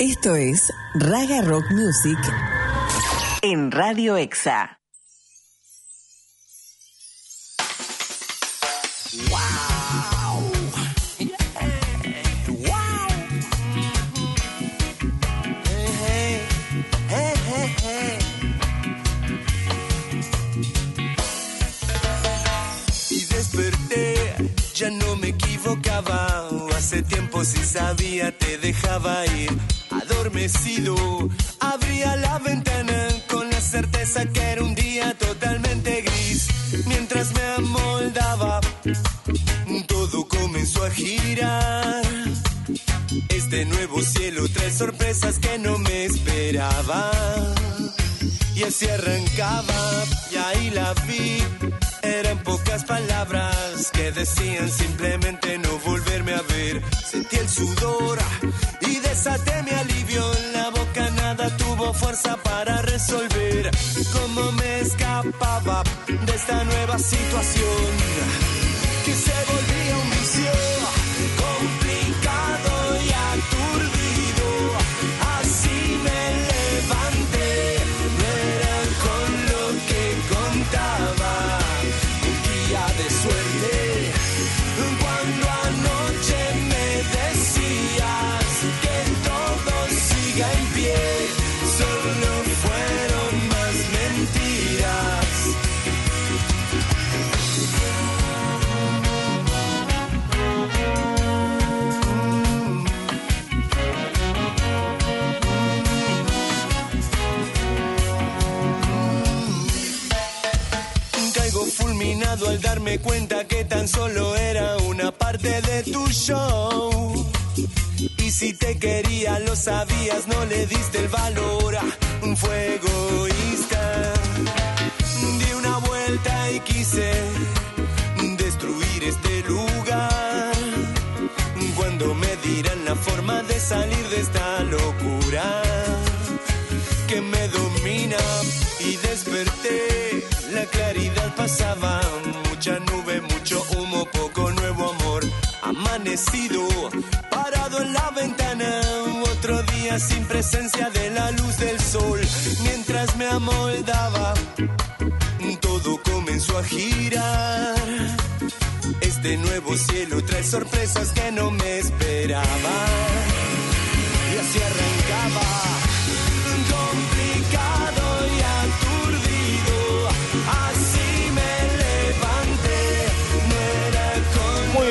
Esto es Raga Rock Music en Radio Exa. Equivocaba. Hace tiempo si sabía te dejaba ir. Adormecido, abría la ventana con la certeza que era un día totalmente gris. Mientras me amoldaba, todo comenzó a girar. Este nuevo cielo trae sorpresas que no me esperaba. Y así arrancaba, y ahí la vi. Eran pocas palabras que decían simplemente no volverme a ver. Sentí el sudor y desaté mi alivio. La boca nada tuvo fuerza para resolver cómo me escapaba de esta nueva situación que se volvía un al darme cuenta que tan solo era una parte de tu show. Y si te quería, lo sabías, no le diste el valor. Fue egoísta. Di una vuelta y quise destruir este lugar. Cuando me dirán la forma de salir de esta locura que me domina y desperté. La claridad pasaba, mucha nube, mucho humo, poco nuevo amor. Amanecido, parado en la ventana, otro día sin presencia de la luz del sol. Mientras me amoldaba, todo comenzó a girar. Este nuevo cielo trae sorpresas que no me esperaba. Y así arrancaba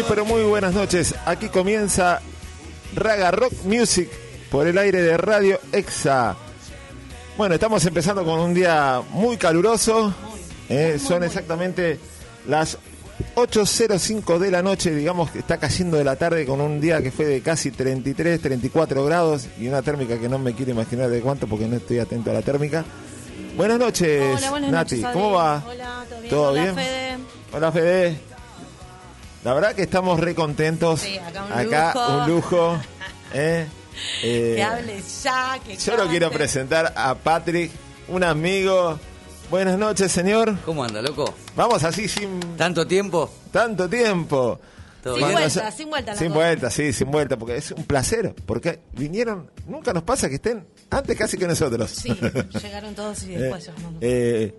pero muy buenas noches. Aquí comienza Raga Rock Music por el aire de Radio Exa. Bueno, estamos empezando con un día muy caluroso. Eh, son exactamente las 8.05 de la noche, digamos que está cayendo de la tarde con un día que fue de casi 33, 34 grados y una térmica que no me quiero imaginar de cuánto porque no estoy atento a la térmica. Buenas noches, Hola, buenas Nati. noches, ¿Cómo va? Hola, ¿todo bien? ¿Todo Hola, bien? Fede. Hola Fede. La verdad que estamos re contentos. Sí, acá un Acá lujo. un lujo. ¿eh? Eh, Que hable ya, que yo lo quiero presentar a Patrick, un amigo. Buenas noches, señor. ¿Cómo anda, loco? Vamos así sin ¿Tanto tiempo? tanto tiempo. ¿Todo Sin vuelta, no sé- sin vuelta la Sin cosa. vuelta, sí, sin vuelta, porque es un placer. Porque vinieron, nunca nos pasa que estén antes casi que nosotros. Sí, llegaron todos y Eh, después eh,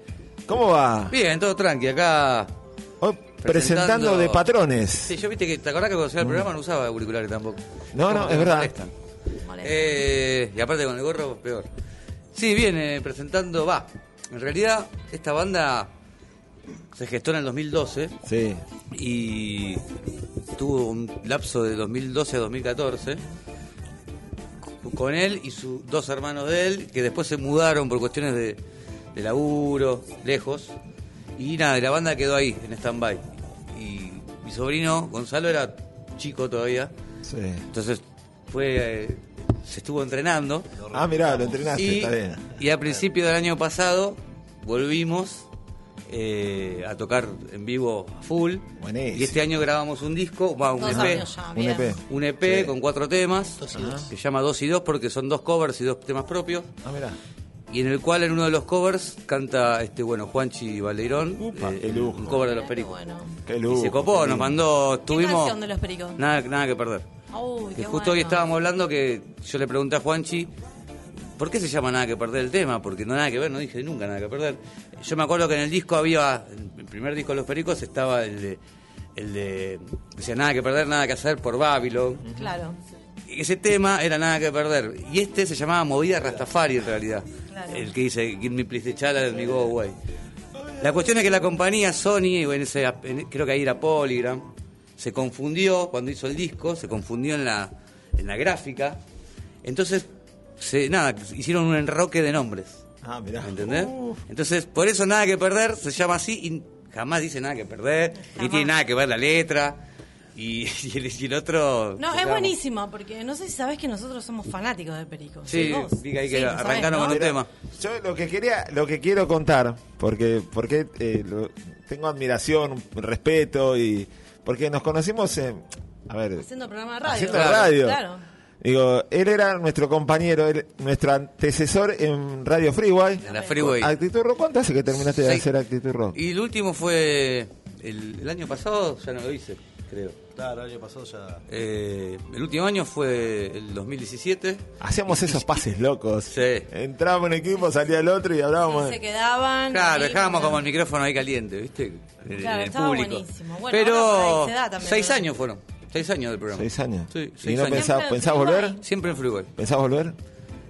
¿Cómo va? Bien, todo tranqui. Acá. Hoy presentando de patrones. Sí, yo viste que. ¿Te acordás que cuando hacía el programa no usaba auriculares tampoco? No, no, es verdad. molestan. Eh, y aparte con el gorro, peor. Sí, viene presentando. Va. En realidad, esta banda se gestó en el 2012 Sí. y tuvo un lapso de 2012 a 2014 con él y sus dos hermanos de él que después se mudaron por cuestiones de, de laburo, lejos. Y nada, y la banda quedó ahí, en stand-by. Y mi sobrino, Gonzalo, era chico todavía. sí. Entonces fue eh, se estuvo entrenando. Ah, mirá, lo entrenaste, Y, está bien. y a principio del año pasado volvimos eh, a tocar en vivo a full. Buenísimo. Y este año grabamos un disco, va, un Dos EP. ya, Un. EP. Un EP Sí. con cuatro temas, que se llama Dos y Dos porque son dos covers y dos temas propios. Ah, mirá. Y en el cual en uno de los covers canta este bueno Juanchi Valdeirón, Upa, eh, qué lujo. un cover de los Qué Pericos. bueno. Qué Y lujo. se copó, qué nos mandó, ¿Qué tuvimos canción de los pericos? nada, nada que perder. Uy, Que qué justo hoy estábamos hablando que yo le pregunté a Juanchi, ¿por qué se llama Nada que Perder el tema? Porque no nada que ver, no dije nunca nada que perder. Yo me acuerdo que en el disco había, en el primer disco de Los Pericos estaba el de, el de, decía Nada que Perder, Nada que Hacer por Babylon. Claro. Ese tema era Nada que Perder. Y este se llamaba Movida Rastafari en realidad. Claro. El que dice, Give me please the chala, me go away. La cuestión es que la compañía Sony, en ese, en- creo que ahí era Polygram, se confundió cuando hizo el disco, se confundió en la, en la gráfica. Entonces, se, nada, hicieron un enroque de nombres. Ah, mirá. ¿Entendés? Entonces, por eso nada que perder se llama así y jamás dice nada que perder, ni tiene nada que ver la letra. Y, y el, y el otro. No, es buenísimo, porque no sé si sabés que nosotros somos fanáticos de Perico. Sí, vi que ahí que arrancaron ¿no? con un tema. Yo lo que quería, lo que quiero contar, porque, porque eh, lo- tengo admiración, respeto y porque nos conocimos en, a ver, Haciendo programa de radio. haciendo Claro. radio. Claro. Digo, él era nuestro compañero, él- nuestro antecesor en Radio Freeway. En la Freeway. Actitud Rock, ¿cuánto hace que terminaste de hacer Actitud Rock? Y el último fue. El, el año pasado, ya no lo hice, creo. Claro, el año pasado ya. Eh, el último año fue el 2017. Hacíamos esos pases locos. Sí. Entrábamos en equipo, salía el otro y hablábamos. Se quedaban. Claro, ahí, dejábamos como el micrófono ahí caliente, ¿viste? En- Claro, en el estaba público. buenísimo. Bueno, Pero ahí se da también, seis ¿no? años fueron. Seis años del programa. Seis años. Sí, ¿Y seis no años. pensabas en volver? Siempre en Freeway. ¿Pensabas volver?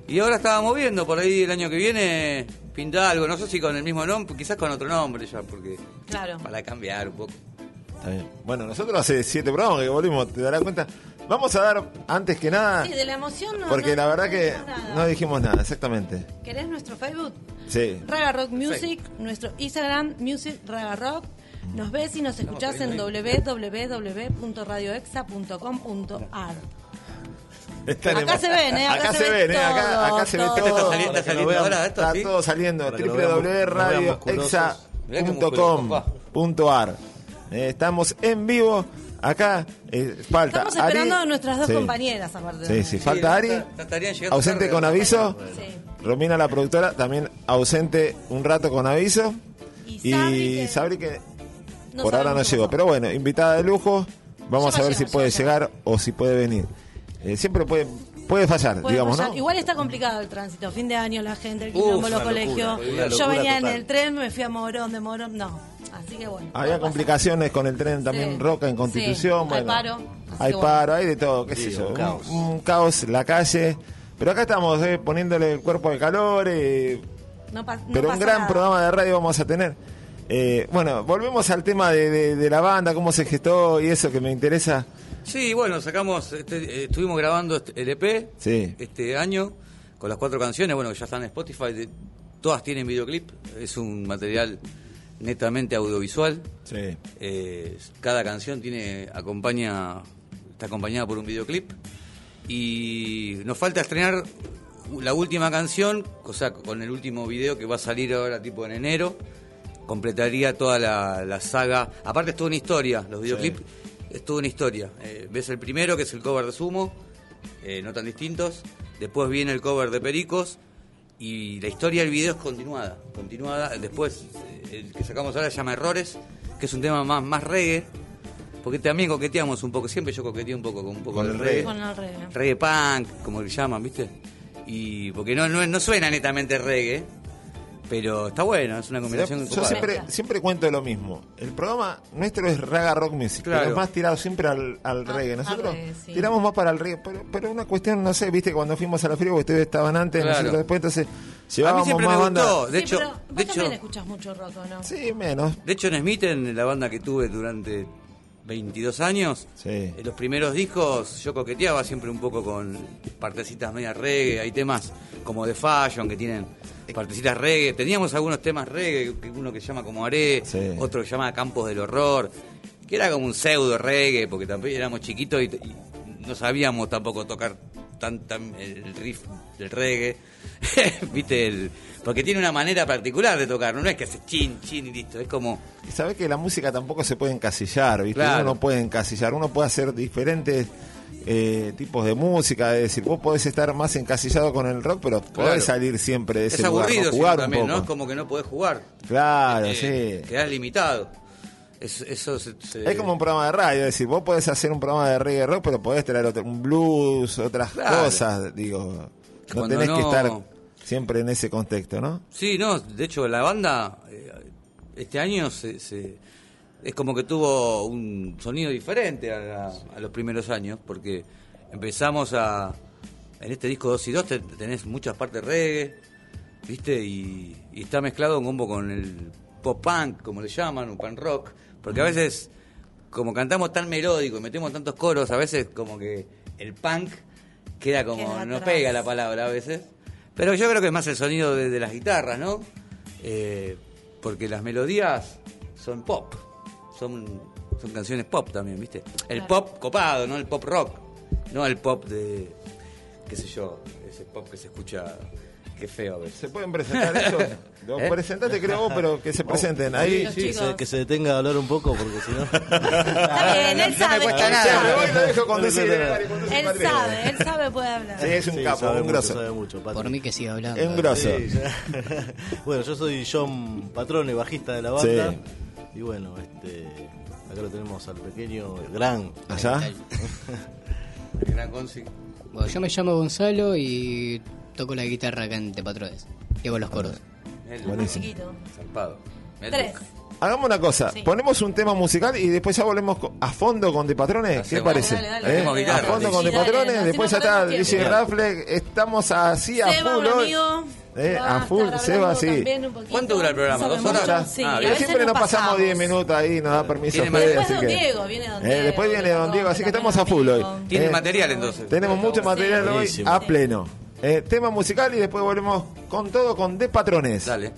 Y ahora estábamos viendo por ahí el año que viene pinta algo, no sé si con el mismo nombre, quizás con otro nombre ya, porque Claro. para cambiar un poco. Está bien. Bueno, nosotros hace siete programas que volvimos, te darás cuenta. Vamos a dar, antes que nada, Sí, de la emoción no. porque no- la verdad no que nada. no dijimos nada, exactamente. ¿Querés nuestro Facebook? Sí. Raga Rock Music, nuestro Instagram, Music Raga Rock. Nos ves y nos escuchás en www.radioexa.com.ar. Están Acá se ven, ¿eh? Acá Acá se se ve ven, ¿eh? Acá, todo, acá se ve todo. todo. Está saliendo, está Para que lo saliendo vean. ahora esto, Está ¿sí? todo saliendo. Www.radioexa.com.ar Eh, Estamos en vivo. Acá eh, falta Estamos esperando Ari. a nuestras dos Sí. compañeras, aparte. Sí, sí, Sí, falta Ari. Ausente tarde. con aviso. Sí. Romina, la productora, también ausente un rato con aviso. Y Sabri Y que- Sabri que No por ahora no llegó. Pero bueno, invitada de lujo. Vamos Ya a ver si puede llegar o si puede venir. Eh, siempre puede, puede fallar, Puede digamos, fallar. ¿no? Igual está complicado el tránsito. Fin de año, la gente, el quilombo, los colegios. Yo venía en el tren, me fui a Morón, de Morón, no. Así que bueno. Había pasar. complicaciones con el tren también Sí. Roca en Constitución. Sí, hay paro, Hay paro, hay de todo, qué sé yo. un Un, caos. un caos, la calle. Pero acá estamos eh, poniéndole el cuerpo de calor. eh, No pa- no pero un gran nada. programa de radio vamos a tener. Eh, bueno, volvemos al tema de, de- de la banda, cómo se gestó y eso que me interesa. Sí, bueno, sacamos, este, estuvimos grabando este- el EP Sí. este año con las cuatro canciones, bueno, que ya están en Spotify, de- todas tienen videoclip, es un material netamente audiovisual. Sí. Eh, cada canción tiene acompaña está acompañada por un videoclip y nos falta estrenar la última canción, o sea, con el último video que va a salir ahora tipo en enero, completaría toda la, la saga. Aparte es toda una historia, los videoclips es toda una historia. Eh, ves el primero que es el cover de Sumo, eh, no tan distintos. Después viene el cover de Pericos y la historia del video es continuada, continuada. Después eh, el que sacamos ahora se llama Errores, que es un tema más más reggae, porque también coqueteamos un poco. Siempre yo coqueteo un poco con un poco Con el reggae, reggae. Con el reggae. reggae punk, como le llaman, ¿viste? Y porque no no, no suena netamente reggae, pero está bueno, es una combinación. Yo copada. siempre, siempre cuento lo mismo. El programa nuestro es Raga Rock Music, Claro. pero es más tirado siempre al, al Ah, reggae. Nosotros reggae, sí. tiramos más para el reggae, pero, pero una cuestión, no sé, viste, cuando fuimos a la frío, ustedes estaban antes, Claro. nosotros después, entonces A mí llevábamos siempre más me banda. gustó, de Sí, hecho, pero vos de hecho, también escuchás mucho rock, ¿o no? Sí, menos. de hecho en Smith, en la banda que tuve durante 22 años, Sí. En los primeros discos yo coqueteaba siempre un poco con partecitas media reggae, hay temas como The Fashion que tienen partecitas reggae, teníamos algunos temas reggae, uno que se llama como Aré, Sí. otro que se llama Campos del Horror, que era como un pseudo reggae, porque también éramos chiquitos y, y no sabíamos tampoco tocar tan, tan el riff del reggae, viste, el, porque tiene una manera particular de tocar, no es que hace chin, chin y listo, es como... Y sabés que la música tampoco se puede encasillar, ¿viste? Claro. Uno no puede encasillar, uno puede hacer diferentes eh, tipos de música, es decir, vos podés estar más encasillado con el rock, pero podés Claro. salir siempre de ese Es lugar, aburrido si no, jugar un también, poco. ¿no? Es como que no podés jugar. Claro, Eh, sí. Quedás limitado. Es- eso se- se- Es como un programa de radio, es decir, vos podés hacer un programa de reggae rock, pero podés traer otro- un blues, otras Claro. cosas, digo. No Cuando tenés que estar siempre en ese contexto, ¿no? Sí, no, de hecho la banda eh, este año se, se- es como que tuvo un sonido diferente a, la- a los primeros años, porque empezamos a... En este disco 2 y 2 te- tenés muchas partes reggae, ¿viste? Y, y está mezclado un combo con el pop punk, como le llaman, un punk rock, porque a veces, como cantamos tan melódico y metemos tantos coros, a veces como que el punk queda como... Queda no pega la palabra a veces. Pero yo creo que es más el sonido de, de las guitarras, ¿no? Eh, porque las melodías son pop, son, son canciones pop también, ¿viste? El pop copado, no el pop rock, no el pop de, qué sé yo, ese pop que se escucha, qué feo a veces. ¿Se pueden presentar eso? Lo ¿Eh? Presentate, creo vos, pero que se presenten. Ahí. Sí, se- que se detenga a hablar un poco porque si no. Está bien, él sabe. cuesta él sabe. No, no, no. Él sabe, él sabe, puede hablar. Sí, es un Sí, capo, sabe un mucho, grosso. sabe mucho, Patrick. Por mí que siga hablando. Es un grosso. Sí, bueno, yo soy John Patrone, bajista de la banda. Y bueno, este, acá lo tenemos al pequeño, el gran. ¿Allá? El gran Gonzi. Bueno, yo me llamo Gonzalo y toco la guitarra acá en Tepatrodes. Y hago los coros. El Buenísimo. Chiquito. zarpado. El Tres. Hagamos una cosa, Sí. ponemos un tema musical y después ya volvemos a fondo con De Patrones. ¿Qué parece? Dale, dale, ¿Eh? A fondo con De Patrones, después ya está DJ. Rafle, estamos así a Seba, full un hoy. amigo. Eh, va a full, Seba, sí. ¿Cuánto dura el programa? ¿Dos mucho. horas? Sí, Ah, a bien. Siempre nos pasamos pasamos. 10 minutos ahí, nos da permiso Fede, así Después que... don Diego, viene don Eh, Diego. después viene don Diego, así que estamos a full hoy. Tiene Eh, material entonces. Tenemos mucho material hoy Buenísimo. a pleno. Eh, tema musical y después volvemos con todo con De Patrones. Dale.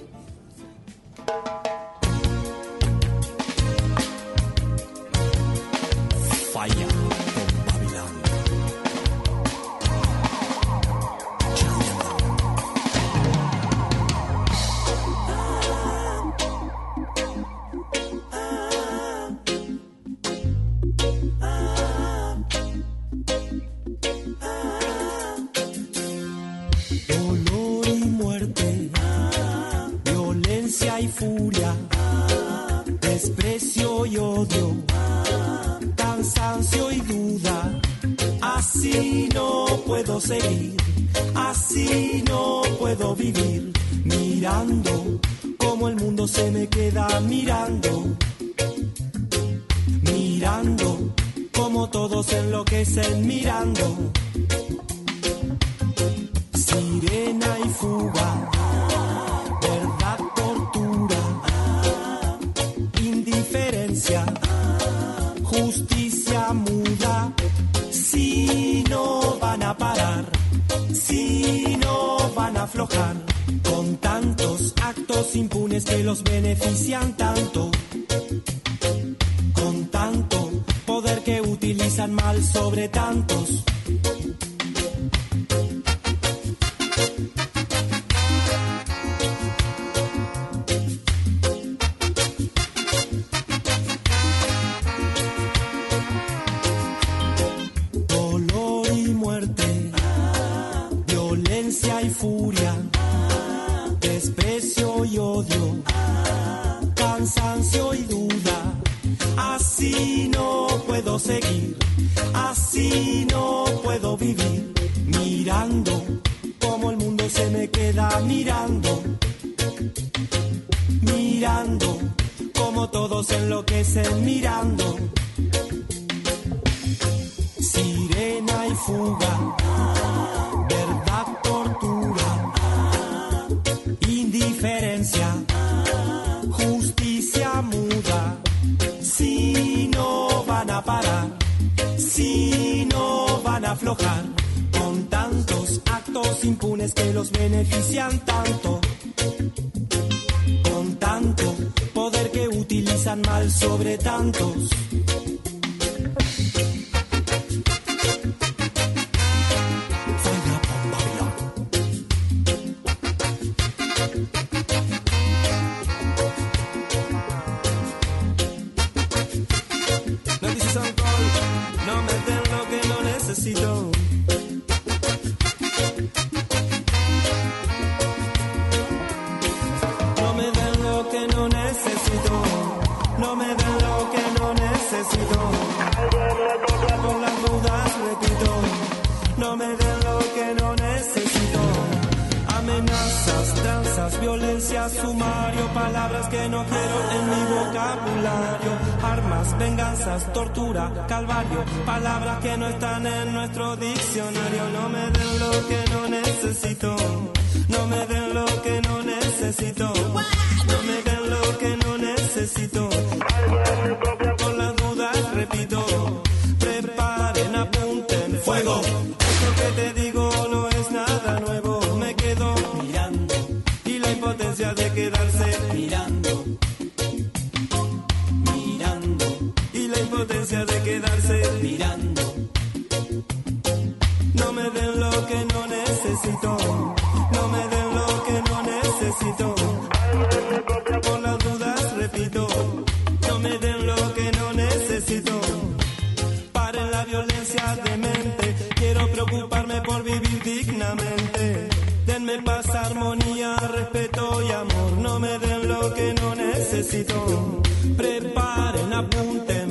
Preparen, apunten,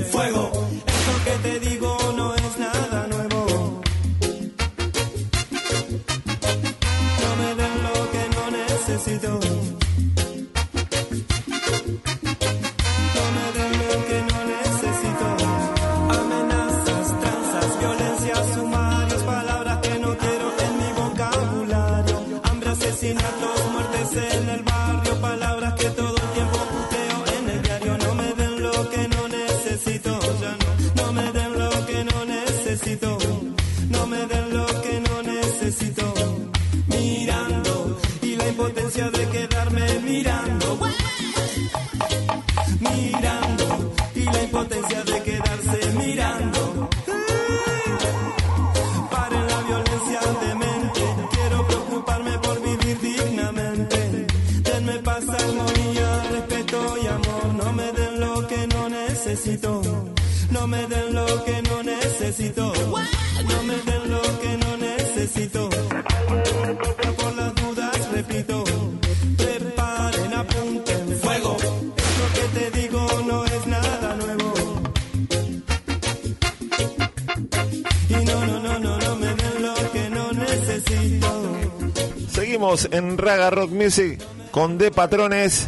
Music con De Patrones.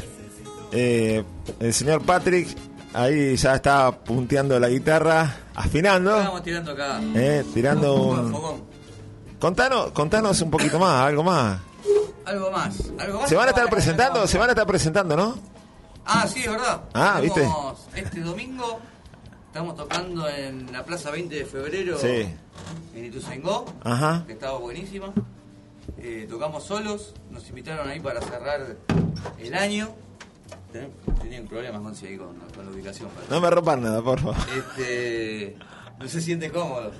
Eh, el señor Patrick ahí ya está punteando la guitarra, afinando, Estamos tirando acá. eh, tirando Un. Contanos, contanos un poquito más, algo más. Algo más. Algo más Se van a estar presentando, se van a estar presentando, ¿no? Ah, sí, es verdad. Ah, ¿viste? Tenemos Este domingo estamos tocando en la Plaza 20 de Febrero Sí. en Ituzaingó, Ajá. que estaba buenísima. Eh, tocamos solos, nos invitaron ahí para cerrar el año. Ten- Tenían problemas con, ahí con, con la ubicación. parece. No me rompan nada, por favor. Este, no se siente cómodo.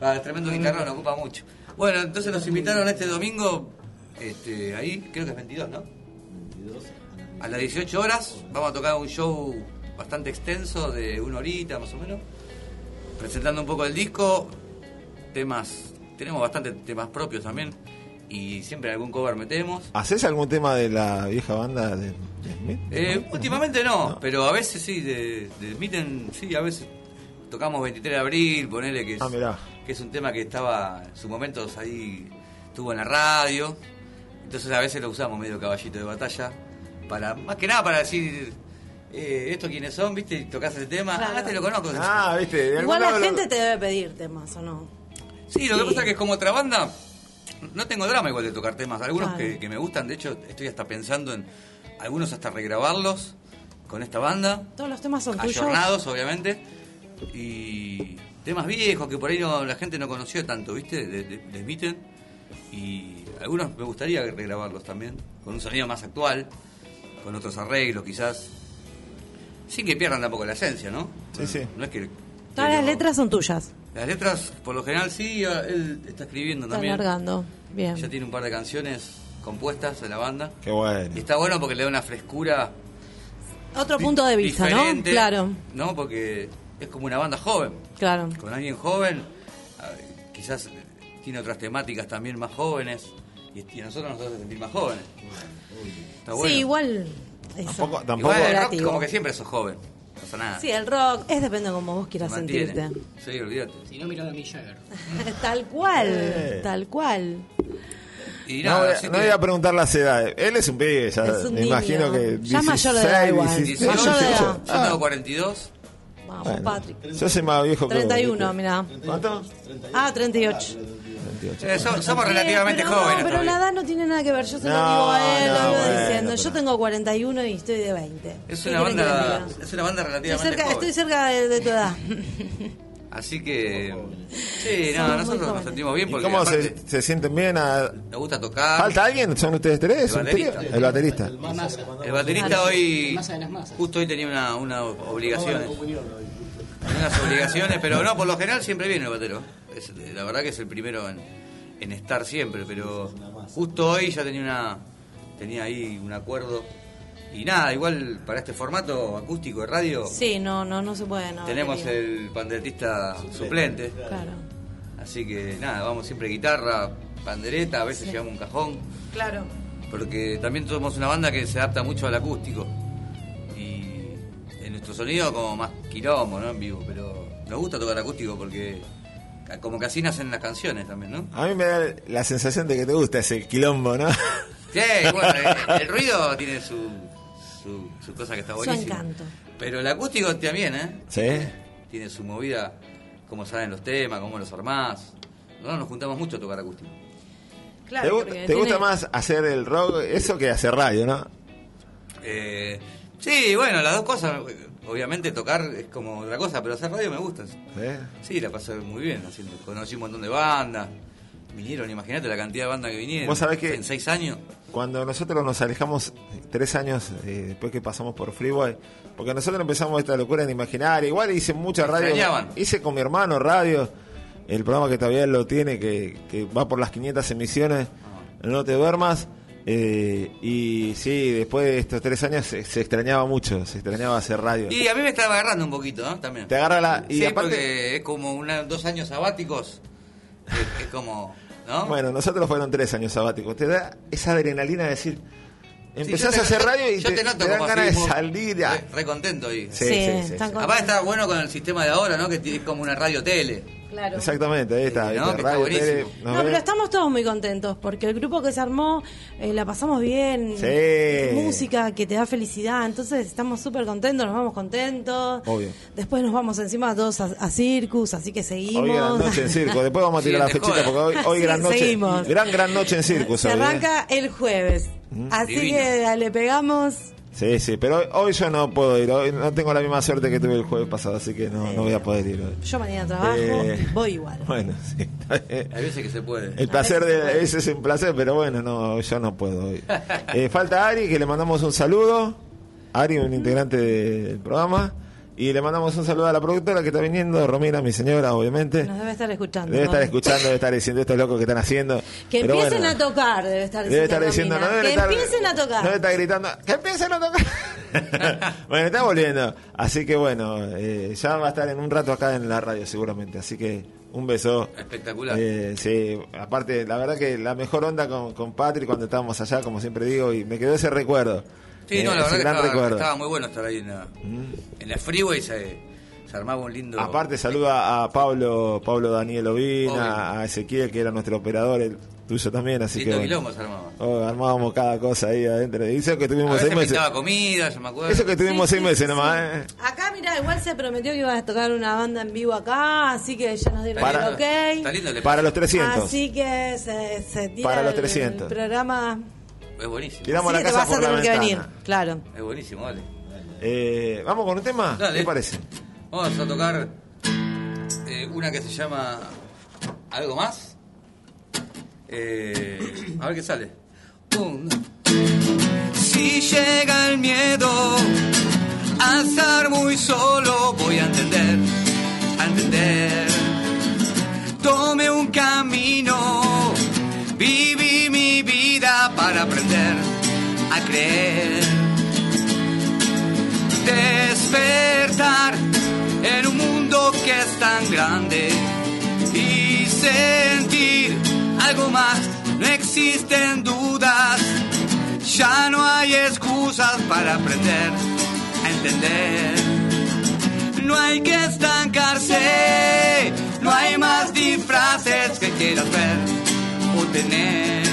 Ah, el tremendo guitarrón, ocupa mucho. Bueno, entonces nos invitaron este domingo, este, ahí, creo que es 22, ¿no? A las 18 horas vamos a tocar un show bastante extenso de una horita más o menos, presentando un poco el disco, temas, tenemos bastantes temas propios también y siempre algún cover metemos. ¿Haces algún tema de la vieja banda de, de Smith? Eh, últimamente no, pero a veces sí, de, de Mitten, sí, a veces tocamos 23 de abril, ponele que es, Ah, mirá. que es un tema que estaba en sus momentos ahí, estuvo en la radio, entonces a veces lo usamos medio caballito de batalla, para más que nada para decir, eh, ¿estos quiénes son? ¿Viste? Y tocas el tema, Claro. ah, te lo conozco. Ah, viste. Igual la lo- gente te debe pedir temas, ¿o no? Sí, lo que pasa es que como otra banda, no tengo drama igual de tocar temas. Algunos Claro. que, que me gustan, de hecho, estoy hasta pensando en algunos hasta regrabarlos con esta banda. Todos los temas son tuyos. Ayornados, obviamente. Y temas viejos que por ahí no, la gente no conoció tanto, ¿viste? De, de, de Smitten. Y algunos me gustaría regrabarlos también, con un sonido más actual, con otros arreglos quizás. Sin que pierdan tampoco la esencia, ¿no? Sí, sí. No es que... Todas las pero- letras son tuyas. las letras, por lo general, sí, él está escribiendo Está también. alargando. Bien. Ya tiene un par de canciones compuestas en la banda. Qué bueno. Y está bueno porque le da una frescura. Otro punto de vista, ¿no? Claro, ¿no? Porque es como una banda joven. claro. Con alguien joven, quizás tiene otras temáticas también más jóvenes. Y, a nosotros nos hace sentir más jóvenes. Está bueno. Sí, igual. Eso. Tampoco- tampoco- Igual el rock relativo. como que siempre sos joven. No pasa nada. Sí, el rock es depende de cómo vos quieras Mantiene. sentirte. Sí, olvídate. Si no, mira a mi Jagger. tal cual, Eh. tal cual. Y no, voy a, así no que- voy a preguntar las edades. Él es un pibe, ya Es un me niño. imagino que. Ya mayor de edad igual. 16, Mayor de edad. 18. Yo tengo 42. Vamos, Bueno. Patrick. Yo soy más viejo que vos, 31, ¿viste? mirá. ¿Cuánto? Ah, 38. Eh, so- somos relativamente pero jóvenes. No, pero todavía. la edad no tiene nada que ver. Yo se lo No, digo a él, no, lo vivo bueno, diciendo. Yo tengo 41 y estoy de 20. Es ¿Qué una banda, es una banda Estoy relativamente cerca, joven. estoy cerca de, de tu edad. Así que sí, no, Somos nosotros nos sentimos bien ¿Y porque cómo aparte se, se sienten bien? a- nos gusta tocar. ¿Falta alguien? ¿Son ustedes tres? El baterista. El baterista. Masa. El baterista hoy Masa de las masas. justo hoy tenía una, una obligaciones. Unas obligaciones, pero no, por lo general siempre viene el batero. Es- la verdad que es el primero en, en estar siempre, pero justo hoy ya tenía una tenía ahí un acuerdo. Y nada, igual para este formato acústico de radio Sí, no, no, no se puede. No, tenemos querido. el panderetista suplente. Claro. Así que nada, vamos siempre guitarra, pandereta, a veces llevamos un cajón. Claro. porque también somos una banda que se adapta mucho al acústico y en nuestro sonido como más quilombo, ¿no? En vivo, pero nos gusta tocar acústico porque como que así nacen las canciones también, ¿no? A mí me da la sensación de que te gusta ese quilombo, ¿no? Sí, bueno, el, el ruido tiene su, su, su cosa que está Su buenísima. encanto. Pero el acústico también, ¿eh? ¿Sí? Tiene su movida, cómo salen los temas, cómo los armás. Nosotros nos juntamos mucho a tocar acústico. Claro. ¿Te, te gusta más hacer el rock, eso que hacer radio, no? Eh, sí, bueno, las dos cosas, obviamente tocar es como otra cosa, pero hacer radio me gusta. ¿Sí? Sí, la pasé muy bien haciendo. Conocí un montón de bandas. Vinieron, imagínate la cantidad de bandas que vinieron. Vos sabés que- En seis años. Cuando nosotros nos alejamos tres años eh, después que pasamos por Freeway, porque nosotros empezamos esta locura en Imaginaria, igual hice mucha radio, extrañaban. hice con mi hermano radio, el programa que todavía lo tiene, que, que va por las 500 emisiones, no te duermas, eh, y sí, después de estos tres años se, se extrañaba mucho, se extrañaba hacer radio. Y a mí me estaba agarrando un poquito, ¿no? También. Te agarra la... Y sí, aparte, porque es como una, dos años sabáticos. Es, es como, ¿no? bueno, nosotros fueron tres años sabáticos, te da esa adrenalina de decir... Sí, Empezás a hacer radio y te, te noto te dan ganas de salir. a- Re, re contento ahí. Sí, Sí, sí, sí, están sí. contentos. Aparte está bueno con el sistema de ahora, ¿no? Que es como una radio tele. Claro. Exactamente, ahí está. ahí No, está, que está radio, tele, No, pero estamos todos muy contentos porque el grupo que se armó eh, la pasamos bien. Sí. Música que te da felicidad. Entonces estamos súper contentos, nos vamos contentos. Obvio. Después nos vamos encima todos a, a Circus, así que seguimos. Hoy gran noche en circo. Después vamos a tirar la Sí, fechita porque hoy, hoy Sí, gran noche. seguimos. Gran, gran noche en circo. Se hoy, ¿eh? arranca el jueves. Así Divino. que le pegamos. Sí, sí, pero hoy, hoy yo no puedo ir. Hoy no tengo la misma suerte que tuve el jueves pasado, así que no, no voy a poder ir hoy. Yo mañana trabajo, Eh, voy igual. Bueno, sí. Hay veces que se puede. El placer de ese es un placer, pero bueno, no, yo no puedo hoy. Eh, falta Ari, que le mandamos un saludo. Ari, un integrante del programa. Y le mandamos un saludo a la productora que está viniendo, Romina, mi señora, obviamente. Nos debe estar escuchando. Debe estar ¿no? escuchando, debe estar diciendo estos locos que están haciendo. Que Pero empiecen bueno, a tocar, debe estar diciendo. Debe estar diciendo, Romina. no debe que estar, empiecen a tocar. Debe estar gritando, que empiecen a tocar. bueno, está volviendo. Así que bueno, eh, ya va a estar en un rato acá en la radio seguramente. Así que un beso. Espectacular. Eh, sí, aparte, la verdad que la mejor onda con, con Patrick cuando estábamos allá, como siempre digo, y me quedó ese recuerdo. Sí, Eh, no, la ese verdad que estaba. Mm. muy bueno estar ahí en la, en la freeway. Se, se armaba un lindo. Aparte saluda a Pablo, Pablo Daniel Ovina, Obvio. a Ezequiel que era nuestro operador, el tuyo también, así lindo que bueno. quilombo se armaba. Oh, armábamos cada cosa ahí adentro. Y eso que A tuvimos veces seis meses. comida, yo me acuerdo. Eso que tuvimos Sí, seis sí, meses sí, nomás. ¿eh? Acá, mira, igual se prometió que iba a tocar una banda en vivo acá, así que ya nos dieron Para- el Está ok. lindo Para los 300. Así que se, se tira Para los el- 300. el programa. Es buenísimo. Tiramos Así la te casa vas a la tener que ventana. venir, claro. Es buenísimo, vale. Eh, ¿Vamos con un tema? Dale. ¿Qué parece? Vamos a tocar eh, una que se llama ¿Algo más? Eh, a ver qué sale. Un- Si llega el miedo a estar muy solo, voy a entender, a entender. Tome un camino, despertar en un mundo que es tan grande y sentir algo más. No existen dudas, ya no hay excusas para aprender a entender. No hay que estancarse, no hay más disfraces que quieras ver o tener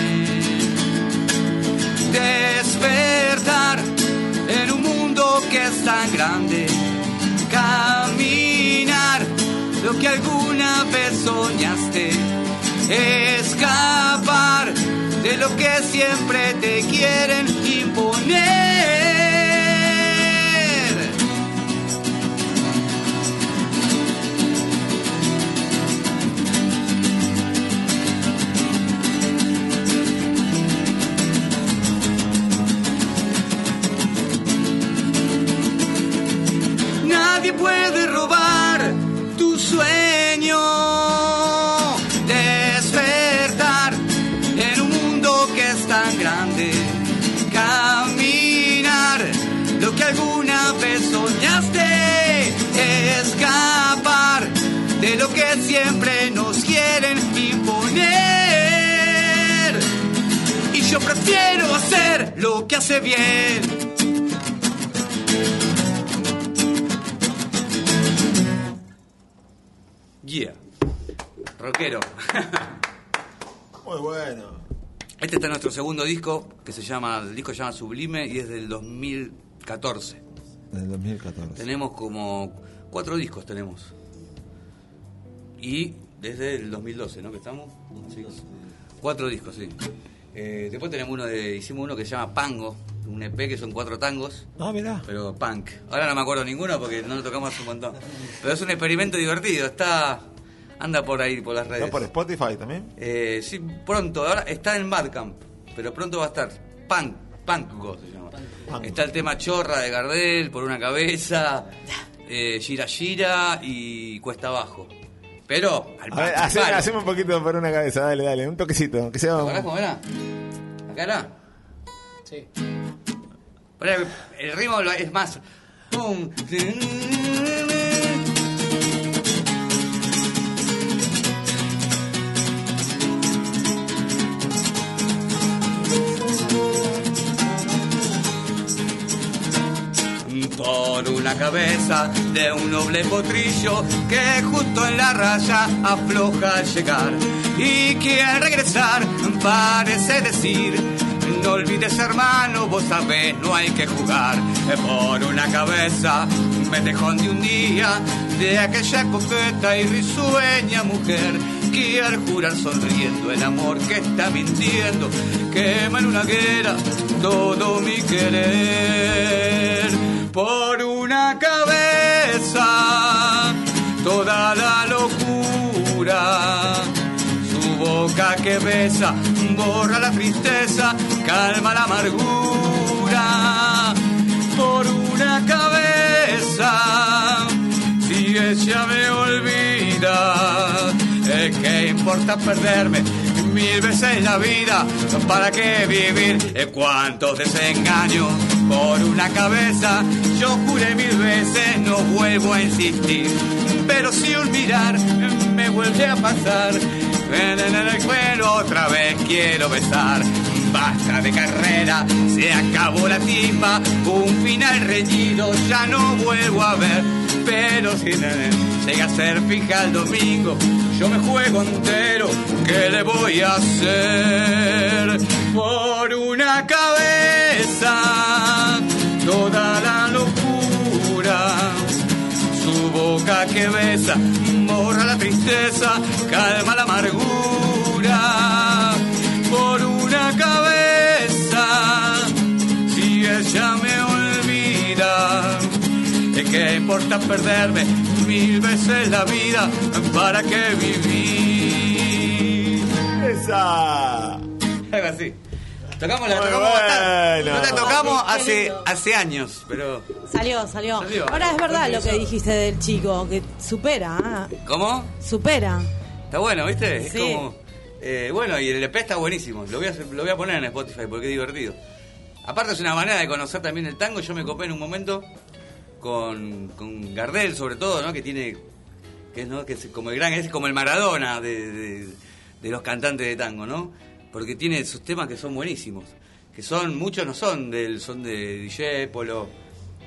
despertar en un mundo que es tan grande. Caminar lo que alguna vez soñaste. Escapar de lo que siempre te quieren imponer. Nadie puede robar tu sueño. Despertar en un mundo que es tan grande. Caminar lo que alguna vez soñaste. Escapar de lo que siempre nos quieren imponer. Y yo prefiero hacer lo que hace bien. Rockero. Muy bueno. Este está en nuestro segundo disco, que se llama, el disco se llama Sublime y es del 2014. Del 2014. Tenemos como cuatro discos tenemos. Y desde el 2012, ¿no? Que estamos. Sí. Cuatro discos, sí. Eh, después tenemos uno de, hicimos uno que se llama Pango, un EP que son cuatro tangos, Ah, mirá. pero punk. Ahora no me acuerdo ninguno porque no lo tocamos hace un montón. Pero es un experimento divertido, está anda por ahí por las redes. ¿Está por Spotify también? Eh, sí, pronto, ahora está en Badcamp, pero pronto va a estar. Punk, Punk Go se llama. Punk. Está el tema Chorra de Gardel, por una cabeza, eh, Gira Gira y Cuesta Abajo. Pero, al A ver, palo, hace- palo. haceme un poquito por una cabeza, dale, dale, un toquecito, que sea ¿Te un- acordás cómo era? ¿Acá era? Sí. El ritmo es más. Pum. Por una cabeza de un noble potrillo que justo en la raya afloja al llegar y que al regresar parece decir no olvides hermano, vos sabés, no hay que jugar. Por una cabeza me dejó de un día de aquella coqueta y risueña mujer que al jurar sonriendo el amor que está mintiendo quema en una guerra todo mi querer por una cabeza toda la locura su boca que besa borra la tristeza, calma la amargura. Por una cabeza, si ella me olvida, eh, ¿qué importa perderme? Mil veces la vida, ¿para qué vivir? ¿Cuántos desengaños por una cabeza? Yo juré mil veces, no vuelvo a insistir. Pero si un mirar me vuelve a pasar, en el cuero otra vez quiero besar. Basta de carrera, se acabó la timba, un final reñido ya no vuelvo a ver. Pero si llega a ser fija el domingo, yo me juego entero, ¿qué le voy a hacer? Por una cabeza, toda la locura su boca que besa, borra la tristeza, calma la amargura. Por una cabeza, si ella me olvida, ¿de qué importa perderme mil veces la vida? ¿Para qué vivir? ¡Esa! Algo así. Tocamos la tocamos bastante. No la tocamos Ay, qué hace, hace años, pero. Salió, salió, Salió. Ahora es verdad lo que dijiste del chico, que supera, ah, ¿Cómo? supera. Está bueno, ¿viste? Es como. eh, bueno, y el EP está buenísimo. Lo voy, a, lo voy a poner en Spotify porque es divertido. Aparte, es una manera de conocer también el tango. Yo me copé en un momento con, con Gardel, sobre todo, ¿no? Que tiene. Que es, ¿no? que es como el gran. Es como el Maradona de, de- de los cantantes de tango, ¿no? Porque tiene sus temas que son buenísimos. Que son. Muchos no son del. Son de DJ Polo.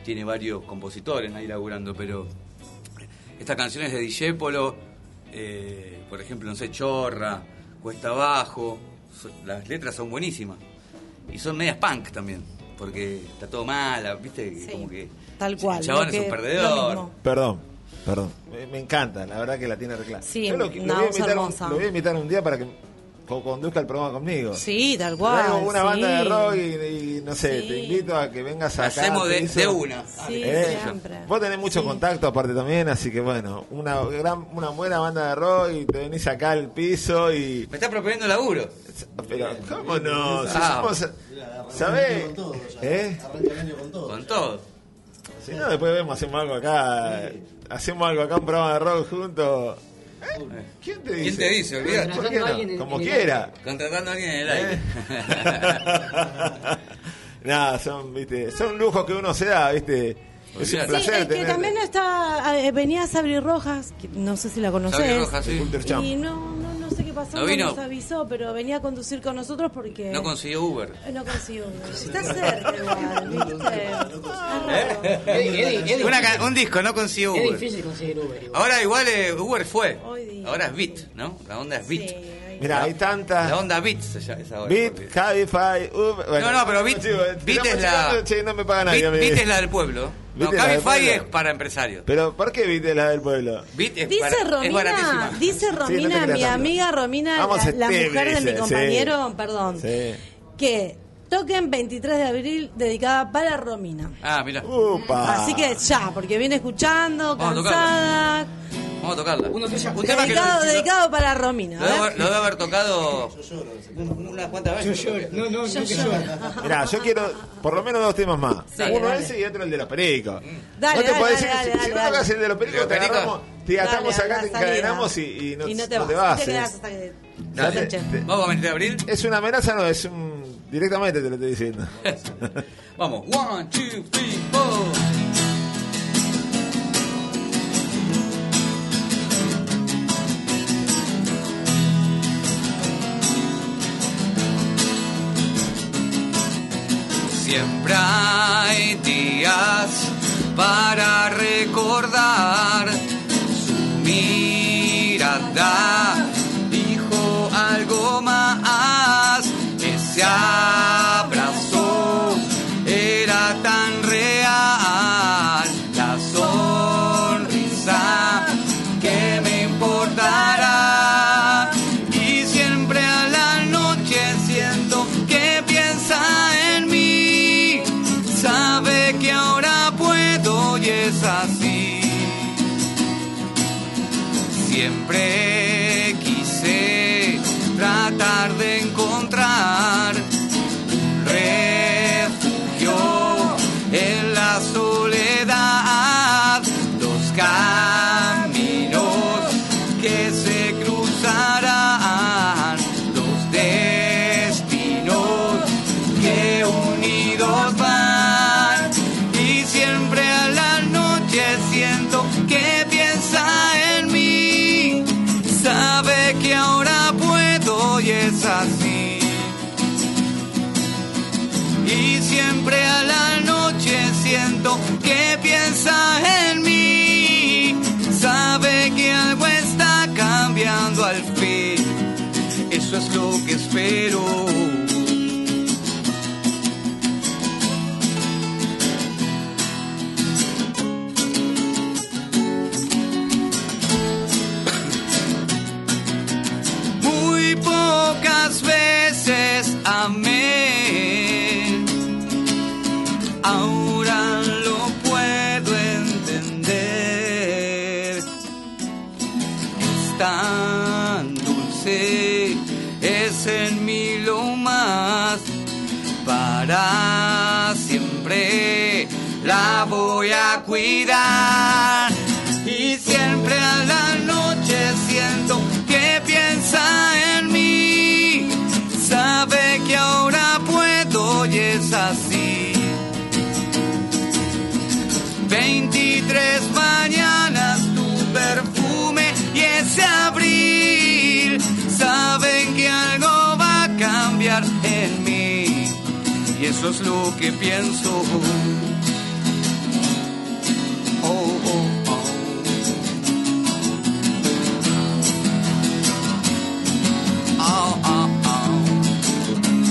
Tiene varios compositores ahí laburando, pero. Esta canción es de Dijépolo, eh, por ejemplo, no sé, Chorra, Cuesta Abajo. so- las letras son buenísimas. Y son medias punk también, porque está todo mal, ¿viste? Sí, como que tal cual, El chabón es un perdedor. Perdón. Perdón. Me, me encanta, la verdad que la tiene reclara. Sí, lo, una lo voy a invitar lo voy a invitar un día para que co- conduzca el programa conmigo. Sí, tal cual. Traigo una sí. banda de rock y, y no sé, Sí. te invito a que vengas acá. Hacemos de, una. Sí, Eh, siempre. Vos tenés mucho Sí. contacto aparte también, así que bueno, una gran, una buena banda de rock y te venís acá al piso y... Me está proponiendo laburo. Pero, ¿cómo no? Si Ah. somos... ¿Sabés? Con todo ya. ¿Eh? Arranca el año con todo. Con todo. Si no, después vemos, hacemos algo acá. Hacemos algo acá, un programa de rock juntos. ¿Eh? ¿Quién te dice? ¿Quién te dice? Olvídate. ¿Por qué Contratando a alguien no? en- Como en el quiera. Contratando a alguien en el ¿Eh? aire. Nada, son, viste, son lujos que uno se da, viste. Es un Olvídate. Sí, placer es que tener- también está, eh, venía Sabri Rojas, que no sé si la conoces. Sabri Rojas, sí. Y no, pasó, ¿No no, vino? nos avisó, pero venía a conducir con nosotros porque... No consiguió Uber. Eh, No consiguió. Está cerca igual, un disco, no consiguió es Uber. difícil conseguir Uber. igual. Ahora igual eh, Uber fue. Ahora es Beat, ¿no? La onda es Beat. Sí. Mira, hay La tantas. onda Beat se llama esa ahora. Beat, Cabify, Uber. bueno, no, no, pero Beat, chico, Beat tiramos es la. no me. Beat es la del pueblo. No, la del Cabify es para empresarios. Pero, ¿por qué Beat es la del pueblo? Es, Dice Romina, dice Romina, Sí, no mi tanto. amiga Romina, Vamos, la, mujer de mi sí. compañero, perdón, Sí. que toquen 23 de abril dedicada para Romina. Ah, mira. Upa. Así que ya, porque viene escuchando, cansada. Vamos a tocarla. Uno tuyo. Un tema que lo, Dedicado, lo- dedicado para Romina. lo debe, haber- lo debe haber tocado unas cuantas Yo veces. lloro. No, no, Yo no lloro. lloro. Mirá, yo quiero por lo menos dos temas más. Sí, Uno dale. ese y otro el de los pericos. Dale, no te dale, podés dale, ir, dale, si, no dale. tocas el de los pericos, ¿Los te agarramos, te atamos Dale, acá, a te la encadenamos y, y no, y no te no vas. vas. No te quedás hasta que Dale. te echen. Te- Vamos a 23 de abril. Es una amenaza, no, es un. Directamente te lo estoy diciendo. Vamos. One, two, three, four. Siempre hay días para recordar su mirada. Eso es lo que pienso. Oh, oh, oh. Oh, oh, oh.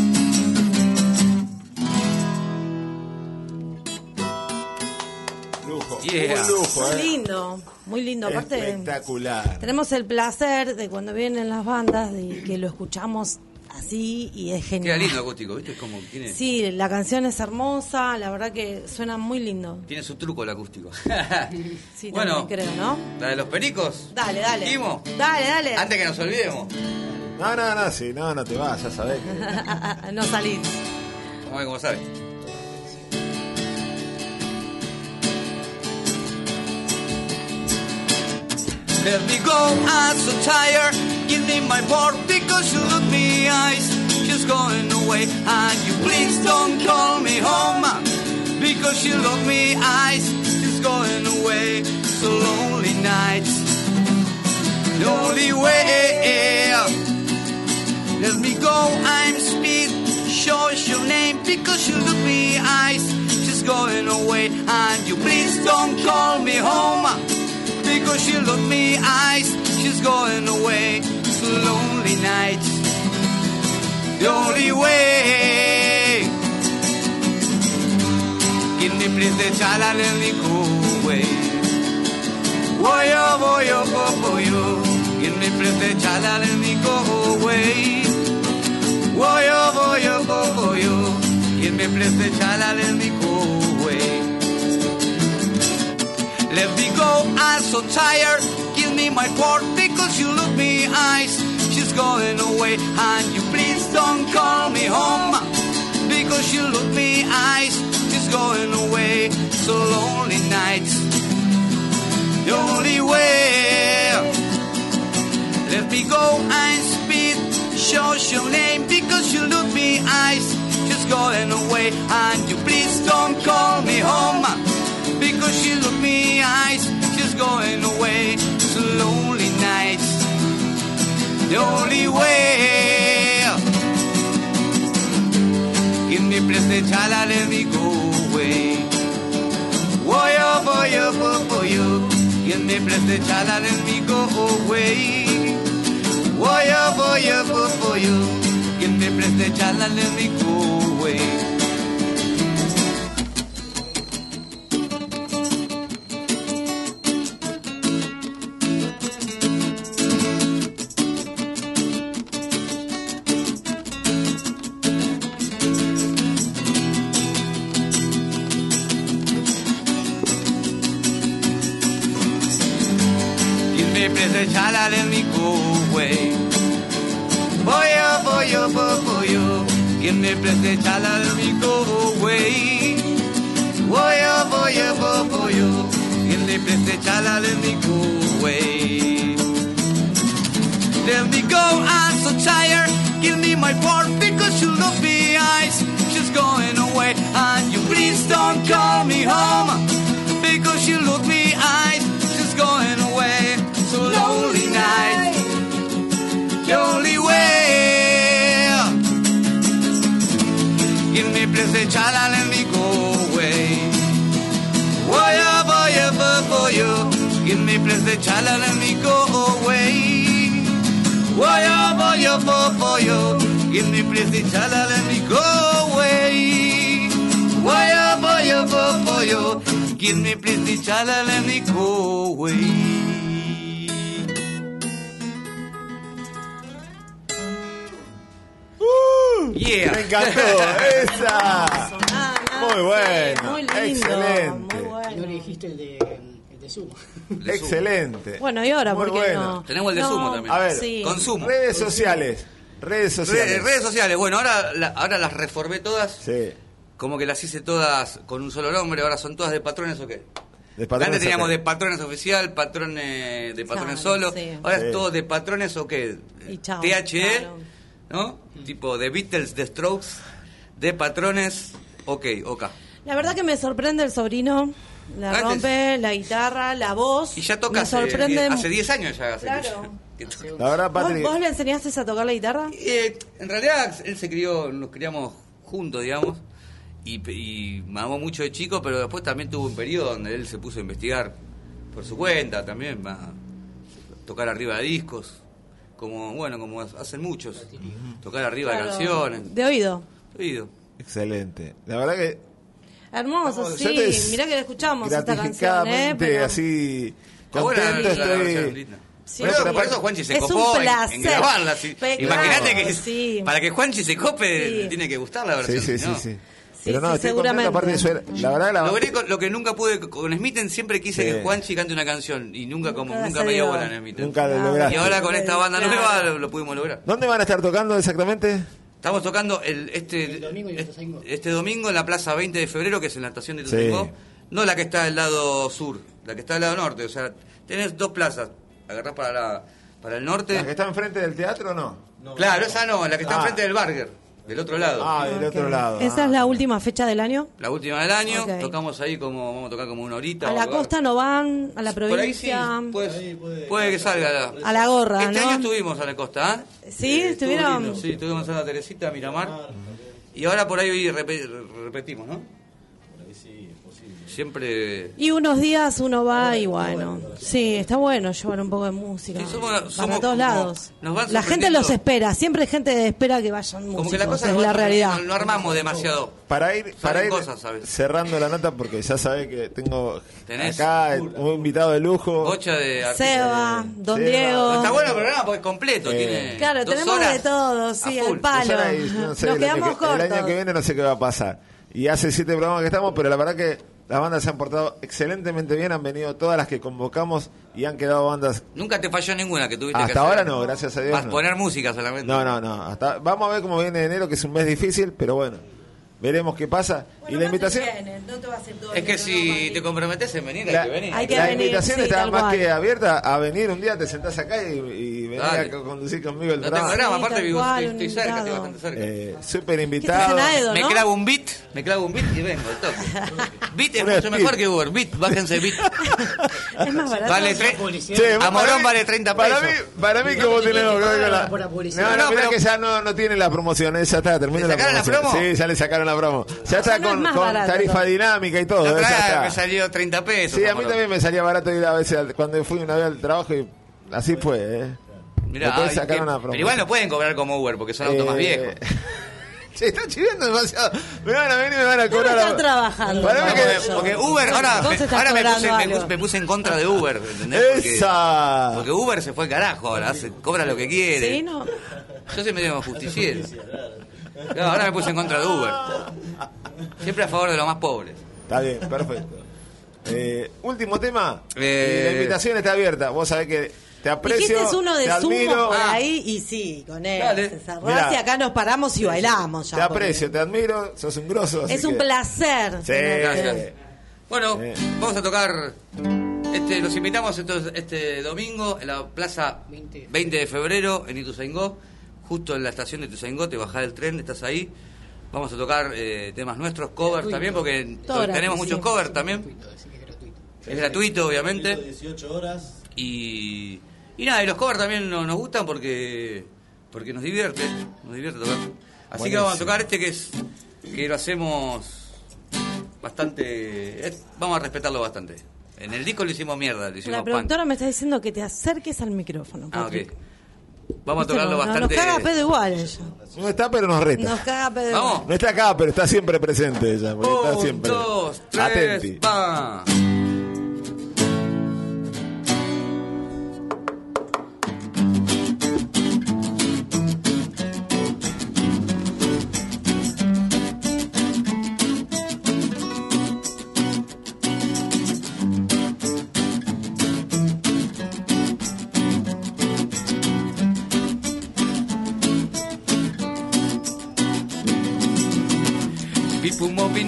Lujo. Yeah. Lujo, ¿eh? lindo, muy lindo. Aparte, Espectacular. tenemos el placer de cuando vienen las bandas de que lo escuchamos así y es Queda genial. lindo acústico, ¿viste? Como tiene, Sí, la canción es hermosa, la verdad que suena muy lindo. tiene su truco el acústico. Sí, bueno, también creo, ¿no? la de los pericos. Dale, dale. ¿Seguimos? Dale, dale. Antes que nos olvidemos. No, no, no, sí, no, no te vas, ya sabés. que- no salís. Vamos a ver cómo sabe. Let me go, I'm so tired. Give me my part because you look me eyes. She's going away, and you please don't call me home. Because you look me eyes. Just going away, so lonely nights. The only way. Let me go, I'm speed. Show us your name because you look me eyes. Just going away, and you please don't call me home. Because you look me eyes. She's going away. So lonely nights. The only way. Give me please the child and let me go away. Boyo, boyo, bo- boyo. Give me please the child and let me go away. Boyo, boyo, bo- boyo. Give me please the child so tired. Give me my part because you look me eyes. She's going away, and you please don't call me home because you look me eyes. She's going away, so lonely nights. The only way. Let me go and speed. Show your name because you look me eyes. Just going away, and you please don't call me home because you look me eyes. The only way. Give me place the child and let me go away. Boy, oh boy, oh boy, boy, oh. Give me place the child and let me go away. Boy, oh boy, oh boy, oh. Give me place the child and let me go away. Ahora, Muy ¿por qué bueno. no? Tenemos el de No, Sumo también. A ver, Sí. Consumo. Redes sociales. Redes Re- sociales. redes sociales, bueno, ahora, la- ahora las reformé todas. Sí. Como que las hice todas con un solo nombre, ahora son todas de patrones o qué. De patrones Antes teníamos de patrones oficial, patrones de patrones Claro, solo. sí. Ahora Sí. es todo de patrones o qué. Y chao, THE, claro. ¿no? Tipo de Beatles, de Strokes, de patrones, ok, ok. La verdad que me sorprende el sobrino. La Antes- rompe, la guitarra, la voz. Y ya toca Me hace, sorprende. die- hace 10 años ya. hace Claro. que-. La verdad, ¿Vos, Patrick. vos le enseñaste a tocar la guitarra? Eh, en realidad él se crió, nos criamos juntos, digamos, y, y me amó mucho de chico, pero después también tuvo un periodo donde él se puso a investigar por su cuenta también, a tocar arriba de discos, como bueno, como hacen muchos, tocar arriba de canciones. De oído. Oído. Excelente. La verdad que Hermoso, sí. Mirá que la escuchamos esta canción, ¿eh? Pero- así versión, estoy. linda. Sí. Por eso- por eso Juanchi se Es un copó en, grabarla. sí. Imagínate claro, que sí. para que Juanchi se cope Sí. tiene que gustar la versión. sí, sí, no. sí. Sí, Pero no, sí, estoy seguramente. suena- la verdad la Logré con- lo que nunca pude con Smitten siempre quise Sí. que Juanchi cante una canción y nunca como Nunca me dio bola en Smitten. nunca lo lograste. Y ahora con esta banda Claro. nueva lo, lo pudimos lograr. ¿Dónde van a estar tocando exactamente? Estamos tocando el, este, El domingo en este, este domingo en la plaza 20 de febrero, que es en la estación de Sí. Ituzaingó. No la que está del lado sur, la que está del lado norte. O sea, tenés dos plazas. Agarrás para, la, para el norte. ¿La que está enfrente del teatro o no? Claro, esa no, la que está Ah. enfrente del Burger, del otro lado. Ah, del otro lado. ¿Esa ah. es la última fecha del año? La última del año, tocamos ahí como, vamos a tocar como una horita. A la costa no van, a la Por ahí sí, provincia. puede, puede que salga. La... A la gorra, Este ¿no? año estuvimos a la costa, ¿ah? Sí, Eh, estuvieron. lindo, Sí, estuvimos en Santa Teresita, Miramar. Y ahora por ahí repe- repetimos, ¿no? Siempre... Y unos días uno va y bueno, sí, está bueno llevar un poco de música Sí, somos- para somos todos lados. La gente los espera, siempre hay gente espera que vayan músicos, Como que la cosa es la realidad. No armamos demasiado. Para ir, para ir cosas, ¿sabes? cerrando la nota, porque ya sabés que tengo Tenés acá un invitado de lujo. Bocha de. Seba, Don Seba. Diego. Está bueno el programa porque es completo, Eh. tiene Claro, dos tenemos horas de todo, sí, al palo. Y no sé, Nos el año quedamos que- El año cortos. que viene no sé qué va a pasar. Y hace siete programas que estamos, pero la verdad que las bandas se han portado excelentemente bien. Han venido todas las que convocamos y han quedado bandas. Nunca te falló ninguna que tuviste Hasta que hacer. ahora no, gracias a Dios Vas a no. poner música solamente. No, no, no. Hasta, vamos a ver cómo viene enero, que es un mes difícil, pero bueno. Veremos qué pasa. Y la invitación. no te va a hacer todo Es que el si te comprometes en venir, La, hay que venir. Hay que la venir, invitación sí, está más cual. que abierta a venir un día, te sentás acá y, y venir Dale. a co- conducir conmigo el No tengo programa. drama, Sí, aparte vivo, cual, estoy, estoy cerca, estoy bastante cerca. Eh, Súper ¿Qué invitado. Aedo, Me no? clavo un beat, me clavo un beat y vengo, al toque. Beat es mucho speed. mejor que Uber, beat, bájense beat. Es más barato. Vale, tre-. Che, A para Morón mí- vale 30 Para pesos. mí, para mí como tenemos que ver con la... por la publicidad. No, no, No, que ya no, no tiene la promoción, eh, ya está, termina ¿Le la sacaron la promoción. promo? Sí, ya le sacaron la promo. Ya está es con, más con barato, tarifa ¿no? dinámica y todo, está. me salió 30 pesos. Sí, a mí también me salía barato ir a veces al- cuando fui una vez al trabajo y así fue, eh. Mirá, ay, sacaron que- una pero igual no pueden cobrar como Uber porque son autos más Eh, viejos. Se está chiviendo demasiado. Me van a venir y me van a Debe cobrar. estar a- trabajando. Para que- porque, porque Uber, ahora, me, ahora me, puse, cobrando me, algo. puse, me puse en contra de Uber, ¿entendés? Porque, Esa. porque Uber se fue al carajo ahora, hace- cobra lo que quiere. Sí, no. Yo soy medio justiciero. Claro, ahora me puse en contra de Uber. Siempre a favor de los más pobres. Está bien, perfecto. Eh, último tema. Eh, la invitación está abierta. Vos sabés que te aprecio. Dijiste es uno de sumo admiro. por Ah. ahí y sí, con él. Dale. se cerrás Mirá. y acá nos paramos y bailamos ya. Te porque aprecio, te admiro. Sos un grosso. Es un que- placer. Sí. tenerte. Gracias. Bueno, Eh. vamos a tocar. Este, los invitamos entonces este domingo en la plaza 20. 20 de febrero en Ituzaingó, justo en la estación de Ituzaingó, te bajás del tren, estás ahí. Vamos a tocar eh, temas nuestros, covers Gratuito. también, porque tenemos muchos covers también. Gratuito, es gratuito. Es gratuito, obviamente. 18 horas. Y, y nada, y los covers también no- nos gustan porque porque nos divierte, nos divierte tocar. Así que vamos a tocar este que es que lo hacemos bastante, es- vamos a respetarlo bastante. En el disco lo hicimos mierda, lo hicimos La pan. productora me está diciendo que te acerques al micrófono. Ah, ok. Vamos a tocarlo no- bastante. Nos caga pedo igual ella. No está, pero nos reta. Nos caga pedo Vamos. igual. No está acá, pero está siempre presente ella. porque está Un, siempre. dos, tres, Atenti. va.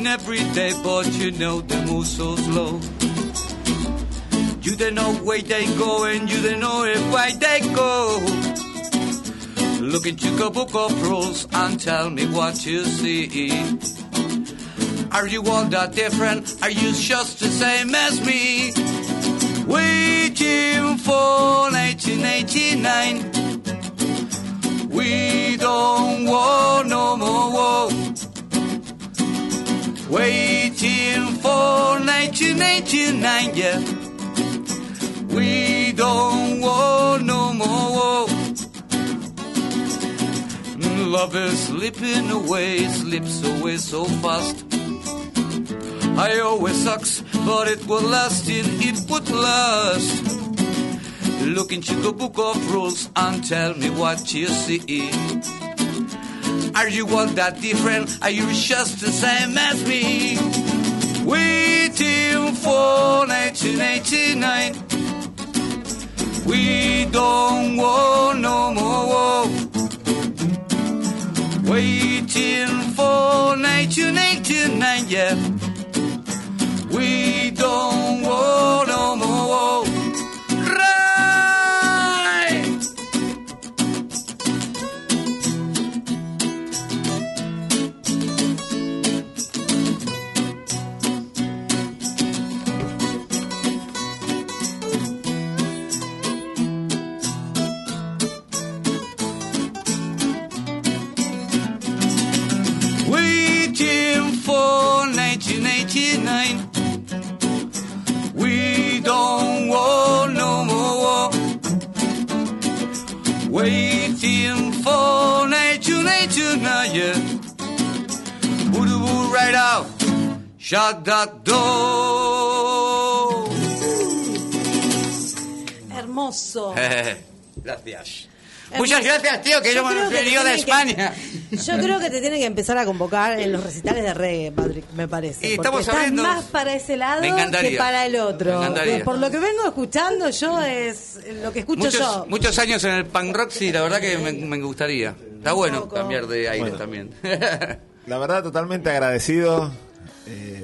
Every day, but you know they move so slow. You don't know where they go, and you don't know if why they go. Look into a book of rules and tell me what you see. Are you all that different? Are you just the same as me? Waiting for 1989. We don't want no more war. Waiting for 1989, yeah. We don't want no more. Mm, love is slipping away, slips away so fast. I always sucks, but it will last in it would last. Look into the book of rules and tell me what you see. Are you all that different? Are you just the same as me? Waiting for 1989. We don't want no more. Waiting for 1989, yeah. We don't want no more 1989. Yeah. Woo woo right out. Shut that door. Hermoso. Gracias. Muchas gracias, tío, que yo, me creo que venido de tienen que- España. Yo creo que te tienen que empezar a convocar en los recitales de reggae, Patrick, me parece. Y porque estamos estás abriendo- más para ese lado que para el otro. Me. Por lo que vengo escuchando yo es lo que escucho Muchos, yo. muchos años en el punk rock, sí, la verdad que me, me gustaría. Está bueno cambiar de aire Bueno. también. La verdad, totalmente agradecido. Eh,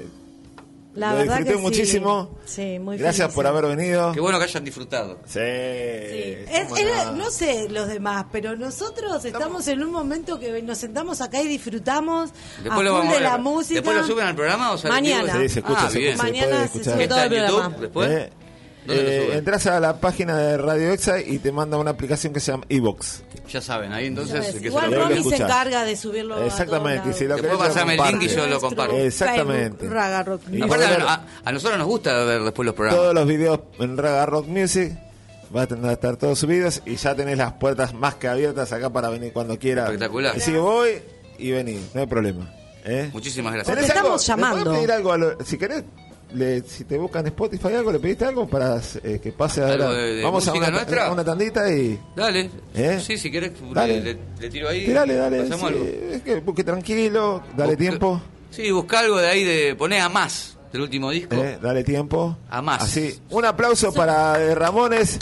La lo verdad disfruté que sí. muchísimo. Sí, muy Gracias feliz. por haber venido. Qué bueno que hayan disfrutado. Sí. Es- cómo era- no. sé los demás, pero nosotros estamos en un momento que nos sentamos acá y disfrutamos Después a lo vamos a de ver. la música. ¿Después lo suben al programa o sale? Mañana. Sí, se escucha, Ah, se, bien. se Mañana puede se escuchar. sube ¿Qué todo el YouTube programa. después? Eh, ¿Dónde lo eh, entras a la página de Radio Exa y te manda una aplicación que se llama Evox. Ya saben, ahí entonces que Igual Ronnie se encarga de subirlo a Exactamente, y si lo querés, pasame el link y yo lo comparto. Exactamente. Facebook, Raga Rock Music. Aparte, podés ver a, a nosotros nos gusta ver después los programas. todos los videos en Raga Rock Music. Va a tener- a estar todos subidos y ya tenés las puertas más que abiertas acá para venir cuando quieras. Espectacular. Así que voy y vení, no hay problema. ¿eh? Muchísimas gracias. ¿Tenés Porque algo? estamos ¿Le podés llamando. pedir algo a lo- si querés, le- si te buscan Spotify algo, ¿le pediste algo para eh, que pase de Vamos a una, nuestra? una tandita y... Dale. ¿Eh? Sí, si querés, Dale. Le, le tiro ahí. Dale, dale. sí, algo. es que busque tranquilo, dale Busca- tiempo. Sí, busca algo de ahí de poner a más del último disco. eh, dale tiempo. A más. Así, un aplauso para eh, Ramones,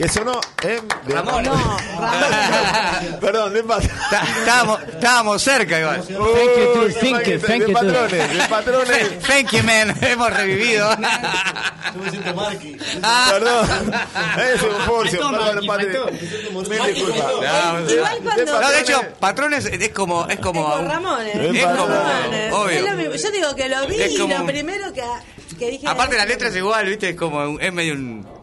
que sonó en... de- Ramón. No, Perdón, de Estábamos, estábamos cerca igual. Thank you, too. Thank you, de thank you, too. patrones, de patrones. Thank you, man. Hemos revivido. Perdón, es un Faltó, perdón, disculpas. No, Igual cuando- No, de hecho, patrones es como. Es como Ramones. Es como. Obvio. Yo digo que lo vi y lo primero que, dije. Aparte, la letra es igual, ¿viste? Es como. un- Es medio un.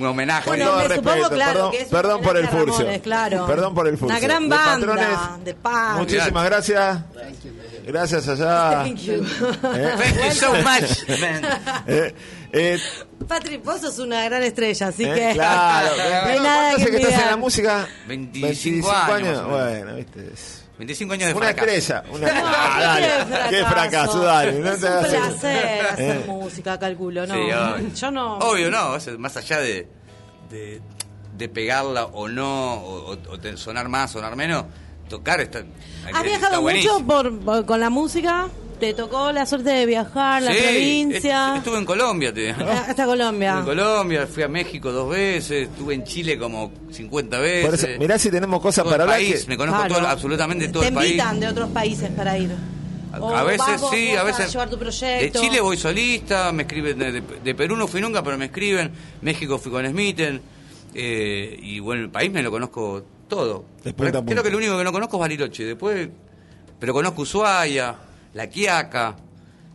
Un homenaje. Con Bueno, todo me respeto, supongo, claro, perdón, que es un perdón por el furcio. Ramones, claro. Perdón por el furcio. Una gran De banda patrones, de punk. Muchísimas gracias. Gracias allá. Thank you. Eh, Thank you so much, man. eh, eh, Patrick, vos sos una gran estrella, así eh, que. claro. no hay Primero, nada ¿Cuánto que que estás en la música? 25 años, menos. Bueno, viste. Es 25 años de Una fracaso. estrella. Una... No, Ah, qué dale. Qué fracaso, dale. No es te un placer hacer música, calculo, ¿no? Sí, obvio. Yo no. Obvio, no. o sea, más allá de, de, de pegarla o no, o, o- o de sonar más, sonar menos, tocar está. Has está viajado buenísimo. mucho por, por- con la música. ¿Te tocó la suerte de viajar, la Sí, provincia? est- Estuve en Colombia, te Hasta Colombia. Estuve en Colombia, fui a México dos veces, estuve en Chile como 50 veces. Por eso, mirá si tenemos cosas Todo para el hablar. país, que- me conozco Claro. todo, absolutamente todo Te el país. invitan de otros países para ir. A, O a veces vos- sí, vos a a veces. llevar tu de. Chile voy solista, me escriben. De, de- de Perú no fui nunca, pero me escriben. México fui con Smitten. eh, y bueno, el país me lo conozco todo. Creo que lo único que no conozco es Bariloche. Después. Pero conozco Ushuaia, La Quiaca,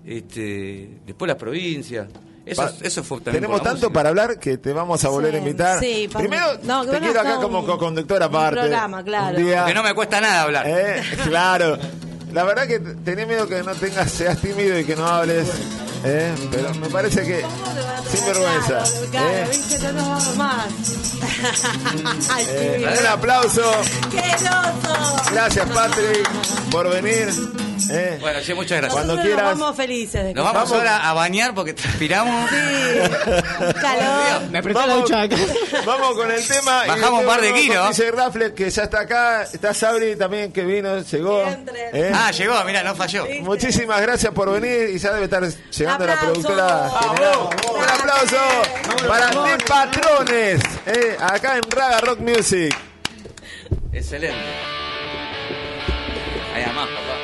este, después las provincias. Eso, Pa- eso fue también Tenemos tanto música. para hablar que te vamos a volver Sí, a invitar. sí, Primero, no, te quiero acá como co-conductora un aparte. programa, claro. Un día, Que no me cuesta nada hablar. Eh, claro. La verdad que tenés miedo que no tengas, seas tímido y que no hables. Eh, Pero me parece que. Sin vergüenza. Eh. vamos Eh, sí. un aplauso. Gracias, Patrick, por venir. ¿eh? Bueno, che, muchas gracias. Cuando Nosotros quieras. Nos vamos felices de Nos vamos, Vamos. ahora a bañar porque transpiramos. calor. Me apretó la vamos con el tema. y Bajamos un par de kilos. Dice Raffles que ya está acá. Está Sabri también que vino, llegó. ¿eh? Ah, llegó, mira, no falló. Muchísimas gracias por venir y ya debe estar llegando la productora general. Un aplauso para The Patrones, eh, acá en Raga Rock Music. Excelente. Ahí más, papá.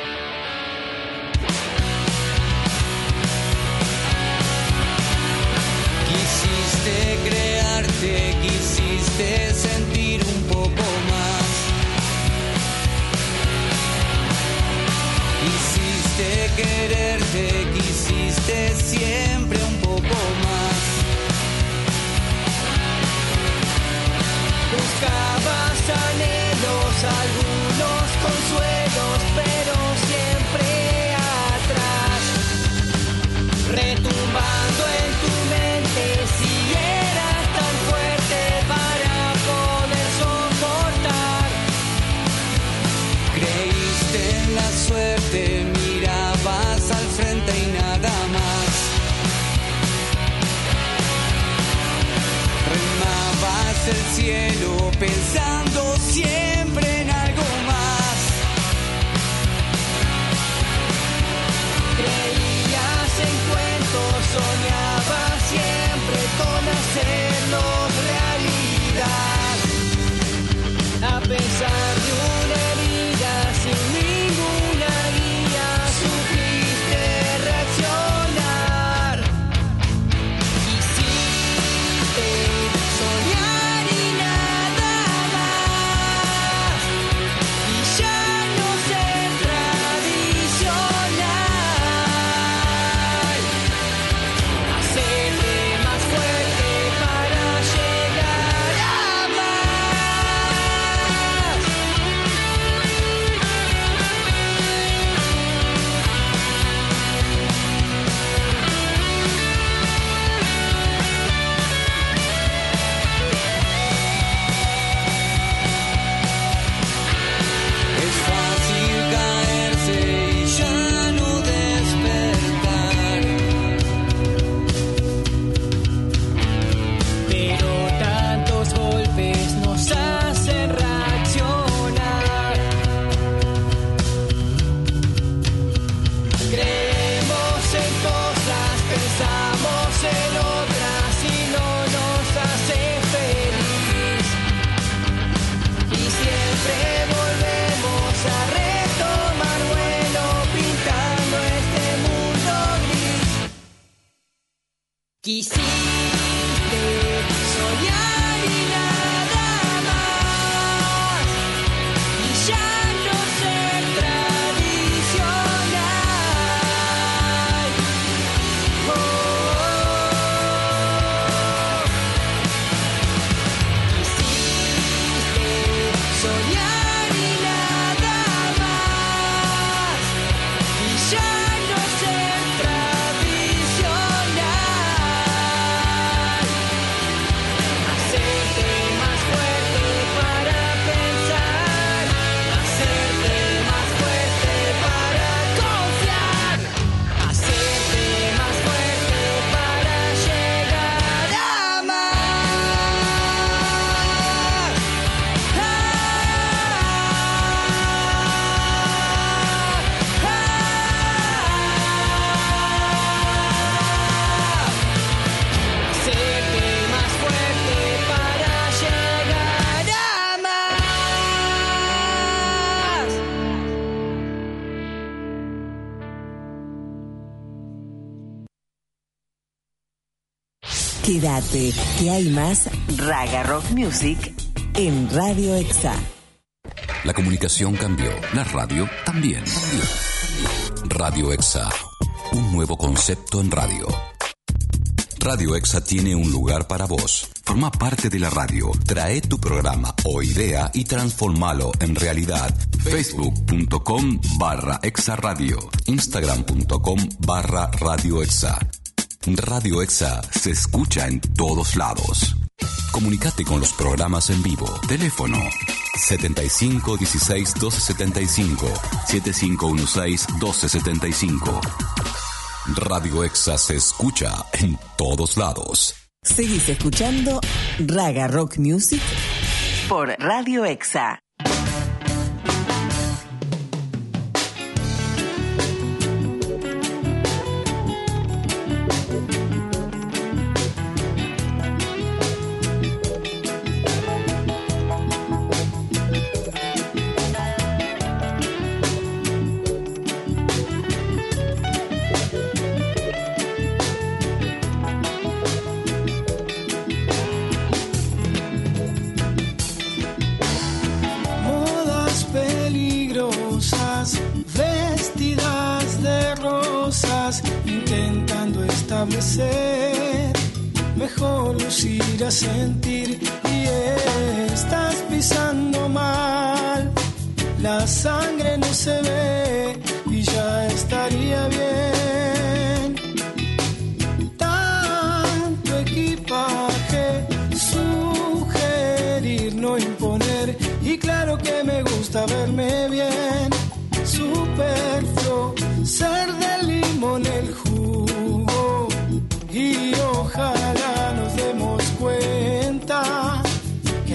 Quisiste crearte, quisiste sentir un poco más. Quisiste quererte, quisiste anhelos, algunos Que hay más Raga Rock Music en Radio Exa. La comunicación cambió, la radio también. Radio EXA, un nuevo concepto en radio. Radio EXA tiene un lugar para vos. Forma parte de la radio. Trae tu programa o idea y transformalo en realidad. Facebook.com barra EXA Radio. Instagram.com barra Radio EXA. Radio EXA se escucha en todos lados. Comunicate con los programas en vivo. Teléfono 75 16 12 75 7516 12 75 Radio Exa se escucha en todos lados. Seguís escuchando Raga Rock Music por Radio Exa.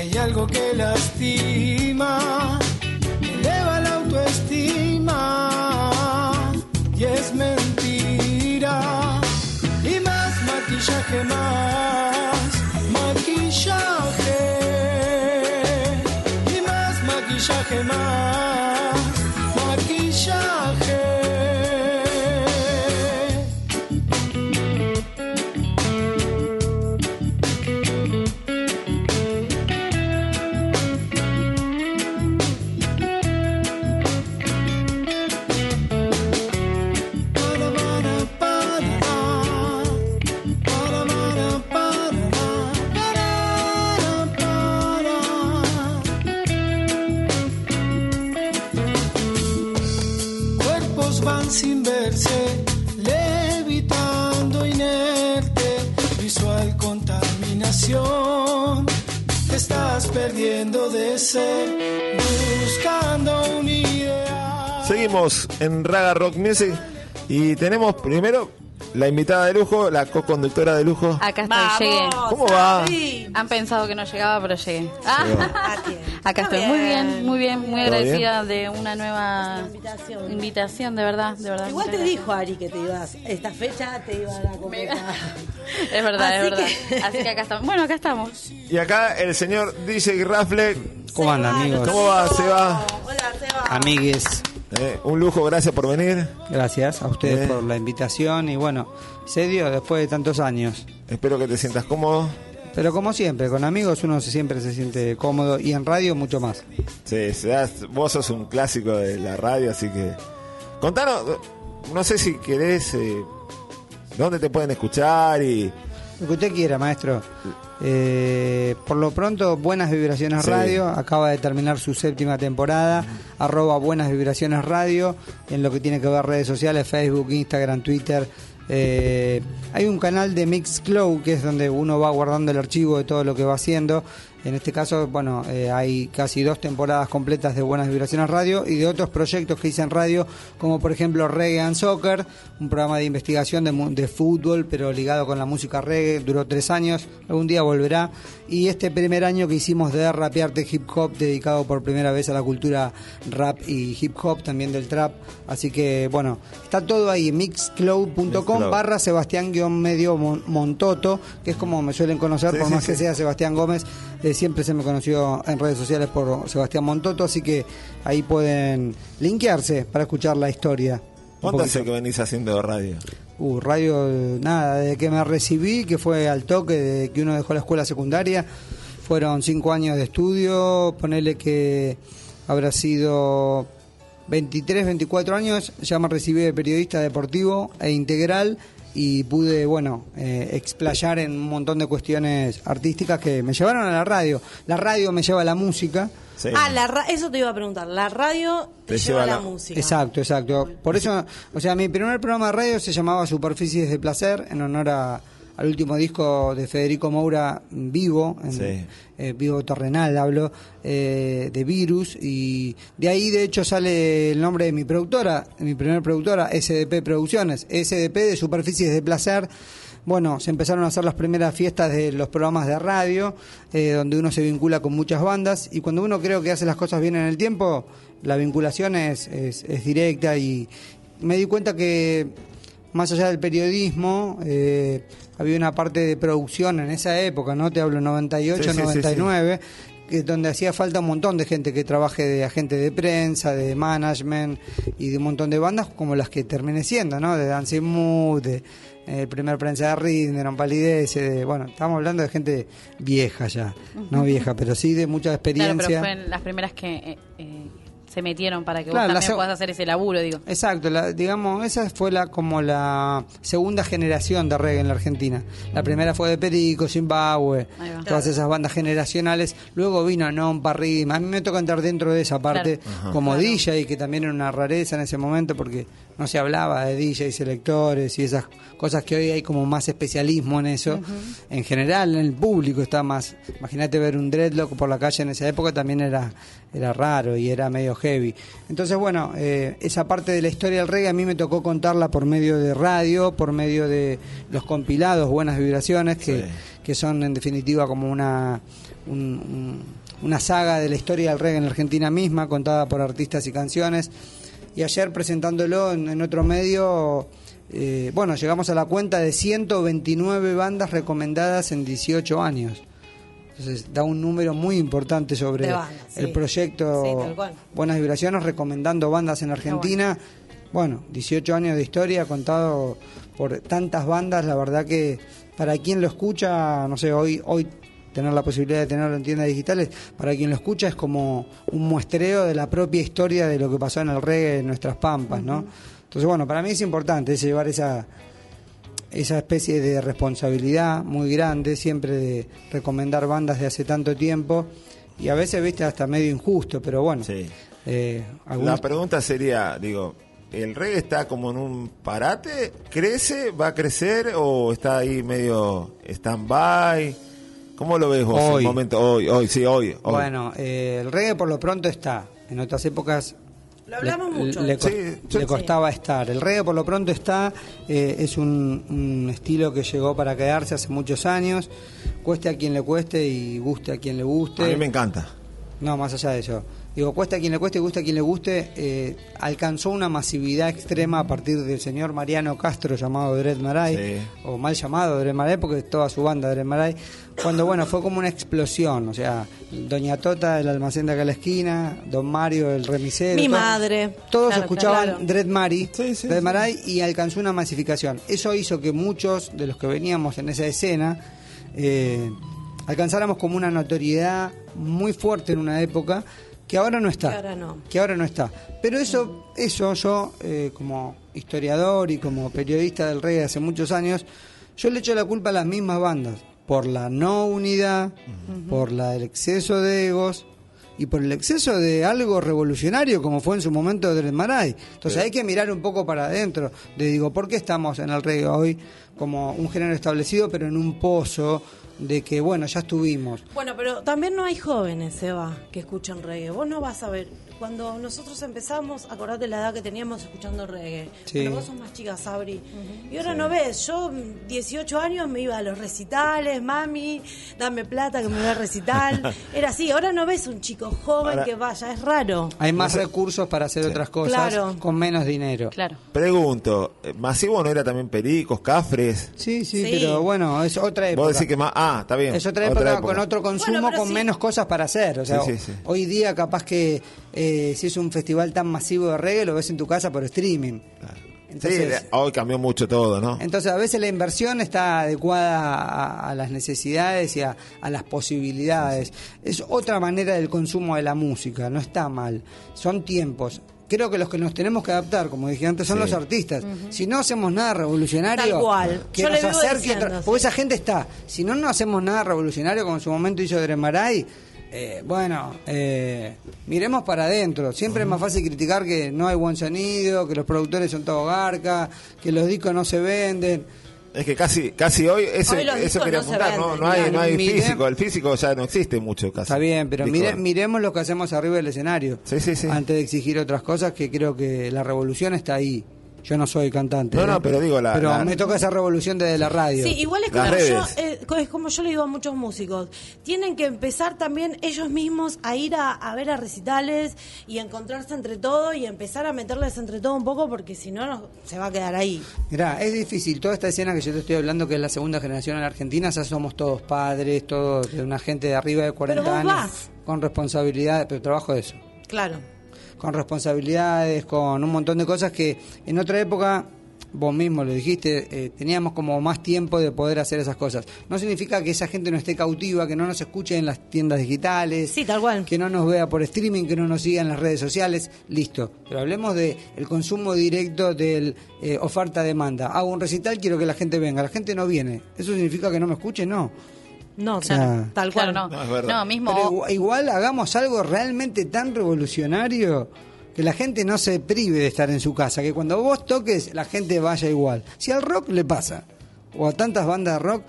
Hay algo que lastima, eleva la autoestima. Y es mentira. Y más maquillaje, más maquillaje. Y más maquillaje, más buscando. Seguimos en Raga Rock Music y tenemos primero la invitada de lujo, la co-conductora de lujo. Acá estoy, Vamos, llegué. ¿Cómo va? Sí. Han pensado que no llegaba, pero llegué. Ah, A tiempo. Acá estoy, muy bien, muy bien, muy ¿Todo agradecida de una nueva Invitación. invitación, de verdad, de verdad. Igual te dijo Ari que te ibas, esta fecha te iban a convocar. gracias. Es verdad, es verdad. que- Así que acá estamos. Bueno, acá estamos. Y acá el señor DJ Rafle. ¿Cómo andan, amigos? ¿Cómo va, Seba? Hola, Seba. Amigues, Eh, un lujo, gracias por venir. gracias a ustedes Eh. por la invitación y bueno, se dio después de tantos años. Espero que te sientas cómodo. Pero como siempre, con amigos uno siempre se siente cómodo y en radio mucho más. Sí, vos sos un clásico de la radio, así que... Contanos, no sé si querés... eh, ¿Dónde te pueden escuchar? y Lo que usted quiera, maestro. Eh, por lo pronto, Buenas Vibraciones Sí. Radio acaba de terminar su séptima temporada. Arroba Buenas Vibraciones Radio en lo que tiene que ver redes sociales, Facebook, Instagram, Twitter. Eh, hay un canal de Mixcloud que es donde uno va guardando el archivo de todo lo que va haciendo. En este caso, bueno, eh, hay casi dos temporadas completas de Buenas Vibraciones Radio y de otros proyectos que hice en radio, como por ejemplo Reggae and Soccer, un programa de investigación de, de fútbol, pero ligado con la música reggae, duró tres años, algún día volverá. Y este primer año que hicimos de Rapearte Hip Hop, dedicado por primera vez a la cultura rap y hip hop, también del trap. Así que, bueno, está todo ahí, mixcloud.com Mixcloud. barra Sebastián-medio Mon- Montoto, que es como me suelen conocer, Sí, por sí, más que sea Sebastián Gómez, eh, siempre se me conoció en redes sociales por Sebastián Montoto, así que ahí pueden linkearse para escuchar la historia. ¿Cuánto hace que venís haciendo radio? Uh, radio, nada, desde que me recibí, que fue al toque, de que uno dejó la escuela secundaria, fueron cinco años de estudio, ponerle que habrá sido 23, 24 años, ya me recibí de periodista deportivo e integral y pude, bueno, eh, explayar en un montón de cuestiones artísticas que me llevaron a la radio. La radio me lleva a la música. Sí. Ah, la ra- eso te iba a preguntar. La radio te, Te lleva lleva la, la- música. Exacto, exacto. Por eso, o sea, mi primer programa de radio se llamaba Superficies de Placer, en honor a, al último disco de Federico Moura, Vivo, en, Sí. eh, Vivo Torrenal hablo, eh, de Virus, y de ahí de hecho sale el nombre de mi productora, de mi primer productora, SDP Producciones, SDP de Superficies de Placer. Bueno, se empezaron a hacer las primeras fiestas de los programas de radio, eh, donde uno se vincula con muchas bandas, y cuando uno creo que hace las cosas bien en el tiempo, la vinculación es, es, es directa y me di cuenta que más allá del periodismo, eh, había una parte de producción en esa época, ¿no? Te hablo 98, Sí, sí, sí, 99, que donde hacía falta un montón de gente que trabaje de agente de prensa, de management y de un montón de bandas como las que terminé siendo, ¿no? De Dancing Mood, de eh, el primer prensa de Ritmo, de Non Palidece, de, bueno, estamos hablando de gente vieja ya, no vieja, pero sí de mucha Claro, experiencia. pero fueron las primeras que eh, eh, se metieron para que Claro, vos también puedas hacer ese laburo, digo. Exacto, la- digamos, esa fue la como la segunda generación de reggae en la Argentina. La primera fue de Perico, Zimbabue, todas esas bandas generacionales. Luego vino Non Parrima. A mí me toca entrar dentro de esa parte Claro. Como DJ, que también era una rareza en ese momento porque no se hablaba de DJ selectores y esas cosas que hoy hay como más especialismo en eso. En general, en el público está más. Imagínate ver un dreadlock por la calle en esa época también era, era raro y era medio heavy. Entonces, bueno, eh, esa parte de la historia del reggae a mí me tocó contarla por medio de radio, por medio de los compilados Buenas Vibraciones, que, Sí. que son en definitiva como una. un- un- una saga de la historia del reggae en la Argentina misma, contada por artistas y canciones. Y ayer presentándolo en, en otro medio, eh, bueno, llegamos a la cuenta de 129 bandas recomendadas en 18 años. Entonces da un número muy importante sobre bandas, el sí. proyecto Sí. Buenas Vibraciones, recomendando bandas en Argentina. Bueno, 18 años de historia contado por tantas bandas, la verdad que para quien lo escucha, no sé, hoy, hoy tener la posibilidad de tenerlo en tiendas digitales, para quien lo escucha es como un muestreo de la propia historia de lo que pasó en el reggae en nuestras pampas, ¿no? Entonces, bueno, para mí es importante es llevar esa, esa especie de responsabilidad muy grande, siempre de recomendar bandas de hace tanto tiempo y a veces, viste, hasta medio injusto, pero bueno. Sí. eh, La pregunta sería, digo, ¿el reggae está como en un parate? ¿Crece? ¿Va a crecer? ¿O está ahí medio stand-by? ¿Cómo lo ves vos en Hoy. el momento? Hoy, hoy, sí, hoy. hoy. Bueno, eh, el reggae por lo pronto está. En otras épocas Lo hablamos le, mucho. le Sí, costaba estar. El reggae por lo pronto está. eh, es un, un estilo que llegó para quedarse hace muchos años. Cueste a quien le cueste y guste a quien le guste. A mí me encanta. No, más allá de eso. Digo, cuesta a quien le cueste y gusta a quien le guste, eh, alcanzó una masividad extrema a partir del señor Mariano Castro llamado Dred Maray, Sí. o mal llamado Dred Maray, porque toda su banda Dred Maray, cuando bueno, fue como una explosión, o sea, Doña Tota del almacén de acá a la esquina, Don Mario el remisero. Mi todo- madre. Todos Claro, escuchaban claro. Dred Mari, Sí, sí, Dred sí. Maray y alcanzó una masificación. Eso hizo que muchos de los que veníamos en esa escena eh, alcanzáramos como una notoriedad muy fuerte en una época que ahora no está. Que ahora no. Que ahora no está. Pero eso, eso yo, eh, como historiador y como periodista del reggae hace muchos años, yo le echo la culpa a las mismas bandas. Por la no unidad, por la, el exceso de egos y por el exceso de algo revolucionario como fue en su momento Dred Maray. Entonces hay que mirar un poco para adentro. De digo, ¿por qué estamos en el reggae hoy como un género establecido pero en un pozo de que, bueno, ya estuvimos? Bueno, pero también no hay jóvenes, Eva, que escuchan reggae. Vos no vas a ver. Cuando nosotros empezamos, acordate la edad que teníamos escuchando reggae. Sí. Pero vos sos más chica, Sabri. Y ahora no ves. Yo, mm, 18 años, me iba a los recitales, mami, dame plata que me voy al recital. Era así. Ahora no ves un chico joven Ahora- que vaya. Es raro. Hay más recursos para hacer otras cosas Claro. con menos dinero. Claro. Pregunto, ¿eh, ¿masivo no era también pericos, cafres? Sí, sí, Sí. pero bueno, es otra época. Vos decís que más... Ah, está bien. Es otra época, con otro consumo, Bueno, con sí. menos cosas para hacer. O sea, Sí, sí, sí. hoy día capaz que eh, si es un festival tan masivo de reggae, lo ves en tu casa por streaming. Entonces, sí, hoy cambió mucho todo, ¿no? entonces a veces la inversión está adecuada a, a las necesidades y a, a las posibilidades. Es otra manera del consumo de la música, no está mal. Son tiempos. Creo que los que nos tenemos que adaptar, como dije antes, son Sí. los artistas. Si no hacemos nada revolucionario, Tal cual. que Yo nos acerque diciendo, otra- sí. porque esa gente está. Si no, no hacemos nada revolucionario como en su momento hizo Dremaray. Eh, bueno, eh, miremos para adentro. Siempre es más fácil criticar que no hay buen sonido, que los productores son todo garca, que los discos no se venden. Es que casi casi hoy, los eso quería no apuntar, no, venden, no hay, no hay Mire- físico, el físico ya no existe mucho casi. Está bien, pero mire- miremos lo que hacemos arriba del escenario. Sí, sí, sí. Antes de exigir otras cosas, que creo que la revolución está ahí. Yo no soy cantante. No, ¿eh? no, pero digo, la- Pero la- me toca esa revolución desde la radio. Sí, igual es como, yo, eh, es como yo le digo a muchos músicos, tienen que empezar también ellos mismos a ir a, a ver a recitales y a encontrarse entre todo y empezar a meterles entre todo un poco porque si no, no se va a quedar ahí. Mirá, es difícil. Toda esta escena que yo te estoy hablando, que es la segunda generación en la Argentina, ya somos todos padres, todos de una gente de arriba de 40 Pero vos años. vas. Con responsabilidades, pero trabajo de eso. Claro. Con responsabilidades, con un montón de cosas que en otra época, vos mismo lo dijiste, eh, teníamos como más tiempo de poder hacer esas cosas. No significa que esa gente no esté cautiva, que no nos escuche en las tiendas digitales. Sí, tal cual. que no nos vea por streaming, que no nos siga en las redes sociales, listo. Pero hablemos de el consumo directo del eh, oferta-demanda. Hago un recital, quiero que la gente venga. La gente no viene. ¿Eso significa que no me escuche? No. No, sea, claro, tal cual. Claro, no. No, mismo. Pero igual, igual hagamos algo realmente tan revolucionario que la gente no se prive de estar en su casa, que cuando vos toques la gente vaya igual. Si al rock le pasa, o a tantas bandas de rock,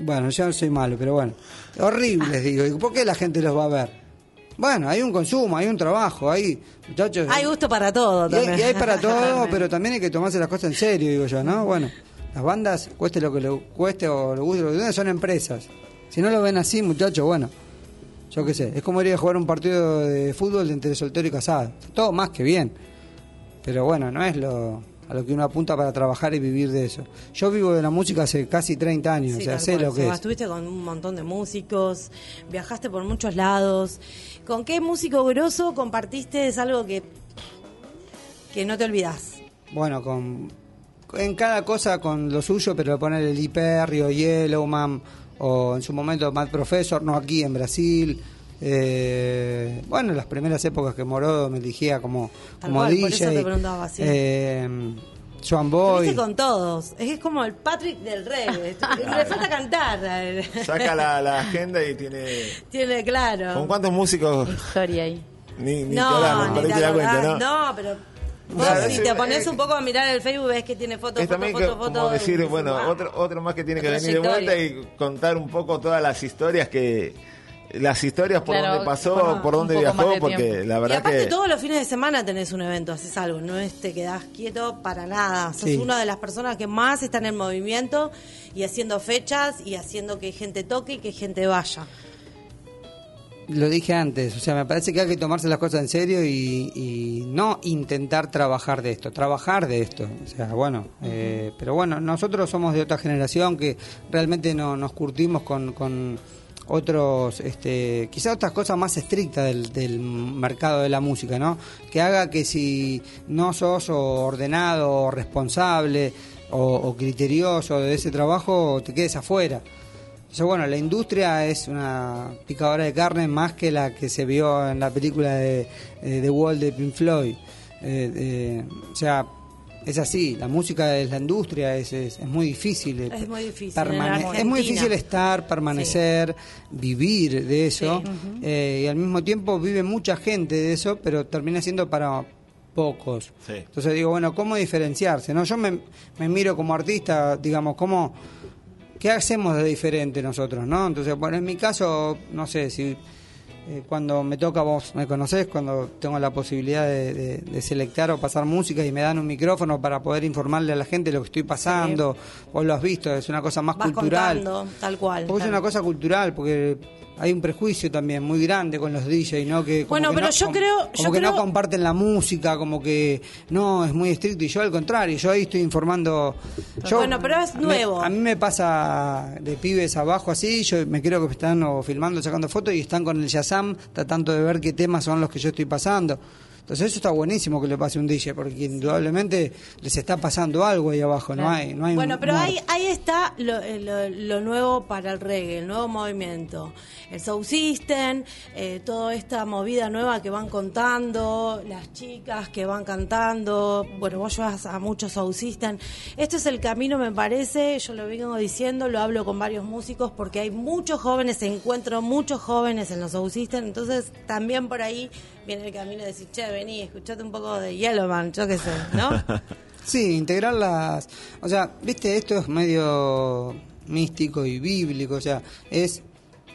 bueno, yo no soy malo, pero bueno, horribles digo, ¿y por qué la gente los va a ver? Bueno, hay un consumo, hay un trabajo, hay muchachos. Hay gusto para todo Y hay, también. y hay para todo, pero también hay que tomarse las cosas en serio, digo yo, ¿no? Bueno, las bandas, cueste lo que le cueste o le guste lo que son empresas. Si no lo ven así, muchachos, bueno, yo qué sé, es como ir a jugar un partido de fútbol entre soltero y casado. Todo más que bien. Pero bueno, no es lo a lo que uno apunta para trabajar y vivir de eso. Yo vivo de la música hace casi 30 años, Sí, o sea, sé cual, lo que es. Estuviste con un montón de músicos, viajaste por muchos lados. ¿Con qué músico grosso compartiste es algo que, que no te olvidas? Bueno, con en cada cosa con lo suyo, pero poner el Hiperri o Yellowman o en su momento Mad Professor, no aquí en Brasil. Eh, bueno, las primeras épocas que Morodo me elegía como, Tal como cual, DJ. por eso te preguntaba, sí. eh, Joan Boy. Con todos. Es como el Patrick del reggae. Le falta cantar. Saca la, la agenda y tiene... Tiene claro. ¿Con cuántos músicos? Historia ahí. Ni, ni No, te ni cuenta. ¿no? No, pero vos Claro, si te pones es- un poco a mirar el Facebook ves que tiene fotos, fotos, también fotos, que- fotos. como decir, y bueno, otro, otro más que tiene que venir de vuelta y contar un poco todas las historias que... Las historias por Claro, dónde pasó, bueno, por más viajó, porque tiempo. la Y verdad aparte que... todos los fines de semana tenés un evento, haces algo, no es te quedás quieto para nada. Sos Sí. una de las personas que más están en movimiento y haciendo fechas y haciendo que gente toque y que gente vaya. Lo dije antes, o sea, me parece que hay que tomarse las cosas en serio y, y no intentar trabajar de esto, trabajar de esto. O sea, bueno, eh, pero bueno, nosotros somos de otra generación que realmente no, nos curtimos con, con otros, este, quizás otras cosas más estrictas del, del mercado de la música, ¿no? Que haga que si no sos ordenado o responsable o, o criterioso de ese trabajo, te quedes afuera. Entonces, bueno, la industria es una picadora de carne más que la que se vio en la película de eh, The Wall de Pink Floyd. Eh, eh, o sea, es así, la música es la industria, es, es, es muy difícil. Es muy difícil, es muy difícil estar, permanecer, vivir de eso. eh, y al mismo tiempo vive mucha gente de eso, pero termina siendo para pocos. Sí. Entonces digo, bueno, ¿cómo diferenciarse? no Yo me, me miro como artista, digamos, ¿cómo, ¿qué hacemos de diferente nosotros? no Entonces, bueno, en mi caso, no sé, si eh, cuando me toca, vos me conocés, cuando tengo la posibilidad de, de- de selectar o pasar música y me dan un micrófono para poder informarle a la gente lo que estoy pasando, vos lo has visto, es una cosa más Vas cultural. contando, tal cual. Porque es una cosa cultural, porque hay un prejuicio también muy grande con los DJs, ¿no? Que como Bueno, que pero no- yo como- creo- como yo que no comparten la música, como que no, es muy estricto. Y yo al contrario, yo ahí estoy informando. Yo, Bueno, pero es me- nuevo. a mí me pasa de pibes abajo así, yo me creo que están o filmando, sacando fotos y están con el Shazam tratando de ver qué temas son los que yo estoy pasando. Entonces eso está buenísimo que le pase un DJ, porque indudablemente les está pasando algo ahí abajo, no hay, no hay Bueno, pero ahí, ahí está lo, eh, lo- lo nuevo para el reggae, el nuevo movimiento. El Soul System, eh, toda esta movida nueva que van contando, las chicas que van cantando. Bueno, vos llevas a muchos Soul System. Este es el camino, me parece, yo lo vengo diciendo, lo hablo con varios músicos, porque hay muchos jóvenes, encuentro muchos jóvenes en los Soul System, entonces también por ahí viene el camino de decir, che, vení, escuchate un poco de Yellowman, yo qué sé, ¿no? Sí, integrarlas. O sea, viste, esto es medio místico y bíblico, o sea, es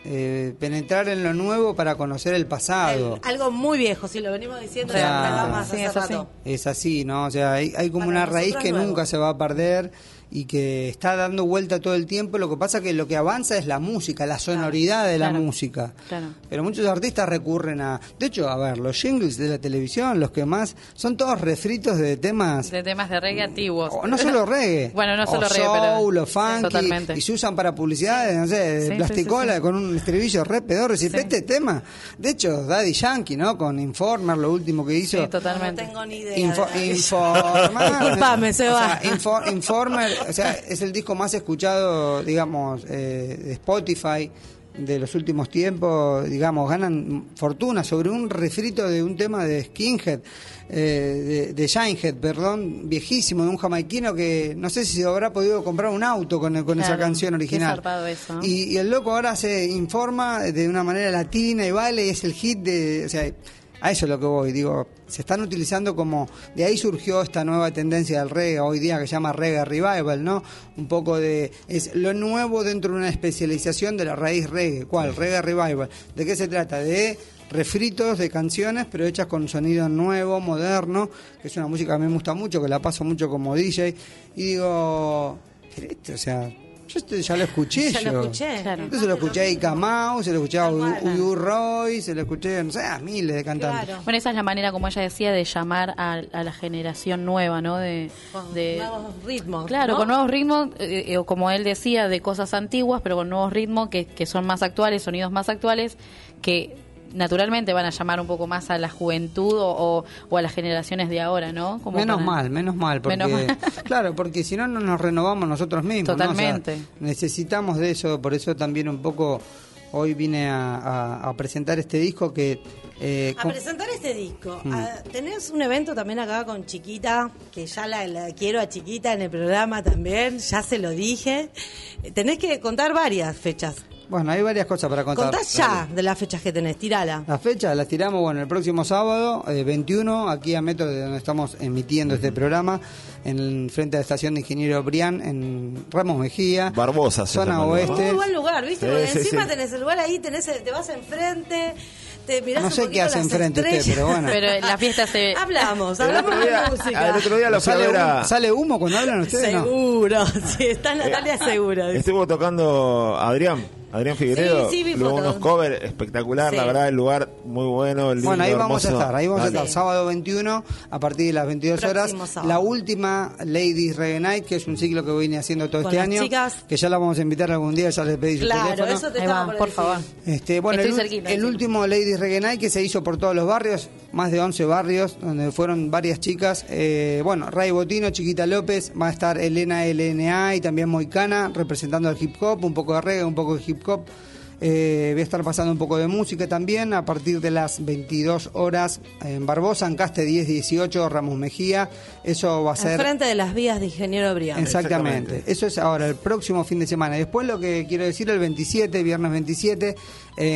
eh, penetrar en lo nuevo para conocer el pasado. El- algo muy viejo, si lo venimos diciendo ya empezamos hace Sí, sí. rato. Es así, ¿no? O sea, hay, hay como Para una raíz que nuevo. nunca se va a perder y que está dando vuelta todo el tiempo. Lo que pasa que lo que avanza es la música, la sonoridad de la Claro. música. Claro. Pero muchos artistas recurren a... De hecho, a ver, los jingles de la televisión, los que más... Son todos refritos de temas... De temas de reggae antiguos. o no solo reggae. Bueno, no solo o reggae, pero- soul, o funky. Totalmente. Y se usan para publicidades, no sé, de Sí, plasticola, sí, sí. con un estribillo re pedorro. Y Sí. este tema... De hecho, Daddy Yankee, ¿no? Con Informer, lo último que hizo. Sí, No totalmente. tengo ni idea. Info- Informer. Disculpame, O Seba. sea, Info- Informer, o sea, es el disco más escuchado, digamos, eh, de Spotify de los últimos tiempos, digamos, ganan fortuna sobre un refrito de un tema de Skinhead, eh, de, de Shinehead, perdón, viejísimo, de un jamaiquino que no sé si habrá podido comprar un auto con, con esa canción original. zarpado eso, ¿no? Y, y el loco ahora se informa de una manera latina y vale, y es el hit de, o sea, a eso es lo que voy, digo, se están utilizando como, de ahí surgió esta nueva tendencia del reggae hoy día que se llama reggae revival, ¿no? Un poco de, es lo nuevo dentro de una especialización de la raíz reggae, ¿cuál? Reggae revival. ¿De qué se trata? De refritos de canciones, pero hechas con sonido nuevo, moderno, que es una música que a mí me gusta mucho, que la paso mucho como DJ, y digo, o sea, yo esto ya lo escuché Ya lo escuché. Claro. Yo se lo escuché a Ika Mau, se lo escuché a. Uyu Roy, se lo escuché, no sé, a miles de cantantes. Claro. Bueno, esa es la manera, como ella decía, de llamar a, a la generación nueva, ¿no? De, Con de- nuevos ritmos. Claro, ¿no? con nuevos ritmos, eh, eh, o como él decía, de cosas antiguas, pero con nuevos ritmos que, que son más actuales, sonidos más actuales, que naturalmente van a llamar un poco más a la juventud o, o- o a las generaciones de ahora, ¿no? Como menos para- mal, menos mal, porque Menos mal. claro, porque si no no nos renovamos nosotros mismos. ¿no? O sea, Totalmente. necesitamos de eso, por eso también un poco hoy vine a, a- a presentar este disco que eh, A con- presentar este disco. Mm. Ah, tenés un evento también acá con Chiquita, que ya la, la quiero a Chiquita en el programa también, ya se lo dije. Tenés que contar varias fechas. Bueno, hay varias cosas para contar. Contás ya de las fechas que tenés, tirala. Las fechas las tiramos, bueno, el próximo sábado, eh, 21, aquí a metro de donde estamos emitiendo este programa, en frente a la estación de Ingeniero Brián, en Ramos Mejía. Barbosa Zona el oeste. Muy buen lugar, ¿viste? Sí, Porque sí, encima sí. tenés el lugar ahí, tenés, el- te vas enfrente, te mirás No sé qué hace enfrente usted, pero bueno. Pero la fiesta se... Hablamos, El hablamos día, de música. al otro día lo ¿Sale, humo, ¿Sale humo cuando hablan ustedes? No. Seguro, sí, está Natalia seguro. dice. Estuvo tocando Adrián, Adrián Figueredo. Sí, sí, vi luego unos covers espectacular, Sí. la verdad, el lugar muy bueno. lindo, Bueno, ahí vamos a estar, ahí vamos Dale. a estar, sábado 21, a partir de las 22 horas. Sábado. La última Ladies Reggae Night, que es un ciclo que vine haciendo todo Con este año. chicas. Que ya la vamos a invitar algún día, ya les pedí su Claro, teléfono. eso te Ahí va, por favor. Este, bueno, Estoy el, cerquita, el último Ladies Reggae Night que se hizo por todos los barrios, más de 11 barrios, donde fueron varias chicas. Eh, bueno, Ray Botino, Chiquita López, va a estar Elena LNA y también Moicana, representando al hip hop, un poco de reggae, un poco de hip hop. Eh, voy a estar pasando un poco de música también a partir de las 22 horas en Barbosa, en Caste 1018, Ramos Mejía. Eso va a ser. Enfrente de las vías de Ingeniero Brián. Exactamente. Eso es ahora, el próximo fin de semana. Después lo que quiero decir, el 27, viernes 27, eh,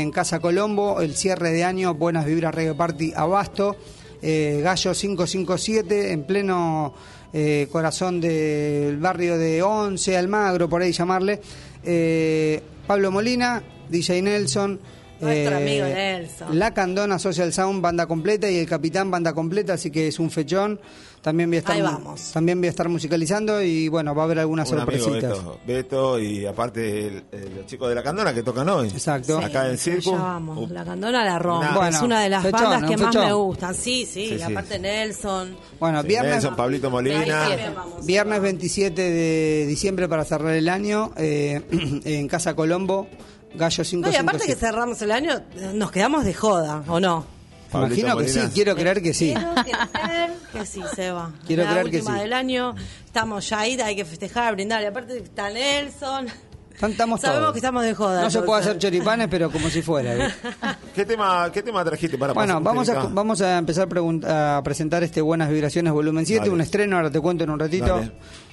en Casa Colombo, el cierre de año, Buenas Vibras Reggae Party Abasto, eh, Gallo 557, en pleno eh, corazón del barrio de Once, Almagro, por ahí llamarle. Eh, Pablo Molina, DJ Nelson. Nuestro eh, amigo Nelson. La Candona Social Sound, banda completa, y el Capitán, banda completa, así que es un fechón. También voy a estar, Ahí vamos. También voy a estar musicalizando y bueno, va a haber algunas Un amigo sorpresitas. Beto, Beto y aparte el, el- los chicos de la Candona que tocan hoy. Exacto. Acá en Circo. allá vamos. Uh, La Candona la rompe. Nah. Bueno, es una de las fechón, bandas que más fechón. me gustan. Sí, sí. Sí, y sí. aparte Nelson. Bueno, sí, viernes, Nelson, Pablito Molina. Vamos. viernes 27 de diciembre para cerrar el año eh, en Casa Colombo, Gallo No, y aparte que 557. cerramos el año, nos quedamos de joda, ¿o no? Pablito Imagino que sí, quiero creer que sí. Quiero creer que sí, Seba. Quiero la creer que última sí. del año, estamos ya ahí, hay que festejar, brindar. Y aparte está Nelson. Estamos Sabemos todos. que estamos de joda. No se puede hacer choripanes, pero como si fuera. ¿eh? ¿Qué tema, ¿Qué tema trajiste para Bueno, vamos a, vamos a empezar a presentar este Buenas Vibraciones Volumen 7, Dale. un estreno, ahora te cuento en un ratito.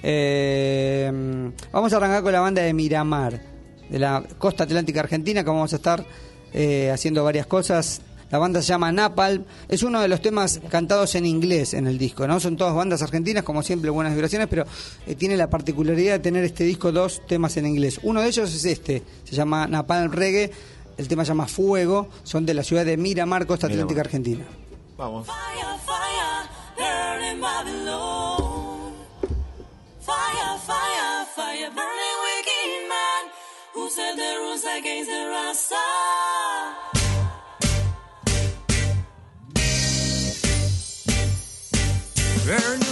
Eh, vamos a arrancar con la banda de Miramar, de la costa atlántica argentina, que vamos a estar eh, haciendo varias cosas. La banda se llama Napalm. Es uno de los temas cantados en inglés en el disco, ¿no? Son todas bandas argentinas, como siempre, buenas vibraciones, pero eh, tiene la particularidad de tener este disco dos temas en inglés. Uno de ellos es este, se llama Napalm Reggae. El tema se llama Fuego. Son de la ciudad de Miramar, Costa Atlántica, Argentina. Vamos. Fire, fire, burning Babylon. Fire, fire, fire, burning wicked man. Who the rules against the Rasta? Burn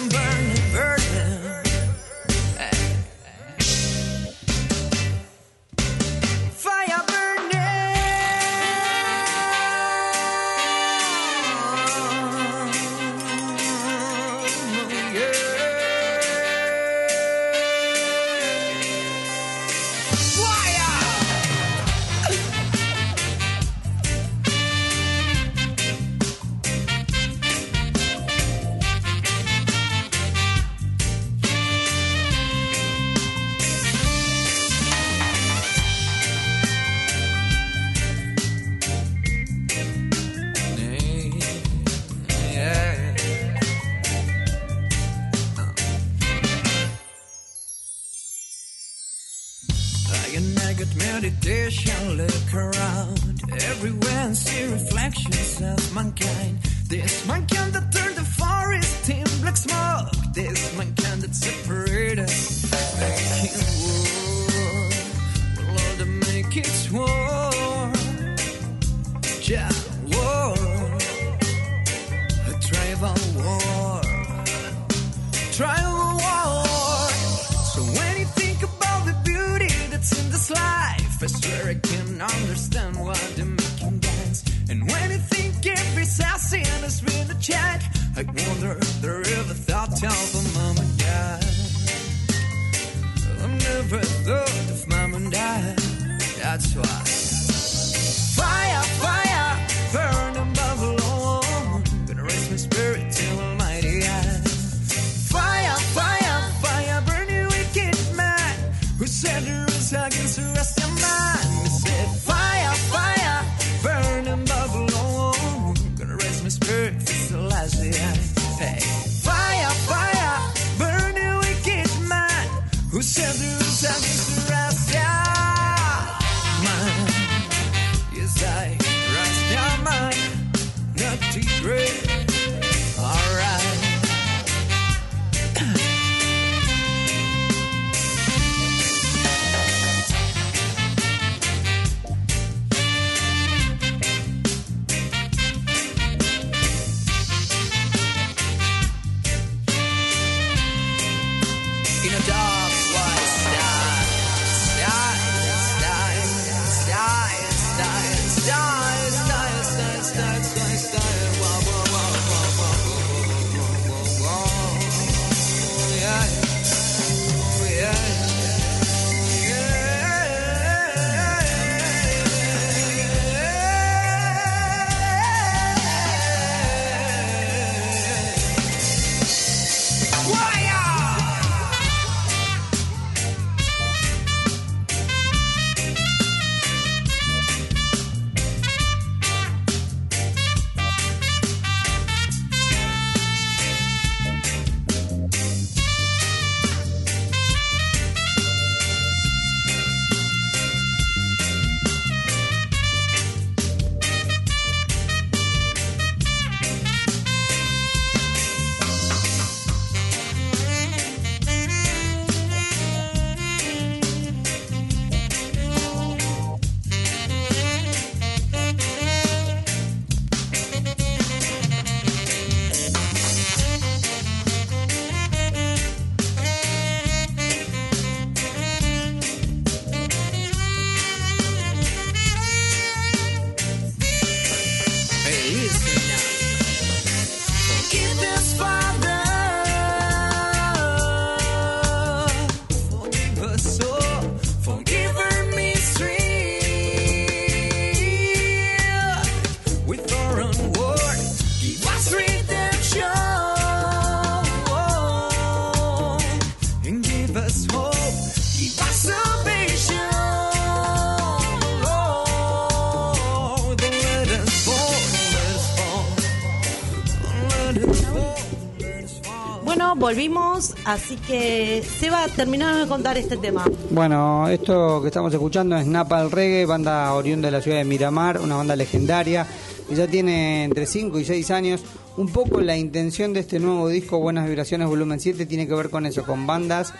volvimos, así que Seba, terminamos de contar este tema. Bueno, esto que estamos escuchando es Napal Reggae, banda oriunda de la ciudad de Miramar, una banda legendaria que ya tiene entre 5 y 6 años. Un poco la intención de este nuevo disco, Buenas Vibraciones Volumen 7, tiene que ver con eso, con bandas,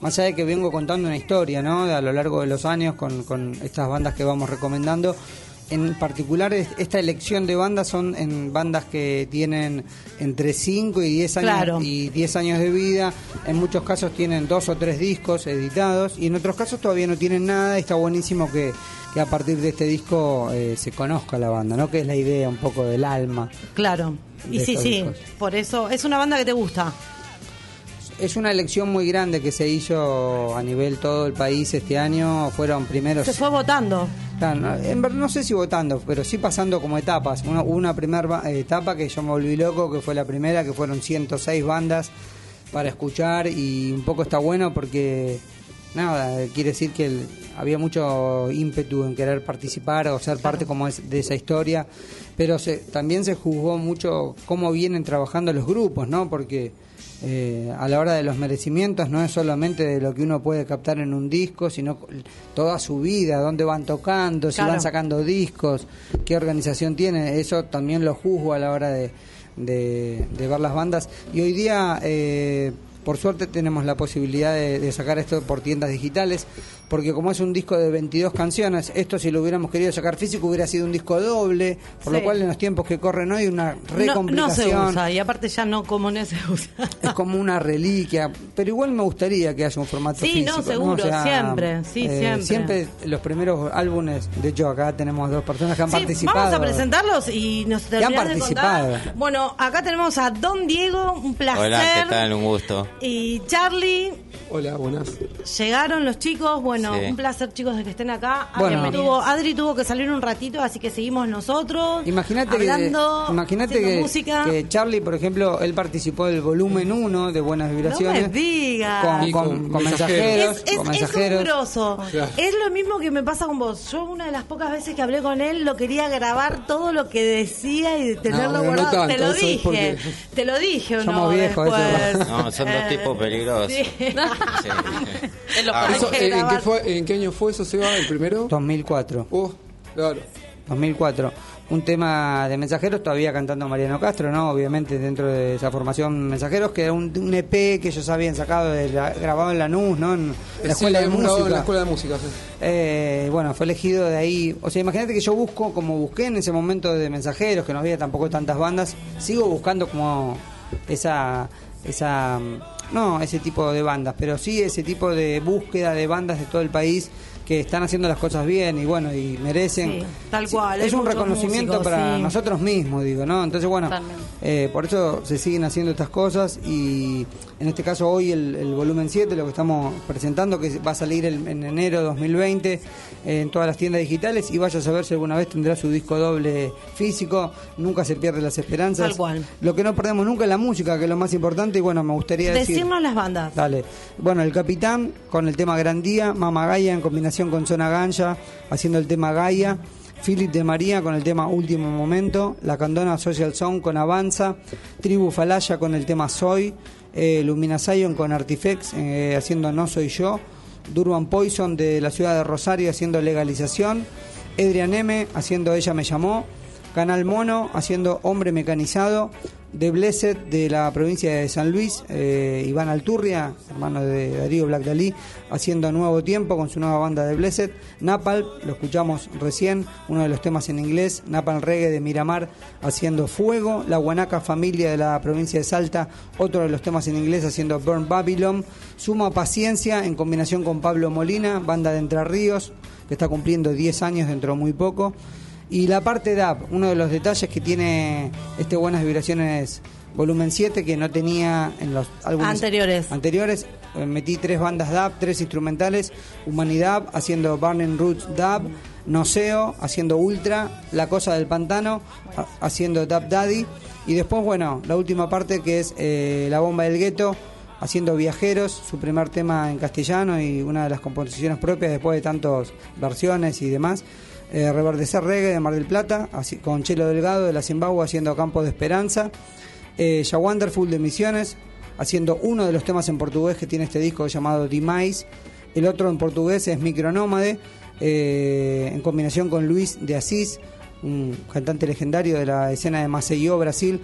más allá de que vengo contando una historia, ¿no? A lo largo de los años con, con estas bandas que vamos recomendando en particular esta elección de bandas son en bandas que tienen entre 5 y 10 años y 10 años de vida. En muchos casos tienen dos o tres discos editados y en otros casos todavía no tienen nada. Está buenísimo que, a partir de este disco eh, se conozca la banda, ¿no? Que es la idea un poco del alma. Claro. Y sí, sí, por eso es una banda que te gusta es una elección muy grande que se hizo a nivel todo el país este año. Fueron primeros. Se fue votando. no, sé si votando, pero sí pasando como etapas. Una, una primera etapa que yo me volví loco, que fue la primera, que fueron 106 bandas para escuchar y un poco está bueno porque nada, quiere decir que había mucho ímpetu en querer participar o ser parte como es de esa historia, pero se, también se juzgó mucho cómo vienen trabajando los grupos, ¿no? Porque eh, a la hora de los merecimientos no es solamente de lo que uno puede captar en un disco, sino toda su vida, dónde van tocando, si van sacando discos, qué organización tiene, eso también lo juzgo a la hora de, de, ver las bandas. Y hoy día, eh, por suerte, tenemos la posibilidad de sacar esto por tiendas digitales porque como es un disco de 22 canciones, esto si lo hubiéramos querido sacar físico hubiera sido un disco doble, por lo cual en los tiempos que corren hoy una recomplicación. No, se usa, y aparte ya no como no se usa. Es como una reliquia, pero igual me gustaría que haya un formato físico. Sí, no, seguro, siempre, sí, eh, siempre. Siempre los primeros álbumes, de hecho acá tenemos dos personas que han participado. Vamos a presentarlos y nos que han participado. Bueno, acá tenemos a Don Diego, un placer. Hola, ¿qué tal? Un gusto. Y Charlie. Hola, buenas. Llegaron los chicos, bueno, bueno, un placer, chicos, de que estén acá. Adri, tuvo, Adri tuvo que salir un ratito, así que seguimos nosotros. Imagínate hablando, que, imagínate que, que, Charlie, por ejemplo, él participó del volumen 1 de Buenas Vibraciones. No me digas. Con, con, mensajeros. Es, es, mensajeros. Es lo mismo que me pasa con vos. Yo, una de las pocas veces que hablé con él, lo quería grabar todo lo que decía y tenerlo guardado. te lo dije. Te lo dije, ¿o Somos viejos, eso. No, son dos tipos peligrosos. Sí. sí. Ah, eso, ¿en, qué fue, ¿En qué año fue eso, Seba? ¿El primero? 2004. Uh, claro. 2004. Un tema de mensajeros, todavía cantando Mariano Castro, ¿no? Obviamente dentro de esa formación mensajeros, que era un, EP que ellos habían sacado, de grabado en Lanús, ¿no? En la escuela de música. En la escuela de música, sí. eh, bueno, fue elegido de ahí. O sea, imagínate que yo busco, como busqué en ese momento de mensajeros, que no había tampoco tantas bandas, sigo buscando como esa esa no ese tipo de bandas, pero sí ese tipo de búsqueda de bandas de todo el país que están haciendo las cosas bien y bueno, y merecen. tal cual. Es un reconocimiento para nosotros mismos, digo, ¿no? Entonces, bueno, eh, por eso se siguen haciendo estas cosas y en este caso hoy el, volumen 7, lo que estamos presentando, que va a salir en enero de 2020 en todas las tiendas digitales y vaya a saber si alguna vez tendrá su disco doble físico, nunca se pierde las esperanzas. Tal cual. Lo que no perdemos nunca es la música, que es lo más importante y bueno, me gustaría decir... Decirnos las bandas. Dale. Bueno, El Capitán con el tema Gran Día, Mama Gaia en combinación con Zona Ganja, haciendo el tema Gaia. Philip de María con el tema Último Momento, La Candona Social Song con Avanza, Tribu Falaya con el tema Soy, eh, Lumina Zion con Artifex eh, haciendo No Soy Yo, Durban Poison de la ciudad de Rosario haciendo Legalización, Edrian M haciendo Ella Me Llamó, Canal Mono haciendo Hombre Mecanizado, de Blessed de la provincia de San Luis, eh, Iván Alturria, hermano de Darío Black Dalí, haciendo nuevo tiempo con su nueva banda de Blessed, Napal, lo escuchamos recién, uno de los temas en inglés, Napal Reggae de Miramar haciendo Fuego, la Guanaca Familia de la provincia de Salta, otro de los temas en inglés haciendo Burn Babylon, Suma Paciencia en combinación con Pablo Molina, banda de Entre Ríos, que está cumpliendo 10 años dentro de muy poco. Y la parte DAP, uno de los detalles que tiene este Buenas Vibraciones volumen 7 que no tenía en los álbumes anteriores. Anteriores eh, metí tres bandas DAP, tres instrumentales, Humanidad haciendo Burning Roots DAP, Noseo haciendo Ultra, La Cosa del Pantano haciendo DAP Daddy y después bueno, la última parte que es eh, La Bomba del Gueto haciendo Viajeros, su primer tema en castellano y una de las composiciones propias después de tantas versiones y demás eh, Reverdecer Reggae de Mar del Plata, con Chelo Delgado de la Zimbabue haciendo Campo de Esperanza, eh, Ya Wonderful de Misiones, haciendo uno de los temas en portugués que tiene este disco llamado Dimais. El otro en portugués es Micronómade, eh, en combinación con Luis de Asís, un cantante legendario de la escena de Maceió, Brasil.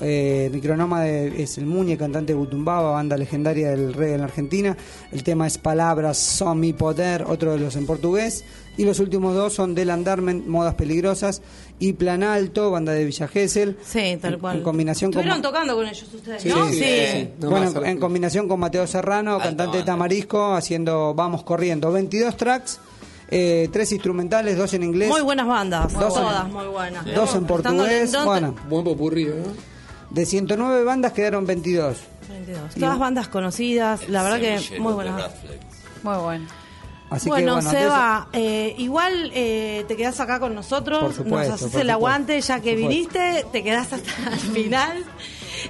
Eh, Micronómade es el Muñe, cantante de Butumbaba, banda legendaria del reggae en la Argentina. El tema es Palabras, Son Mi Poder, otro de los en portugués. Y los últimos dos son Del Andarmen, Modas Peligrosas y Plan Alto, banda de Villa Gesell. Sí, tal cual. En combinación con Estuvieron tocando con ellos ustedes, Sí, ¿no? sí, sí. Bueno, en combinación con Mateo Serrano, cantante de Tamarisco, haciendo Vamos Corriendo. 22 tracks, eh, tres instrumentales, dos en inglés. Muy buenas bandas, Dos en- todas muy buenas. Dos en portugués, bueno. Buen popurrí, ¿no? De 109 bandas quedaron 22. 22. Todas bandas conocidas, la verdad que muy buenas. Muy bueno. Así bueno, que, bueno, Seba, eh, igual eh, te quedás acá con nosotros, supuesto, nos haces el aguante ya que viniste, te quedás hasta el final.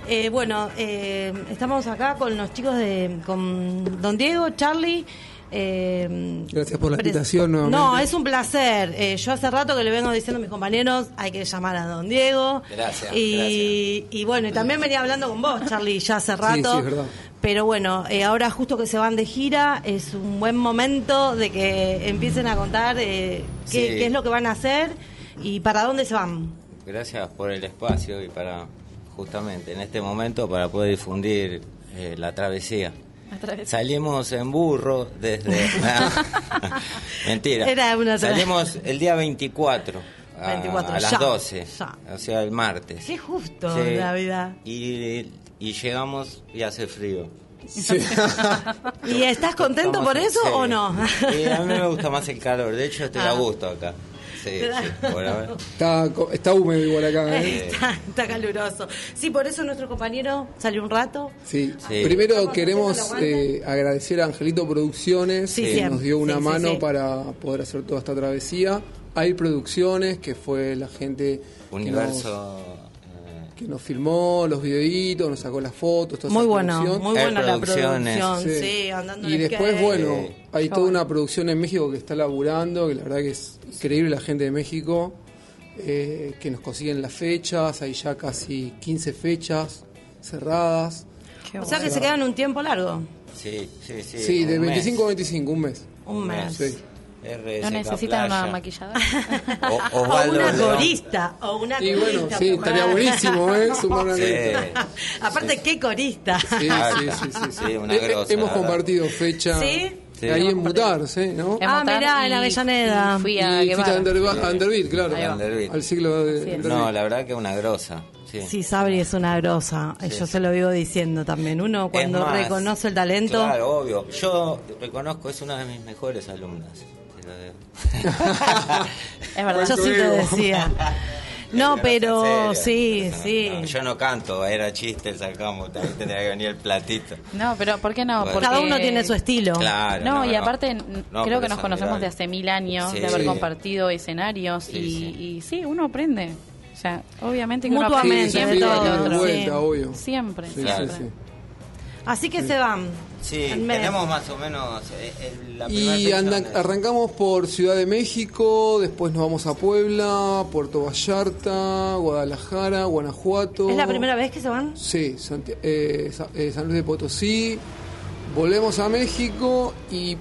Eh, bueno, eh, estamos acá con los chicos de con Don Diego, Charlie. eh, Gracias por la invitación nuevamente. No, es un placer. Eh, yo hace rato que le vengo diciendo a mis compañeros, hay que llamar a Don Diego. Gracias, Y, y bueno, y también venía hablando con vos, Charlie, ya hace rato. sí, es verdad. Pero bueno, eh, ahora justo que se van de gira, es un buen momento de que empiecen a contar eh, qué, Sí. qué es lo que van a hacer y para dónde se van. Gracias por el espacio y para justamente en este momento para poder difundir eh, la travesía. Salimos en burro desde... Mentira. Era una tra- Salimos el día 24. A, 24, a las ya, 12, ya. o sea, el martes. Qué justo Sí. la vida. Y, y llegamos y hace frío. ¿Y estás contento por eso Sí. o no? Y a mí me gusta más el calor, de hecho estoy Ah. a gusto acá. Sí, sí, ahora. Está, está húmedo igual acá, ¿eh? Está, está caluroso. Sí, por eso nuestro compañero salió un rato. Sí. Sí. Primero queremos eh, agradecer a Angelito Producciones Sí, que nos dio una Sí, sí, mano sí. para poder hacer toda esta travesía. Hay Producciones, que fue la gente que nos, Universo. Que nos filmó los videitos, nos sacó las fotos, toda Muy esa bueno, producción. muy buena la producción, sí, Sí. andando Y después, bueno, hay toda bueno. una producción en México que está laburando, que la verdad que es increíble la gente de México, eh, que nos consiguen las fechas, hay ya casi 15 fechas cerradas. O sea que se quedan un tiempo largo. Sí, sí, sí. Sí, de un mes. 25 a 25, un mes. Un mes. Sí. RSK ¿No necesitan una maquilladora? O- una corista. O una Y corista. bueno, sí, estaría buenísimo, ¿eh? Sumar una Sí. Aparte, qué corista. Sí, sí, sí, sí, sí. Sí, una Eh, grosa, Hemos compartido fecha ¿Sí? Sí. ahí en Mutars, ¿eh? ¿no? Ah, mirá, en Avellaneda. Fui a Y fuiste a Underbeat, claro. Underbeat. Al siglo de Sí. No, la verdad que una grosa. Sí. Sí, Sabri es una grosa. Eh, Yo se lo vivo diciendo también. Uno cuando Es más, reconoce el talento. Claro, obvio. Yo reconozco, es una de mis mejores alumnas. Es verdad. Yo sí te decía. No, pero sí, sí. No, yo no canto, era chiste, sacamos, también tendría que venir el platito. No, pero ¿por qué no? Porque... Cada uno tiene su estilo. Claro. No, y aparte creo que nos conocemos de hace mil años, Sí. de haber compartido escenarios Sí, y, sí. y sí, uno aprende. O sea, obviamente que uno Mutuamente, aprende siempre de siempre del todo, tiene otro. vuelta, sí. obvio. Siempre, Sí, siempre. sí, sí. Así que se van. Sí, El tenemos más o menos eh, el- la primera Y anda- arrancamos por Ciudad de México, después nos vamos a Puebla, Puerto Vallarta, Guadalajara, Guanajuato. ¿Es la primera vez que se van? Sí, Santi- eh, eh, San Luis de Potosí. Volvemos a México y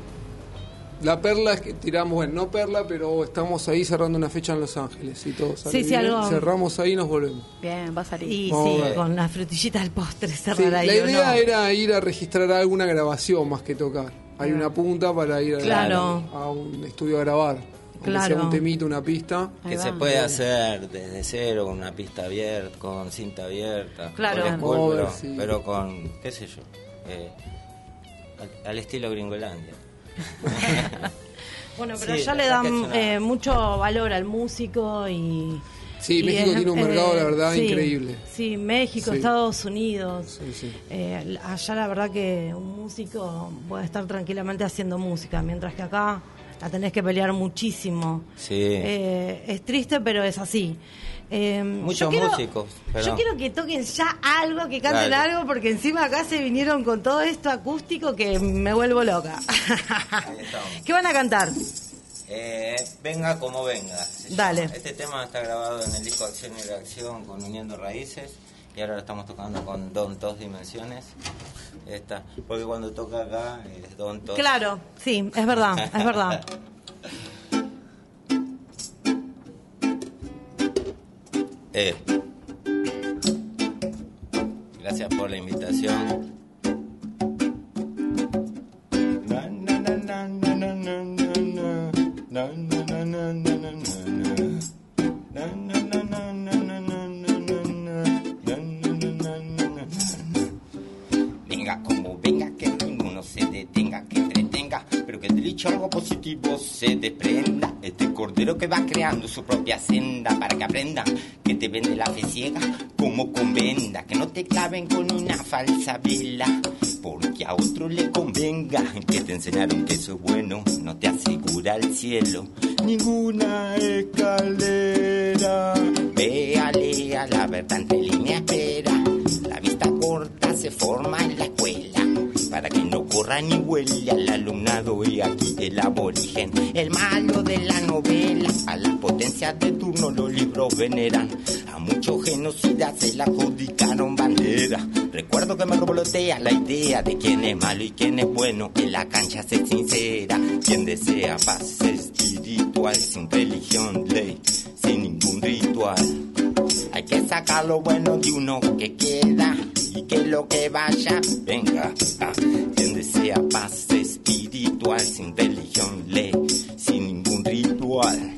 la perla es que tiramos, bueno, no perla, pero estamos ahí cerrando una fecha en Los Ángeles y todo sale Sí, sí, algo- Cerramos ahí y nos volvemos. Bien, va a salir. Y Vamos sí, con las frutillitas del postre cerrar la ahí. ¿o idea no? era ir a registrar alguna grabación más que tocar. Hay una punta para ir a, Claro. a un estudio a grabar. Claro. un temito, una pista. Que se puede hacer desde cero, con una pista abierta, con cinta abierta, Claro. con school, Mover, pero, sí. pero con, qué sé yo, eh, al, al estilo Gringolandia. Bueno, pero Sí, ya la le dan una- eh, mucho valor al músico y... Sí, y México es- tiene un mercado, eh, la verdad, sí, increíble. Sí, México, Sí. Estados Unidos. Sí, sí. Eh, allá la verdad que un músico puede estar tranquilamente haciendo música, mientras que acá la tenés que pelear muchísimo. Sí. Eh, es triste, pero es así. Eh, Muchos yo quiero- músicos, pero- Yo quiero que toquen ya algo, que canten Dale. algo, porque encima acá se vinieron con todo esto acústico que me vuelvo loca. ¿Qué van a cantar? Eh, venga como venga. Dale. Este tema está grabado en el disco Acción y Reacción con Uniendo Raíces y ahora lo estamos tocando con Don Dos Dimensiones. Esta, porque cuando toca acá es Don Tos. Claro, sí, es verdad, es verdad. na, na, na, na, na. Venga como venga, que ninguno se detenga, que entretenga, pero que del dicho algo positivo se desprenda. Este cordero que va creando su propia senda para que aprenda que te vende la fe ciega como con venda, que no te claven con una falsa vela, porque a otro le convenga que te enseñaron que eso es bueno, no te asegura el cielo. Ninguna escalera. Véale a la verdad entre línea espera. La vista corta se forma en la escuela. Para que no corra ni huele al alumnado y aquí el aborigen. El malo de la novela. A las potencias de turno los libros veneran. A muchos genocidas se la adjudicaron bandera. Recuerdo que me revolotea la idea de quién es malo y quién es bueno. En la cancha se sincera. Quien desea paz espiritual sin religión, ley, sin ningún ritual. Hay que sacar lo bueno de uno que queda y que lo que vaya venga. Ah, quien desea paz espiritual sin religión, ley, sin ningún ritual.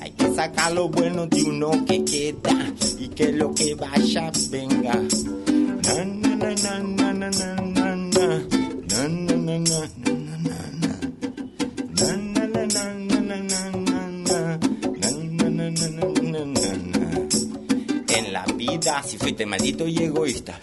Hay que sacar lo bueno de uno que queda y que lo que vaya venga. Na, na, na, na. Na, na, na, na, na, na, na, na. Na, na, na, na, En la vida, si fuiste maldito y egoísta.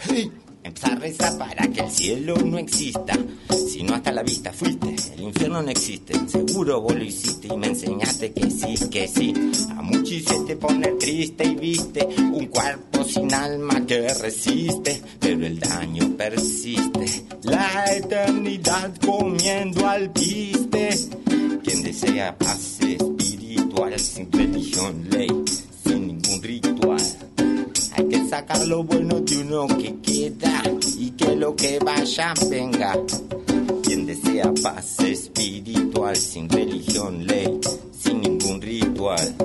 Empezá a rezar para que el cielo no exista. Si no hasta la vista fuiste, el infierno no existe. Seguro vos lo hiciste y me enseñaste que sí, que sí. A muchos hiciste poner triste y viste un cuerpo sin alma que resiste, pero el daño persiste. La eternidad comiendo al piste. Quien desea paz espiritual sin religión, ley. Hay que sacar lo bueno de uno que queda y que lo que vaya venga. Quien desea paz espiritual sin religión, ley, sin ningún ritual.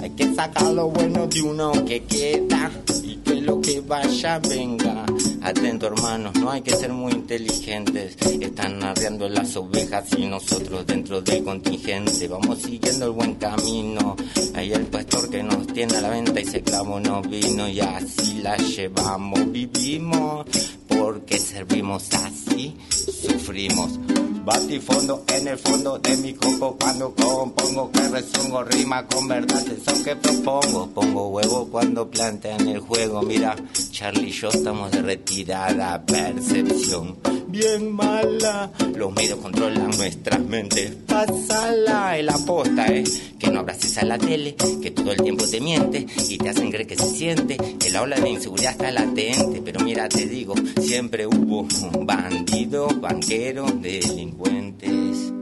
Hay que sacar lo bueno de uno que queda y que lo que vaya venga. Atento hermanos, no hay que ser muy inteligentes. Están arreando las ovejas y nosotros dentro del contingente. Vamos siguiendo el buen camino. Hay el pastor que nos tiene a la venta y se clavo nos vino y así la llevamos. Vivimos porque servimos así, sufrimos. Batifondo en el fondo de mi coco cuando compongo que rezongo rima con verdad eso que propongo. Pongo huevo cuando plantean el juego. Mira Charlie y yo estamos de retirada percepción bien mala. Los medios controlan nuestras mentes. Pásala el aposta es que no abraces a la tele que todo el tiempo te miente y te hacen creer que se siente. Que la ola de inseguridad está latente pero mira te digo siempre hubo bandidos banqueros delincuentes.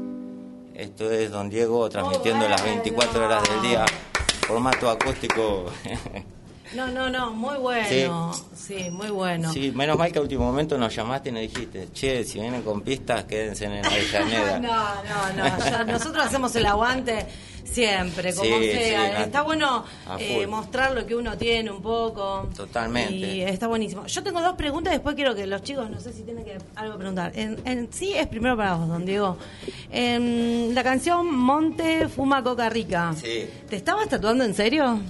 Esto es Don Diego transmitiendo las 24 horas del día, formato acústico. No, no, no, muy bueno. Sí, muy bueno. Sí, menos mal que a último momento nos llamaste y nos dijiste, che, si vienen con pistas, quédense en Avellaneda. no, no, no, ya nosotros hacemos el aguante siempre, como Sí, sea. sí, está bueno a eh, mostrar lo que uno tiene un poco. Totalmente. Y está buenísimo. Yo tengo dos preguntas, después quiero que los chicos, no sé si tienen que algo preguntar. En, en sí es primero para vos, don Diego. En la canción Monte Fuma Coca Rica. Sí. ¿Te estabas tatuando en serio?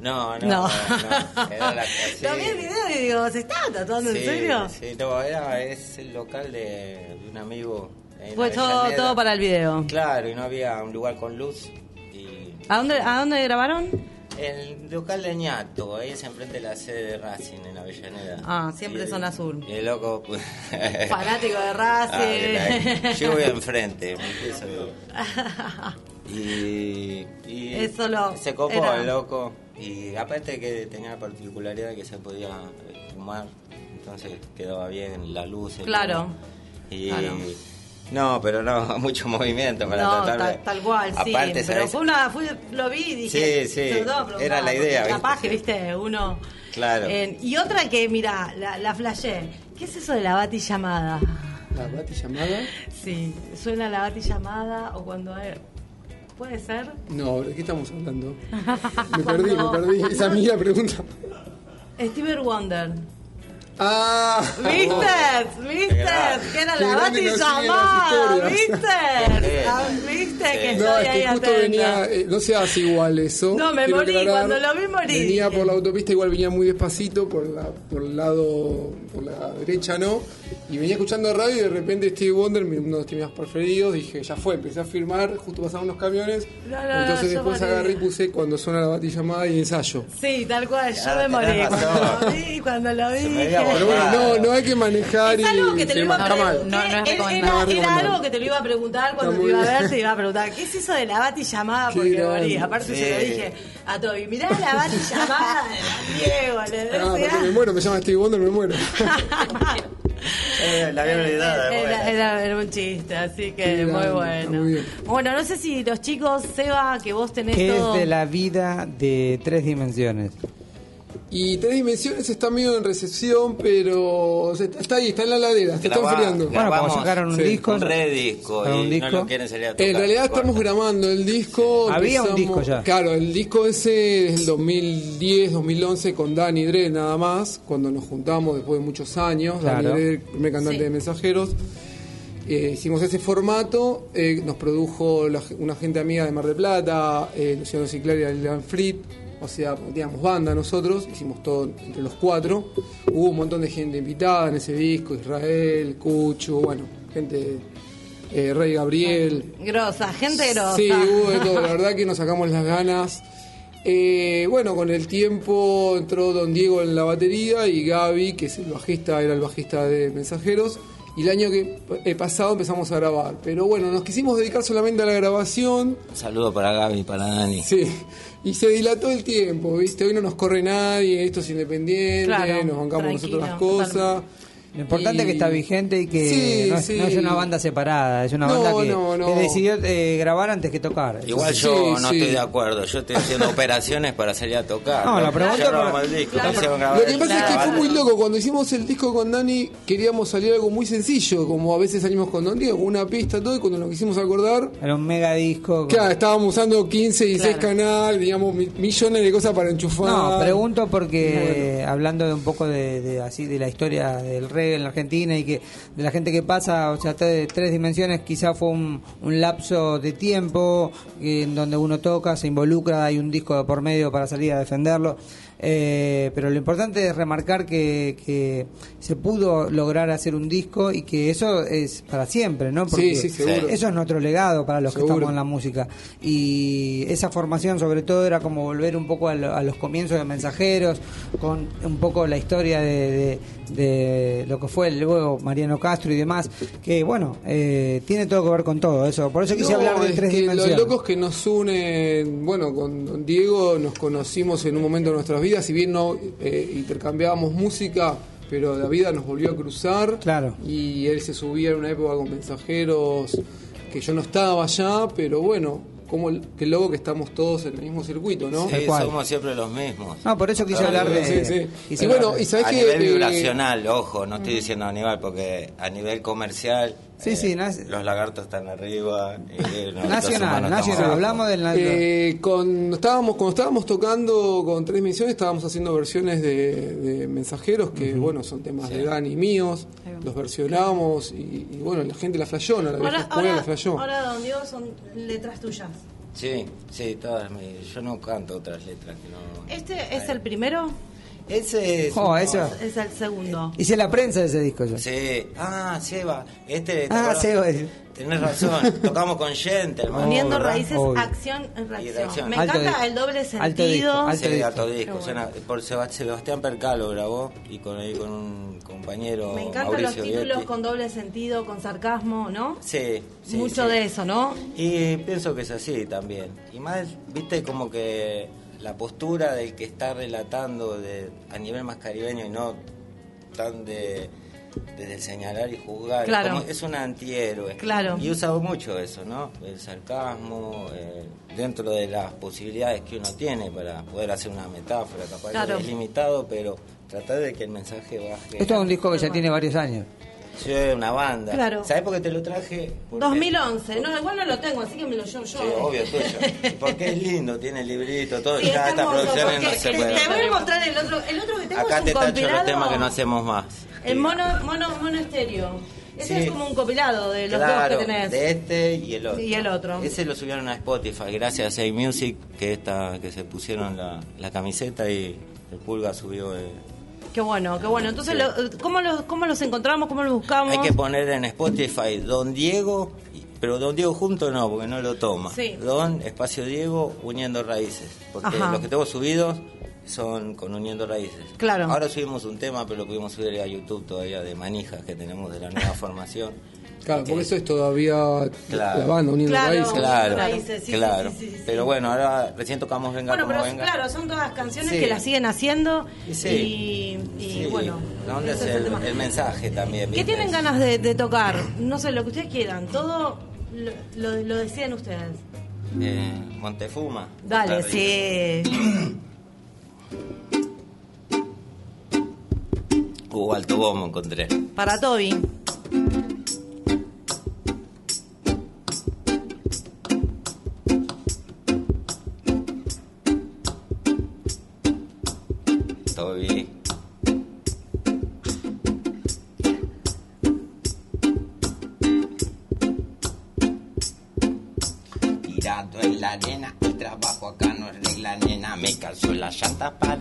No, no, No. no, era la sí. Lo vi el video y digo, ¿se estaba tatuando Sí, en serio? Sí, no, era, es el local de, de un amigo. Fue todo, todo para el video. Claro, y no había un lugar con luz. ¿A dónde, ¿A dónde grabaron? El local de Ñato, ahí es enfrente de la sede de Racing en Avellaneda. Ah, siempre Y- zona sur. Y el loco. Fanático de Ah, Racing. Yo voy enfrente, me empiezo y, y Eso lo- se copó era- el loco. Y aparte que tenía la particularidad que se podía eh, fumar, entonces quedaba bien la luz. Claro. Y, Claro. No, pero no, mucho movimiento para no, tratar de... tal, tal cual, sí. Aparte, pero fue una, fue- lo vi y dije. Sí, sí, era la idea, ¿viste? Capaz que, viste, uno Claro. Eh, y otra que, mira, la, la flashé. ¿Qué es eso de la bati llamada? La bati llamada. Sí, suena la bati llamada o cuando hay- ¿Puede ser? No, ¿de qué estamos hablando? Me perdí, me perdí. Esa es la pregunta. Stevie Wonder. Ah, ¿Viste? ¿Viste? Que era la grande bati nos siguen llamada. las ¿Viste? Ah, ¿Viste? Que No, estoy es ahí que justo atenta. venía, eh, no se hace igual eso. No, me morí, aclarar. cuando lo vi morí. Venía por la autopista, igual venía muy despacito, por la por el lado, por la derecha no. Y venía escuchando radio y de repente Steve Wonder, uno de los temas preferidos, dije, ya fue, empecé a firmar, justo pasaban unos camiones. No, no, entonces después morí. agarré y puse cuando suena la batillamada y ensayo. Sí, tal cual, yo Ah, me morí. tenés Cuando lo vi, cuando lo vi. Se Pero bueno, no, no hay que manejar Es algo que y te se lo iba a marca mal. preguntar. No, no es Era- recomendable. Era, era algo que te lo iba a preguntar cuando Está te iba a ver, te iba a preguntar. ¿Qué es eso de la bati llamada? Qué Porque grande. morí. Aparte se lo Sí. dije a Toby. Mirá la bati llamada de Diego. Ah, porque me muero, me llama Steve Wonder, me muero. Eh, la había olvidado. Era, bueno. era- era un chiste, así que Qué muy grande, bueno. está muy bien. Bueno, no sé si los chicos, Seba, que vos tenés todo. es de la vida de tres dimensiones. Y tres dimensiones está medio en recepción, pero está ahí, está en la ladera, se está Grabá- enfriando. Bueno, como sacaron un Sí, disco. Un redisco y un no disco. lo quieren salir a tocar. En realidad corta. estamos grabando el disco. Había un disco ya. Claro, el disco ese es del 2010, 2011 con Dani Dre nada más, cuando nos juntamos después de muchos años. Claro. Dani Dre, el primer cantante Sí. de Mensajeros. Eh, hicimos ese formato, eh, nos produjo la- una gente amiga de Mar del Plata, eh, Luciano Ciclari y Alan Frit, o sea, teníamos banda nosotros, hicimos todo entre los cuatro. Hubo un montón de gente invitada en ese disco, Israel, Cucho, bueno, gente, eh, Rey Gabriel, Grosa, gente grosa. Sí, hubo de todo. La verdad que nos sacamos las ganas. Eh, bueno, con el tiempo entró Don Diego en la batería y Gaby, que es el bajista, era el bajista de Mensajeros. Y el año que eh, pasado empezamos a grabar. Pero bueno, nos quisimos dedicar solamente a la grabación. Un saludo para Gaby y para Dani. Sí. Y se dilató el tiempo, ¿viste? Hoy no nos corre nadie, esto es independiente, Claro, nos bancamos nosotros las cosas. Lo importante es que está vigente y que Sí, no, es, sí. no es una banda separada, es una No, banda que, no, no. que decidió eh, grabar antes que tocar. Igual Sí, yo no sí. estoy de acuerdo. Yo estoy haciendo operaciones para salir a tocar. No, la pregunta grabamos el disco. Claro. Lo que pasa es que fue muy loco. Cuando hicimos el disco con Dani, queríamos salir algo muy sencillo, como a veces salimos con Don Diego, con una pista, todo, y cuando nos quisimos acordar, Era un mega disco. con- claro, estábamos usando 15 y 6 Claro. canales, digamos, mi- millones de cosas para enchufar. No, pregunto porque hablando de un poco de, de así de la historia del en la Argentina y que de la gente que pasa, o sea, tres, tres dimensiones, quizá fue un, lapso de tiempo eh, en donde uno toca, se involucra, hay un disco de por medio para salir a defenderlo. Eh, pero lo importante es remarcar que, que se pudo lograr hacer un disco y que eso es para siempre, ¿no? Sí, sí, seguro. eso es nuestro legado para los que estamos en la música. Y esa formación, sobre todo, era como volver un poco a, lo- a los comienzos de Mensajeros, con un poco la historia de, de- de lo que fue luego Mariano Castro y demás, que bueno, eh, tiene todo que ver con todo eso. Por eso quise No, hablar de es tres que dimensiones. Los locos que nos unen, bueno, con Diego nos conocimos en un momento de nuestras vidas, si bien no eh, intercambiábamos música, pero la vida nos volvió a cruzar. Claro. Y él se subía en una época con mensajeros que yo no estaba allá, pero bueno, como el, que loco que estamos todos en el mismo circuito, ¿no? Sí, somos siempre los mismos. No, por eso quise Claro, hablar de... sí, sí. quise Y bueno, y sabés a que, nivel eh, vibracional, ojo, no estoy diciendo a nivel, porque a nivel comercial, Sí, eh, sí, los lagartos están arriba. y nosotros Nacional, nacional. Hablamos del... Eh, con, estábamos, cuando estábamos tocando con Tres Misiones, estábamos haciendo versiones de, de mensajeros que, bueno, son temas de Dani y míos, los versionamos y, y, bueno, la gente la flayó, ¿no? la Ahora, escuela ahora, la flayó. ahora, don Diego, son letras tuyas. Sí, sí, todas. Yo no canto otras letras que no. ¿Este es el primero? Ese es. Oh, eso. Es el segundo. Hice la prensa de ese disco yo. Sí. Ah, Seba. Este. ¿te Ah? Seba. Tenés razón. Tocamos con Gentleman. Poniendo ¿verdad? raíces, Obvio. acción en reacción. Me Alto encanta disco. el doble Alto sentido. disco, alto Sí, disco. alto disco. Qué bueno. Suena- por Seba- Sebastián Percalo grabó y con ahí con un compañero. Me encantan Mauricio los títulos Vietti. con doble sentido, con sarcasmo, ¿no? Sí, sí, Mucho sí. de eso, ¿no? Y pienso que es así también. Y más, viste, como que la postura del que está relatando de, a nivel más caribeño y no tan de, desde el señalar y juzgar. Claro. Como- es un antihéroe. Claro. Y he usado mucho eso, ¿no? El sarcasmo, eh, dentro de las posibilidades que uno tiene para poder hacer una metáfora, capaz Claro. que es limitado, pero tratar de que el mensaje baje. Esto es un disco que ya tiene varios años. Sí, una banda. Claro. ¿Sabes por qué te lo traje? Porque- 2011, no, igual no lo tengo, así que me lo llevo yo. Sí, obvio, tuyo. Porque es lindo, tiene el librito, todo. Sí, ya estas producciones no se te- pueden. Te voy a mostrar el otro, el otro que tengo Acá es te un tacho compilado. los temas que no hacemos más. El mono, mono, mono estéreo. Ese Sí. es como un compilado de los claro, dos que tenés. de este y el otro. Y el otro. Ese lo subieron a Spotify, gracias a A Music, que esta, que se pusieron la, la camiseta y el Pulga subió. eh. Qué bueno, qué bueno. Entonces, lo- ¿cómo, los, ¿cómo los encontramos? ¿Cómo los buscamos? Hay que poner en Spotify Don Diego, pero Don Diego junto no, porque no lo toma. Sí. Don, espacio Diego, uniendo raíces. Porque Ajá. los que tengo subidos son con uniendo raíces. Claro. Ahora subimos un tema, pero lo pudimos subir a YouTube todavía de manijas que tenemos de la nueva formación. Claro, porque eso es todavía Claro. la banda uniendo Claro, raíces. Claro, Raíces, sí, claro. sí, sí, sí, sí. Pero bueno, ahora recién tocamos Venga Bueno, como pero venga. claro, son todas canciones Sí. que las siguen haciendo Sí. y, y Sí, bueno. la onda es el el, tema. el mensaje también. ¿Qué tienen ganas de, de tocar? No sé, lo que ustedes quieran. Todo lo, lo, lo deciden ustedes. Eh, Montefuma. Dale, sí. Uh, alto bombo encontré. Para. Toby.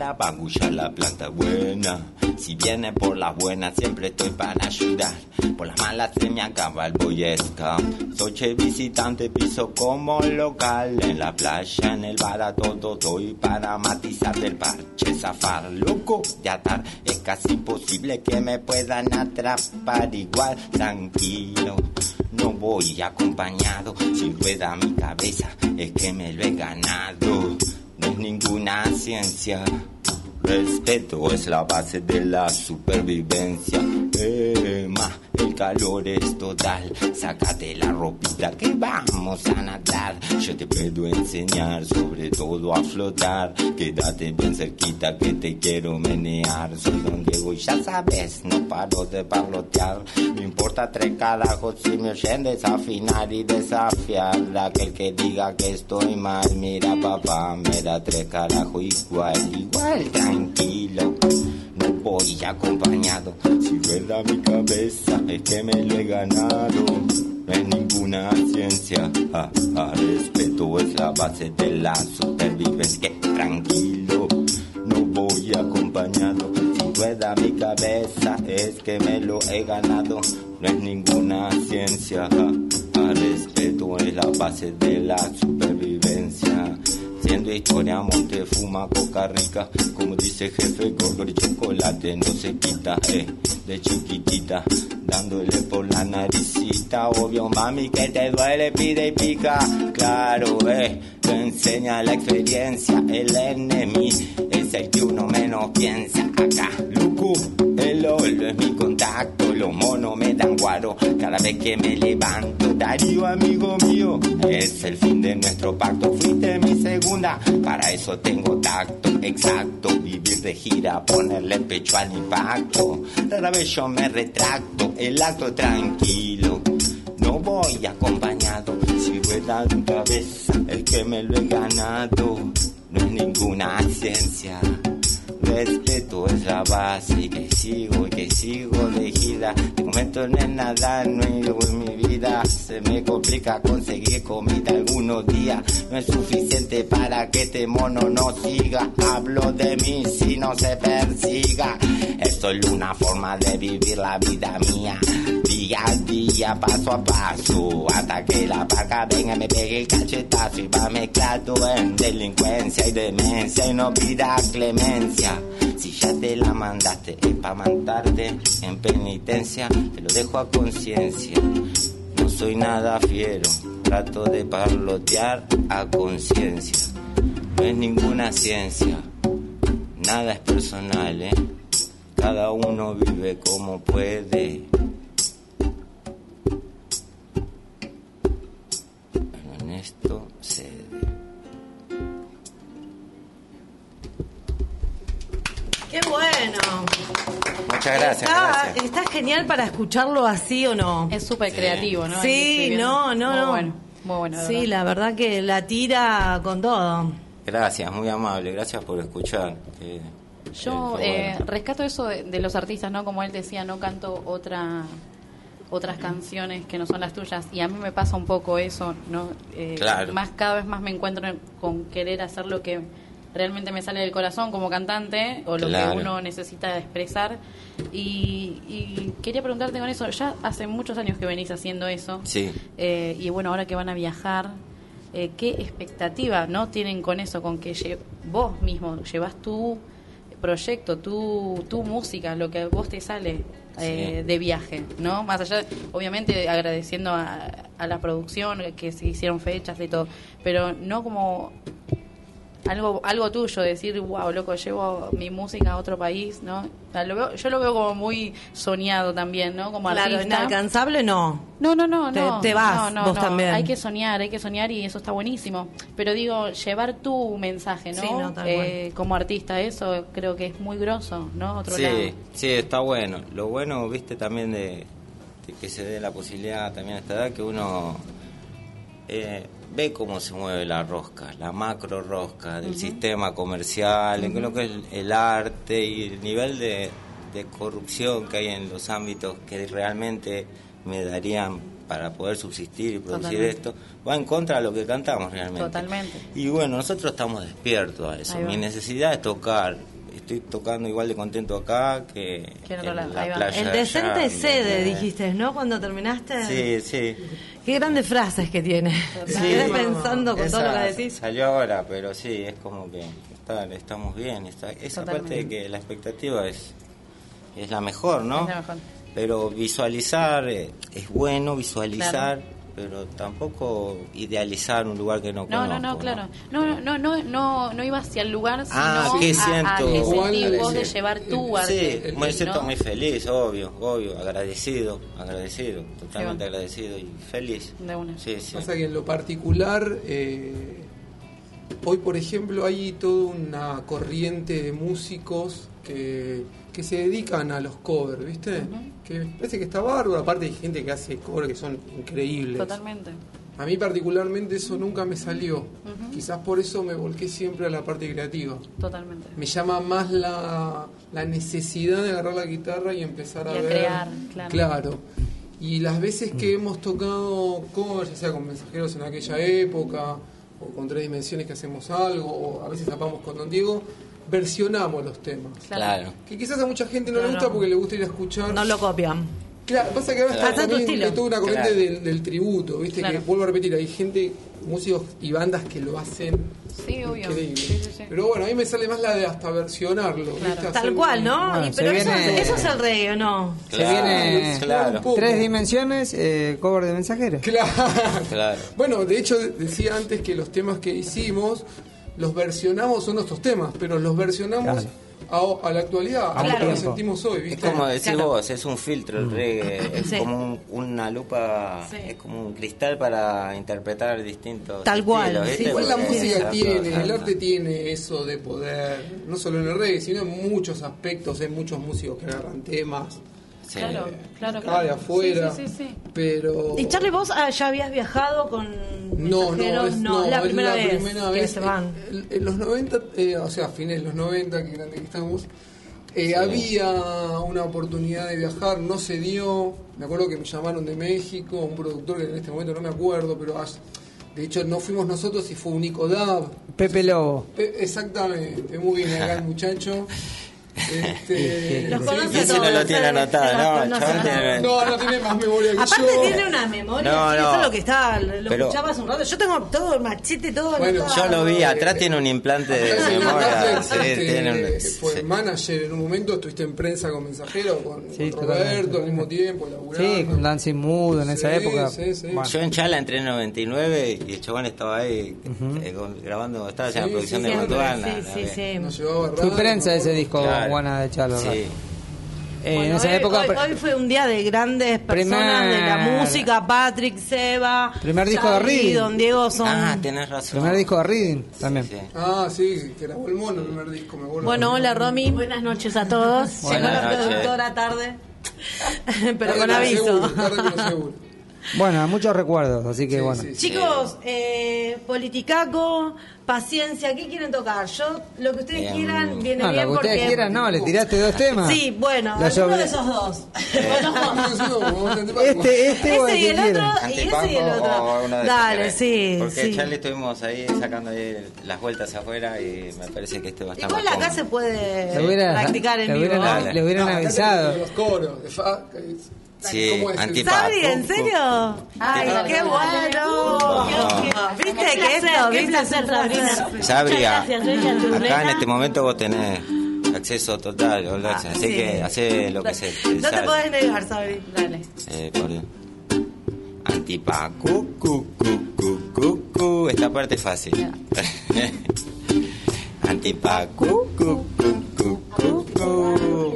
Llanta para bagullar la planta buena. Si viene por las buenas, siempre estoy para ayudar. Por las malas se me acaba el Boy Scout. Soy visitante, piso como local. En la playa, en el bar, a todo doy para matizar del parche. Zafar, loco de atar. Es casi imposible que me puedan atrapar igual. Tranquilo, no voy acompañado. Si rueda mi cabeza, es que me lo he ganado. Ninguna ciencia. Respeto es la base de la supervivencia. Emma, el calor es total. Sácate la ropita que vamos a nadar. Yo te puedo enseñar sobre todo a flotar. Quédate bien cerquita que te quiero menear. Soy donde voy, ya sabes, no paro de parlotear. No importa tres carajos si me oyen desafinar y desafiar. Aquel que diga que estoy mal, mira papá, me da tres carajos igual, igual, tranquilo. No voy acompañado, si rueda mi cabeza es que me lo he ganado. No es ninguna ciencia, ah, ah, respeto es la base de la supervivencia. Tranquilo, no voy acompañado. Si rueda mi cabeza es que me lo he ganado. No es ninguna ciencia, ah, ah, respeto es la base de la supervivencia. Siendo historia, monte fuma coca rica. Como dice jefe, gorgor y chocolate no se quita, eh. De chiquitita, dándole por la naricita. Obvio, mami, que te duele, pide y pica. Claro, eh. Te enseña la experiencia. El enemy es el que uno menos piensa. Acá, loco, el olo es mi contacto. Los monos me dan guaro cada vez que me levanto. Darío, amigo mío, es el fin de nuestro pacto. Fuiste mi segunda, para eso tengo tacto exacto. Vivir de gira, ponerle pecho al impacto. Rara vez yo me retracto, el acto tranquilo. No voy acompañado, si rueda mi cabeza, es que me lo he ganado. No es ninguna ciencia. Respeto es la base que sigo y que sigo de gira. Te comento en el nada nuevo en mi vida. Se me complica conseguir comida algunos días. No es suficiente para que este mono no siga. Hablo de mí si no se persiga. Esto es una forma de vivir la vida mía. Día a día, paso a paso. Hasta que la vaca venga me pegue el cachetazo. Y va mezclado en delincuencia y demencia. Y no pida clemencia. Si ya te la mandaste es pa' mandarte en penitencia, te lo dejo a conciencia. No soy nada fiero, trato de parlotear a conciencia. No es ninguna ciencia, nada es personal, ¿eh? cada uno vive como puede. Bueno. Muchas gracias, Está, gracias. está genial para escucharlo así o no. Es súper creativo, ¿no? Sí, no, no, Muy no. bueno, muy bueno. Sí, verdad. la verdad que la tira con todo. Gracias, muy amable, gracias por escuchar. Yo eh, bueno. rescato eso de, de los artistas, ¿no? Como él decía, no canto otra otras canciones que no son las tuyas y a mí me pasa un poco eso, ¿no? Eh, Claro. Más cada vez más me encuentro con querer hacer lo que realmente me sale del corazón como cantante o lo Claro. que uno necesita expresar y, y quería preguntarte con eso, ya hace muchos años que venís haciendo eso Sí. eh, y bueno, ahora que van a viajar, eh, ¿qué expectativa no tienen con eso? Con que lle- vos mismo llevas tu proyecto, tu, tu música, lo que a vos te sale eh, Sí. de viaje, ¿no? Más allá, obviamente agradeciendo a, a la producción que se hicieron fechas y todo, pero no como algo algo tuyo, decir, wow, loco, llevo mi música a otro país, ¿no? O sea, lo veo- yo lo veo como muy soñado también, ¿no? Como Claro, artista. inalcanzable no. No, no, no, Te- no. te vas, no, no, vos no. también. Hay que soñar, hay que soñar y eso está buenísimo. Pero digo, llevar tu mensaje, ¿no? Sí, Eh, como artista, eso creo que es muy grosso, ¿no? Otro Sí, lado. sí, está bueno. Lo bueno, viste, también de, de que se dé la posibilidad también a esta edad que uno eh, ve cómo se mueve la rosca, la macro rosca del sistema comercial, en lo que es el arte y el nivel de, de corrupción que hay en los ámbitos que realmente me darían para poder subsistir y producir Totalmente. esto, va en contra de lo que cantamos realmente. Totalmente. Y bueno, nosotros estamos despiertos a eso. Mi necesidad es tocar. Estoy tocando igual de contento acá que, Que en la playa. El de decente allá, cede, ¿entendés? dijiste, ¿no? Cuando terminaste. Sí, sí. Qué grandes frases que tiene. Sí. quedé pensando con todo lo que decís. Salió ahora, pero sí, es como que está- estamos bien. Está, esa parte de que la expectativa es, es la mejor, ¿no? Es la mejor. Pero visualizar eh, es bueno, visualizar, pero tampoco idealizar un lugar que no No, conozco. no, no, claro. No, no, no, no, no iba hacia el lugar, sino Ah, ¿qué a, siento? a que vos sí. de llevar tu Sí, arte. me siento muy feliz, obvio, obvio, agradecido, agradecido, totalmente agradecido y feliz. De una. Sí, sí. Pasa que en lo particular, eh, hoy por ejemplo hay toda una corriente de músicos que, que se dedican a los covers, ¿viste? Que parece que está bárbaro, aparte hay gente que hace covers que son increíbles. Totalmente. A mí particularmente eso nunca me salió. Quizás por eso me volqué siempre a la parte creativa. Totalmente. Me llama más la, la necesidad de agarrar la guitarra y empezar a Y a ver. crear, claro. Y las veces que hemos tocado covers, ya sea con mensajeros en aquella época, o con tres dimensiones que hacemos algo, o a veces zapamos con Don Diego, versionamos los temas. Claro. Que quizás a mucha gente no le gusta porque le gusta ir a escuchar. No lo copian. Claro, pasa que ahora Claro. está también hay toda una corriente Claro. del, del tributo, ¿viste? Claro. Que vuelvo a repetir, hay gente, músicos y bandas que lo hacen Sí, obvio. increíble. Sí, sí, sí. Pero bueno, a mí me sale más la de hasta versionarlo. ¿viste? Tal cual, ¿no? Bueno, Y- se pero eso, viene- eso es el reggae, ¿o no? Se viene claro. tres dimensiones, eh, cover de mensajeros. Claro. Claro. Bueno, de hecho decía antes que los temas que hicimos los versionamos son nuestros temas, pero los versionamos a, a la actualidad, a lo que nos sentimos hoy, Es ¿viste? como decís Claro. vos, es un filtro el reggae, es Sí. como un- una lupa, Sí. es como un cristal para interpretar distintos Tal cual, sí. Igual la música tiene, el arte tiene eso de poder, no solo en el reggae, sino en muchos aspectos, hay muchos músicos que agarran temas. Sí. Claro, claro, acá de claro. afuera, Sí, sí, sí, sí. pero... Y Charlie, vos ah, ya habías viajado con No, no, es, no, no, la es primera la vez primera que vez. se van. En, en los 90, eh, o sea, a fines de los 90, que grande que estamos, eh, había una oportunidad de viajar, no se dio. Me acuerdo que me llamaron de México, un productor que en este momento no me acuerdo, pero as- de hecho no fuimos nosotros y fue un Nico Dab. Pepe Lobo. Pe- Exactamente, muy bien acá el muchacho. Este, Los conoce Ese no todos, lo tiene se- anotado, no, todos. tiene- no, no tiene más memoria que Aparte yo. tiene una memoria, No, no. eso es lo que está, lo Pero- escuchaba hace un rato. Yo tengo todo el machete, todo Bueno, anotado. Yo lo vi, atrás tiene un implante de en memoria. Sí, este, tiene un- que fue manager en un momento, estuviste en prensa con mensajero, con, Sí, con Roberto al mismo tiempo, laburando. Sí, con Dancing Mood en esa época. sí, sí. Bueno. Yo en Chala entré en 99 y el chabón estaba ahí eh, con- grabando, estaba haciendo Sí, la producción sí, de Motuana. Sí, sí, sí. Radio, prensa ese disco, Claro. Juana de Chalo. Sí. Eh, en Bueno, esa hoy, época. hoy- hoy fue un día de grandes personas Primer- de la música, Patrick, Seba, Primer disco de Reading. Don Diego son... Ah, tenés razón. Primer disco de Reading también. Ah, sí, que grabó el mono el primer disco, me. Bueno, hola Romy. Buenas noches a todos. Llegó la productora tarde, pero Tarde con aviso. seguro, tarde pero seguro. Bueno, muchos recuerdos, así que Sí, bueno. sí, sí. Chicos, eh, Politicaco, paciencia, ¿qué quieren tocar? Yo, lo que ustedes Bien. quieran, viene No, bien lo que porque... ustedes quieran, no, le tiraste dos temas. Sí, bueno, sobre- de esos dos. Este, este o el Ese y el otro, y ese y el otro. Dale, sí, Porque sí. Charlie estuvimos ahí sacando ahí las vueltas afuera y me parece que este va a estar Igual más acá cómodo. se puede practicar en le vivo. le hubieran acá avisado. tenemos Los coros, de fa- que- Sí, ¿Cómo es el- Antipaco. ¿Sabri, en serio? Ay, qué bueno. No. ¿Viste Qué que esto? ¿Viste? placer, Sabrina. Sabri, Muchas a- gracias, Ella, tu acá en este momento vos tenés acceso total, Olgacha, así sí. que hace lo que se te No te podés negar, Sabri. Dale. Eh, por Dios. Antipaco, cu, cu, cu, cu, cu. Esta parte es fácil. Antipaco, cu, cu, cu, cu, cu.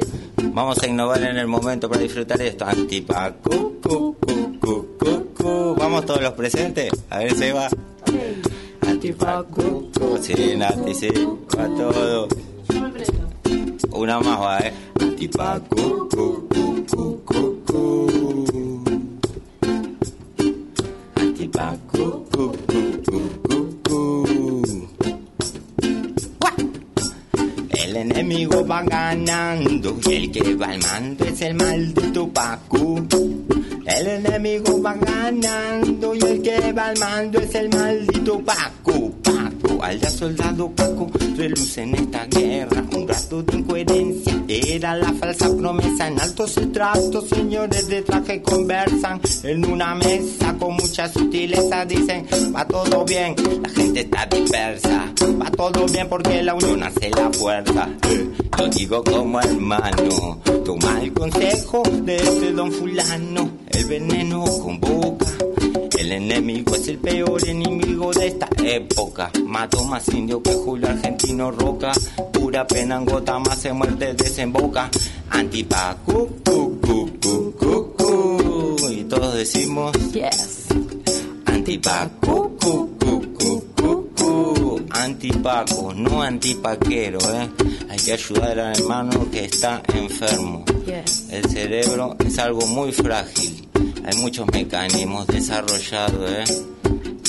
Vamos a innovar en el momento para disfrutar esto. Antipaco, cu, cu, cu, cu, cu. Vamos todos los presentes. A ver, se va. Antipaco. Sí, Nati, sí. Va todo. Una más va, eh. Antipaco, cu, cu, cu, cu, cu. Antipaco, cu, cu, cu. El enemigo va ganando y el que va al mando es el maldito Paco. El enemigo va ganando y el que va al mando es el maldito Paco. Paco, al ya soldado Paco, reluce en esta guerra un rato de incoherencia. Era la falsa promesa en altos estratos, señores de traje conversan en una mesa con mucha sutileza. Dicen, va todo bien, la gente está dispersa. Va todo bien porque la unión hace la fuerza. Lo digo como hermano, toma el consejo de este don fulano. El veneno convoca. El enemigo es el peor enemigo de esta época. Mató más indio que Julio Argentino Roca. Pura pena en gota más se muerte desemboca. Antipaco, cu, cu, cu, cu, cu. Y todos decimos Yes. Antipaco, cu, cu, cu, cu, cu. Antipaco, no antipaquero, ¿eh? Hay que ayudar al hermano que está enfermo. Yes. El cerebro es algo muy frágil. Hay muchos mecanismos desarrollados, ¿eh?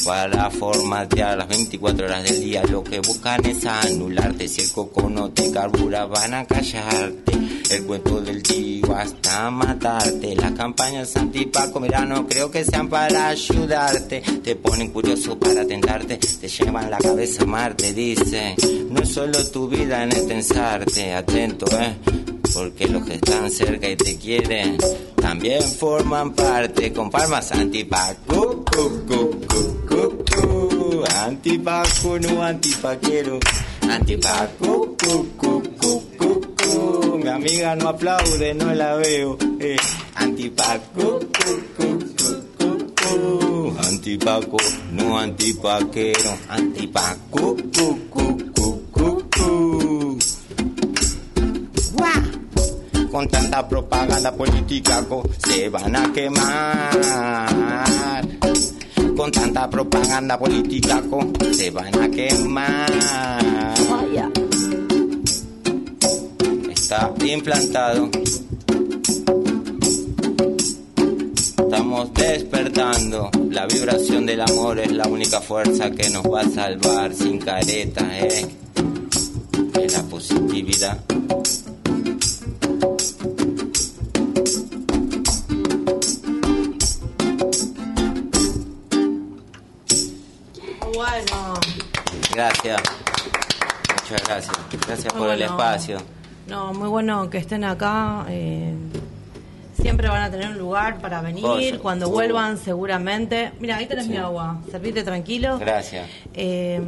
Para formatear las 24 horas del día. Lo que buscan es anularte. Si el coco no te carbura, van a callarte. El cuento del tío hasta matarte. Las campañas antipaco, mira, no creo que sean para ayudarte. Te ponen curioso para tentarte. Te llevan la cabeza a Marte, dicen. No es solo tu vida en el pensarte. Atento, eh porque los que están cerca y te quieren también forman parte con palmas antipaco, cu, cu, cu, cu, cu. antipaco, no antipaquero, antipaco, cu, cu, cu, cu, cu. mi amiga no aplaude, no la veo, eh. antipaco, cu, cu, cu, cu, cu. antipaco, no antipaquero, antipaco, cu, cu, cu, cu, cu. ¡Guau! con tanta propaganda política co- se van a quemar. Con tanta propaganda política se van a quemar. Está implantado. Estamos despertando. La vibración del amor es la única fuerza que nos va a salvar sin careta, eh. Es la positividad. Gracias. Muchas gracias. Gracias Muy por el espacio. No, muy bueno que estén acá. eh, siempre van a tener un lugar para venir. Cuando favor. vuelvan, seguramente. Mira, ahí tenés Sí. mi agua. Servite tranquilo. Gracias. Eh,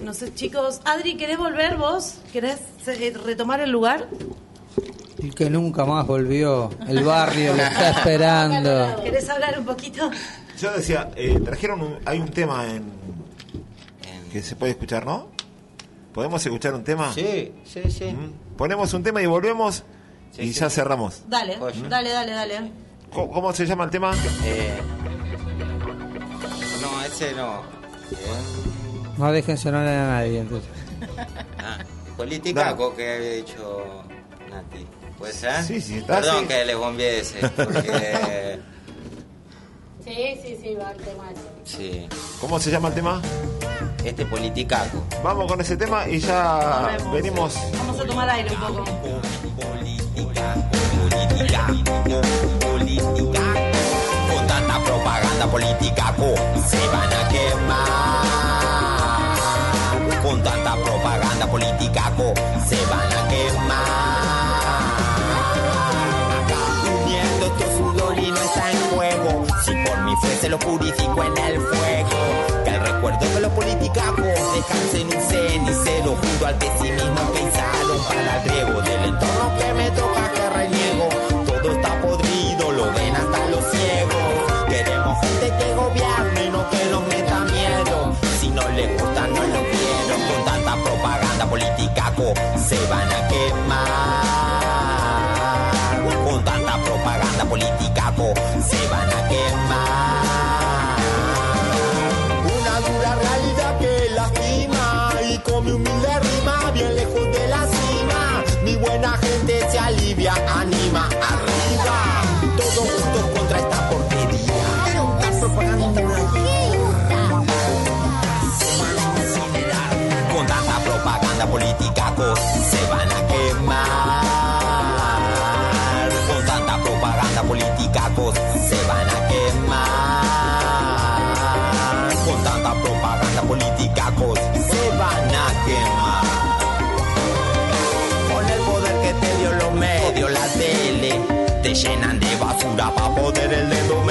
no sé, chicos. Adri, ¿querés volver vos? ¿Querés eh, retomar el lugar? El que nunca más volvió, el barrio lo está esperando. ¿Querés hablar un poquito? Yo decía, eh, trajeron un- hay un tema en que se puede escuchar, ¿no? ¿Podemos escuchar un tema? Sí, sí, sí. Ponemos un tema y volvemos y ya cerramos. Dale, dale, dale, dale. ¿Cómo, cómo se llama el tema? Eh, no, ese no. Eh, No dejen sonar a nadie. Entonces. ah, Politicaco que había dicho Nati. ¿Puede ser? Sí, sí, está Perdón así. que le bombeé ese, porque... Sí, sí, sí, va el tema ese. sí. ¿Cómo se llama el tema? Este Politicaco. Vamos con ese tema y ya Volvemos. venimos. Vamos a tomar aire un poco. política, política. Con tanta propaganda política co, se van a quemar. Con tanta propaganda política co, se van a quemar. Fe se lo purifico en el fuego. Que el recuerdo que los politicacos descansen un cenicero junto al pesimismo que izaron para el riego del entorno que me toca que reniego. Todo está podrido, lo ven hasta los ciegos. Queremos gente que gobierne no que nos meta miedo. Si no les gusta, no lo quiero. Con tanta propaganda politicaco se van a política se van a quemar. Con tanta propaganda política se van a quemar. Con tanta propaganda política se van a quemar. Con el poder que te dio los medios, la tele, te llenan de basura para poder el dedo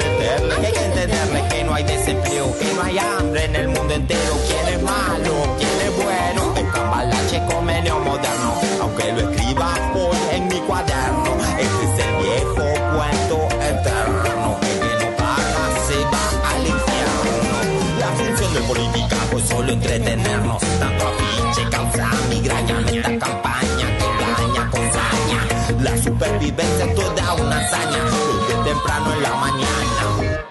es toda una hazaña. Desde temprano en la mañana.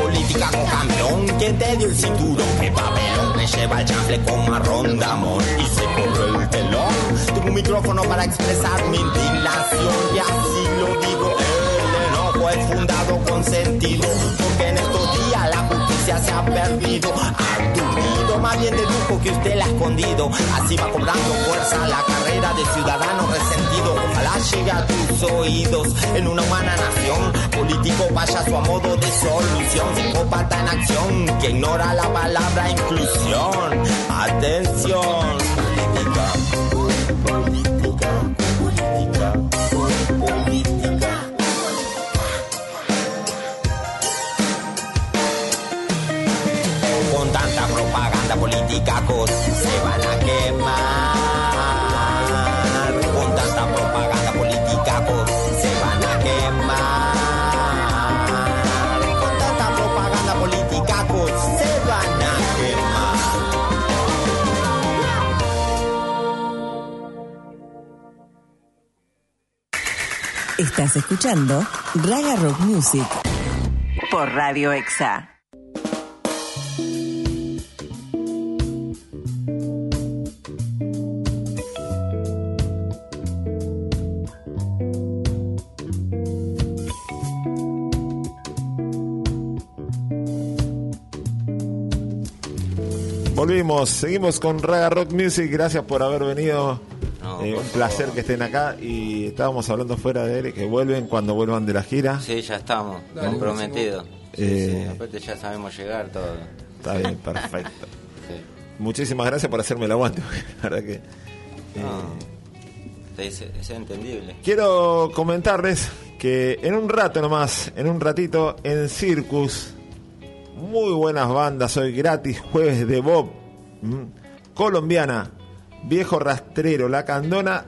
política con camión. ¿Quién te dio el cinturón? Que papelón me lleva el chanfle con marrón de amor y se corre el telón. Tengo un micrófono para expresar mi indignación y así lo digo. Enojo es fundado con sentido, porque en estos días la justicia se ha perdido. Ha más bien de lujo que usted la ha escondido. Así va cobrando fuerza la carrera de ciudadano resentido. Ojalá llegue a tus oídos en una humana nación. Político su a modo de solución. Psicópata en acción que ignora la palabra inclusión. Atención. Se van a quemar. Con tanta propaganda política se van a quemar. Con tanta propaganda política se van a quemar. Estás escuchando Raga Rock Music por Radio Exa. Volvimos, seguimos con Raga Rock Music. Gracias por haber venido. No, Eh, un placer que estén acá. Y estábamos hablando fuera de él que vuelven cuando vuelvan de la gira. Sí, ya estamos, Dale, comprometidos. Sí, Eh, sí, aparte ya sabemos llegar todo. Está bien, perfecto. Sí. Muchísimas gracias por hacerme el aguante. La verdad que. eh, No, es, es entendible. Quiero comentarles que en un rato nomás, en un ratito, en Circus, muy buenas bandas hoy, gratis, jueves de Bob, colombiana, viejo rastrero, La Candona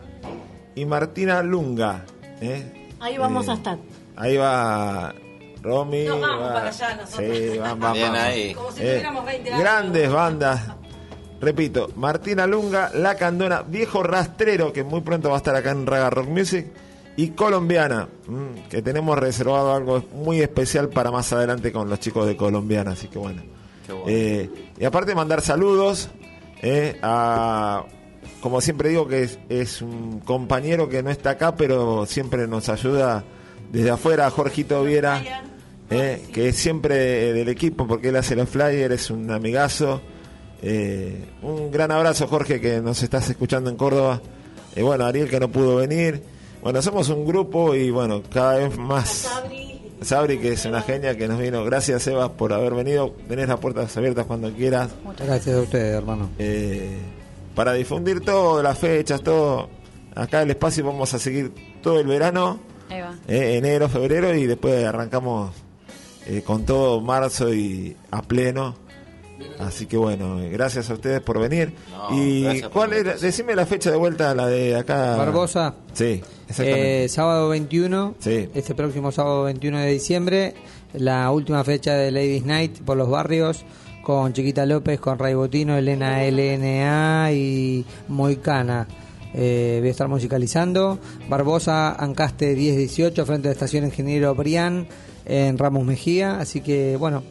y Martina Lunga. ¿eh? Ahí vamos Eh, a estar. Ahí va Romy. Nos vamos va- para allá nosotros. Sí, van, van, Bien van. ahí. Como si Eh, tuviéramos 20 años. Grandes bandas. Repito, Martina Lunga, La Candona, Viejo Rastrero, que muy pronto va a estar acá en Raga Rock Music, y Colombiana, mm, que tenemos reservado algo muy especial para más adelante con los chicos de Colombiana, así que bueno. Bueno. Eh, y aparte mandar saludos eh, a, como siempre digo, que es, es un compañero que no está acá, pero siempre nos ayuda desde afuera, Jorgito Viera, eh, que es siempre del equipo, porque él hace los flyers, es un amigazo. Eh, un gran abrazo, Jorge, que nos estás escuchando en Córdoba. Eh, bueno, Ariel, que no pudo venir. Bueno, somos un grupo y bueno, cada vez más. Sabri, que es una genia que nos vino. Gracias, Sebas, por haber venido. Tenés las puertas abiertas cuando quieras. Muchas gracias a ustedes, hermano. Eh, para difundir todo, las fechas, todo. Acá el espacio vamos a seguir todo el verano, Ahí va. eh, enero, febrero, y después arrancamos eh, con todo marzo y a pleno. Así que bueno, eh, gracias a ustedes por venir. No, y cuál era, decime la fecha de vuelta, la de acá. Barbosa. Sí, exactamente. Eh, sábado 21, Sí. este próximo sábado 21 de diciembre, la última fecha de Ladies Night por los barrios, con Chiquita López, con Ray Botino, Elena LNA y Moicana. Eh, voy a estar musicalizando. Barbosa, Ancaste 1018, frente a la estación Ingeniero Brián, en Ramos Mejía. Así que, bueno,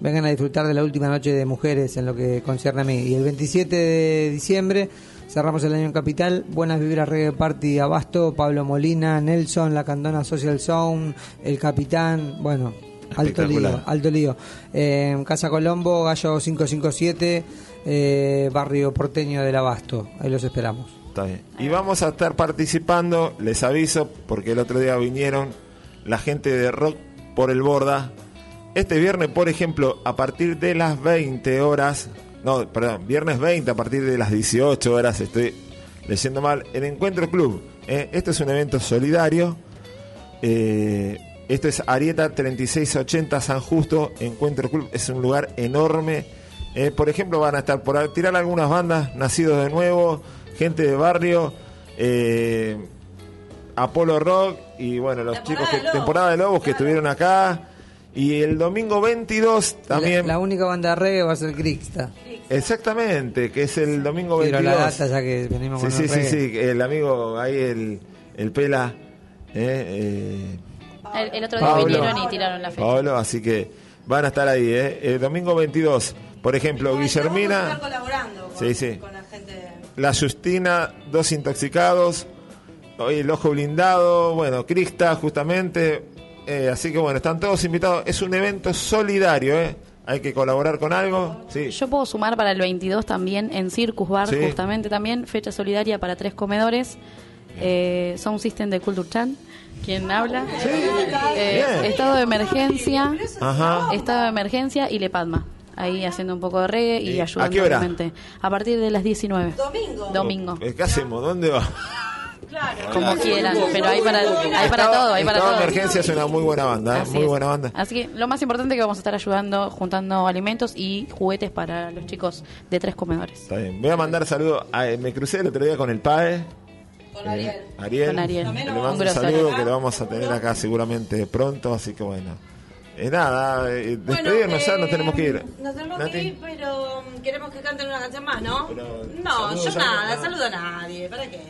vengan a disfrutar de la última noche de mujeres en lo que concierne a mí. Y el 27 de diciembre cerramos el año en Capital. Buenas vibras Reggae Party Abasto, Pablo Molina, Nelson, La Candona Social Sound, El Capitán. Bueno, alto lío, alto lío. Eh, Casa Colombo, Gallo 557, eh, barrio porteño del Abasto. Ahí los esperamos. Está bien. Y vamos a estar participando, les aviso, porque el otro día vinieron la gente de Rock por el Borda. Este viernes, por ejemplo, a partir de las 20 horas, no, perdón, viernes 20 a partir de las 18 horas, estoy leyendo mal, el Encuentro Club. ¿eh? Esto es un evento solidario. eh, esto es Arieta 3680 San Justo, Encuentro Club, es un lugar enorme. Eh, por ejemplo, van a estar por tirar algunas bandas, Nacidos de Nuevo, gente de barrio, eh, Apolo Rock y bueno, los chicos que temporada de Lobos que estuvieron acá. Y el domingo 22 también. La, la única banda de reggae va a ser Crixta. Exactamente, que es el domingo Tiro 22. la data ya que venimos Sí, con sí, el sí, sí, el amigo ahí, el, el Pela. eh, eh, El, el otro día Pablo. vinieron y tiraron la fecha. Pablo, así que van a estar ahí, ¿eh? El domingo 22, por ejemplo, Vamos a estar Guillermina, colaborando con, Sí, sí. con la gente. La Justina, Dos Intoxicados, hoy el Ojo Blindado, bueno, Crista, justamente. Eh, así que bueno, están todos invitados. Es un evento solidario, ¿eh? Hay que colaborar con algo. Sí. Yo puedo sumar para el 22 también en Circus Bar, Sí. justamente también, fecha solidaria para tres comedores. Eh, Sound System de Culture Chan, quien habla. Eh, Bien. estado de emergencia, Ajá. estado de emergencia y Le Padma. Ahí haciendo un poco de reggae y ¿Y ayudando a qué hora? A partir de las 19. Domingo. Domingo. Eh, ¿Qué hacemos? ¿Dónde va? Como quieran, pero hay para, hay para Estado- todo, hay para todo. Emergencia es una muy buena banda, ¿eh? Así muy es. buena banda. Así que lo más importante es que vamos a estar ayudando, juntando alimentos y juguetes para los chicos de tres comedores. Está bien. Voy a mandar saludos. a- eh, me crucé el otro día con el PAE. Con eh, Ariel. Ariel. Con Ariel. Le mando un saludo que lo vamos a tener acá seguramente pronto, así que bueno. Eh, nada, eh, despedirnos ya, eh, nos tenemos que ir. Nos tenemos Nati. que ir, pero um, queremos que canten una canción más, ¿no? no, yo nada, saludo a nadie, ¿para qué?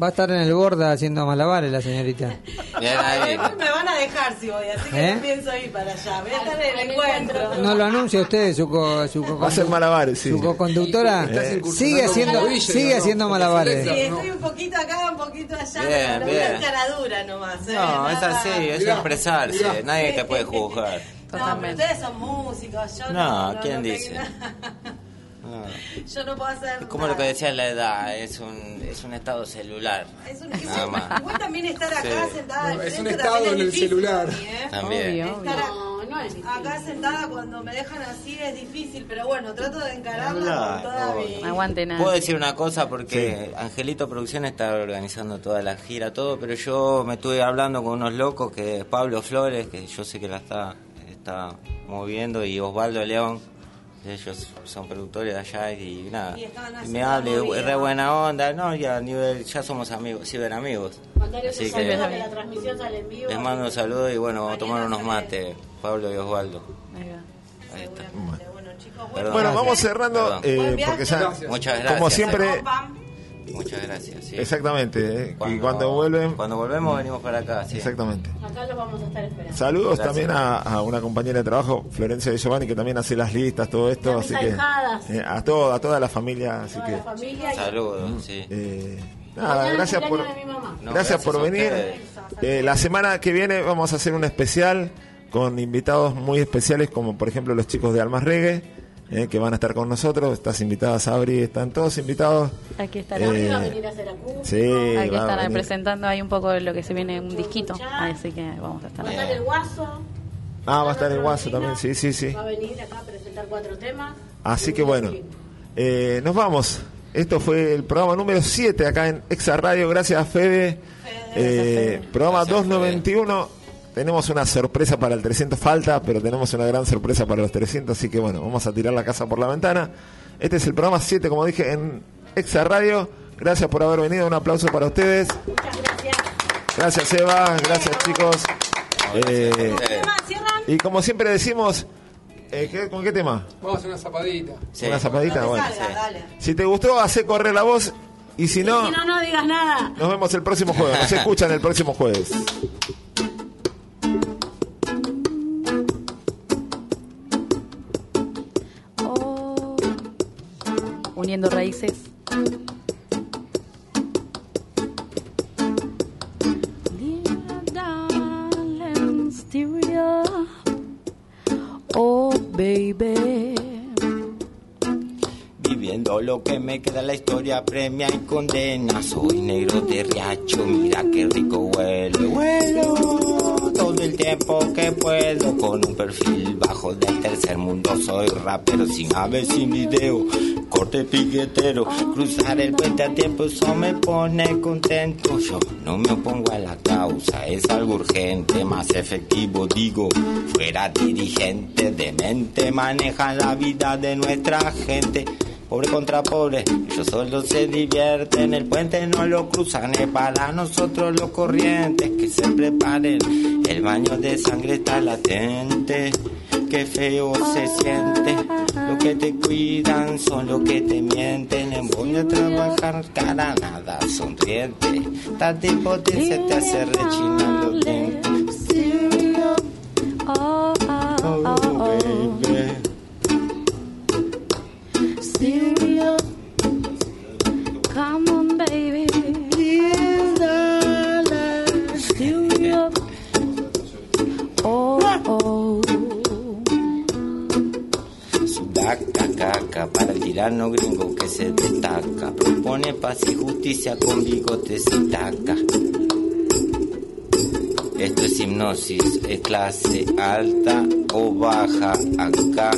Va a estar en el borda haciendo malabares la señorita. Bien ahí. Después me van a dejar si voy, así que ¿Eh? no pienso ir para allá. Voy a estar en el encuentro. No lo anuncia usted, su, co, su, co- Va a ser malabares, sí. su co-conductora. Sigue haciendo, sigue ¿no? haciendo Sí, malabares. estoy un poquito acá, un poquito allá, Bien, pero bien. una caradura nomás. ¿eh? No, es así, es Mirá, expresarse. mirá. Nadie te puede juzgar. No, pero ustedes son músicos, yo No, no. ¿quién no dice? tengo-. Yo no puedo hacer. Es como lo que decía la edad, es un, es un estado celular. Es un, Nada más. igual también estar acá Sí. sentada No, es un estado en el celular. ¿eh? También. Obvio, obvio. Estar a- No, no es acá sentada cuando me dejan así es difícil, pero bueno, trato de encararla con toda mi... Aguante nada. Puedo decir una cosa porque Angelito Producción está organizando toda la gira, todo, pero yo me estuve hablando con unos locos que Pablo Flores, que yo sé que la está, está moviendo, y Osvaldo León, ellos son productores de allá y nada. Y Y me hable, es re buena onda, no, ya a nivel, ya somos amigos, ciberamigos. Así que que la transmisión sale en vivo. les mando un saludo y bueno, vamos a tomar unos mates, Pablo y Osvaldo. Ahí está. Perdón. Bueno, vamos cerrando eh, porque ya, Muchas gracias. como siempre, Muchas gracias. sí. exactamente. eh, y Cuando- cuando vuelven, Cuando volvemos venimos para acá, sí. exactamente. Acá los vamos a estar esperando. Saludos Gracias. también a, a una compañera de trabajo, Florencia de Giovanni, que también hace las listas, todo esto, Las así que eh, a toda, a toda la familia, así Toda que la familia. y- Saludos, sí. eh, nada, gracias por año de mi mamá. No, gracias gracias por a venir. Eh, la semana que viene vamos a hacer un especial con invitados muy especiales, como por ejemplo los chicos de Almas Reggae, eh, que van a estar con nosotros. Estás invitada, Sabri, están todos invitados. Aquí está Eh, Va a venir a hacer acústico. Sí, Aquí va a están venir. presentando ahí un poco de lo que se viene en un disquito. Así que vamos a estar. Va a estar el guaso. Ah, va a estar el Guaso también, sí, sí, sí. Va a venir acá a presentar cuatro temas. Así que bueno, eh, nos vamos. Esto fue el programa número 7 acá en Exa Radio. Gracias, Fede. Eh, programa 291. Tenemos una sorpresa para el 300, falta, pero tenemos una gran sorpresa para los 300. Así que bueno, vamos a tirar la casa por la ventana. Este es el programa 7, como dije, en Exa Radio. Gracias por haber venido. Un aplauso para ustedes. Gracias, Eva. Gracias, chicos. Eh, y como siempre decimos, eh, ¿qué- ¿con qué tema? Vamos a hacer una zapadita. Una zapadita, No bueno. salga, dale. Si te gustó, hace correr la voz. Y si no, Si no, no digas nada. nos vemos el próximo jueves. Nos escuchan el próximo jueves. Uniendo raíces. Oh, baby. Viviendo lo que me queda la historia premia y condena. Soy negro de riacho, mira qué rico huele. Huelo todo el tiempo que puedo con un perfil bajo del tercer mundo. Soy rapero sin ave, sin video, corte piquetero. Cruzar el puente a tiempo eso me pone contento. Yo no me opongo a la causa, es algo urgente, más efectivo digo. Fuera dirigente de mente, maneja la vida de nuestra gente. Pobre contra pobre, ellos solo se divierten, el puente no lo cruzan, es para nosotros los corrientes que se preparen, el baño de sangre está latente, qué feo se siente, los que te cuidan son los que te mienten, en voy a trabajar cara nada sonriente, tanta impotencia te hace rechinar los dientes. Oh, oh, oh, oh. Come on, baby. Oh, oh. Sudaca, caca, para el tirano gringo que se destaca. Propone paz y justicia con bigotes y taca. Esto es hipnosis, es clase alta o baja. Acá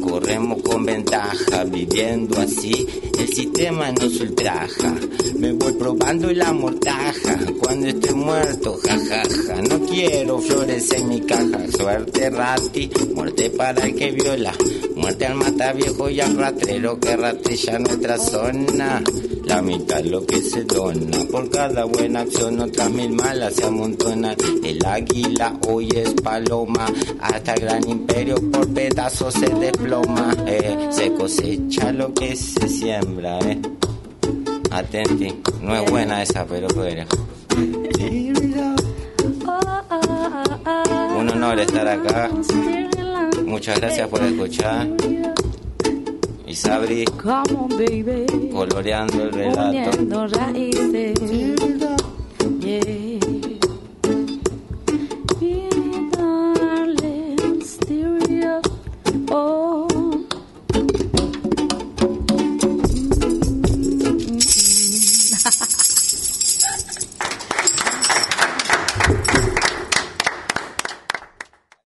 corremos con ventaja, viviendo así. El sistema nos ultraja. Me voy probando la mortaja. Cuando esté muerto, jajaja. No quiero flores en mi caja. Suerte, rati. Muerte para el que viola. Muerte al mata viejo y al ratrero que rastrilla nuestra zona. La mitad lo que se dona. Por cada buena acción, otras mil malas se amontonan. El águila hoy es paloma. Hasta el gran imperio por pedazos se desploma. Eh, se cosecha lo que se siembra tembla, eh. Atenti, no es buena esa, pero bueno. Un honor estar acá. Muchas gracias por escuchar. Y Sabri, coloreando el relato. Oh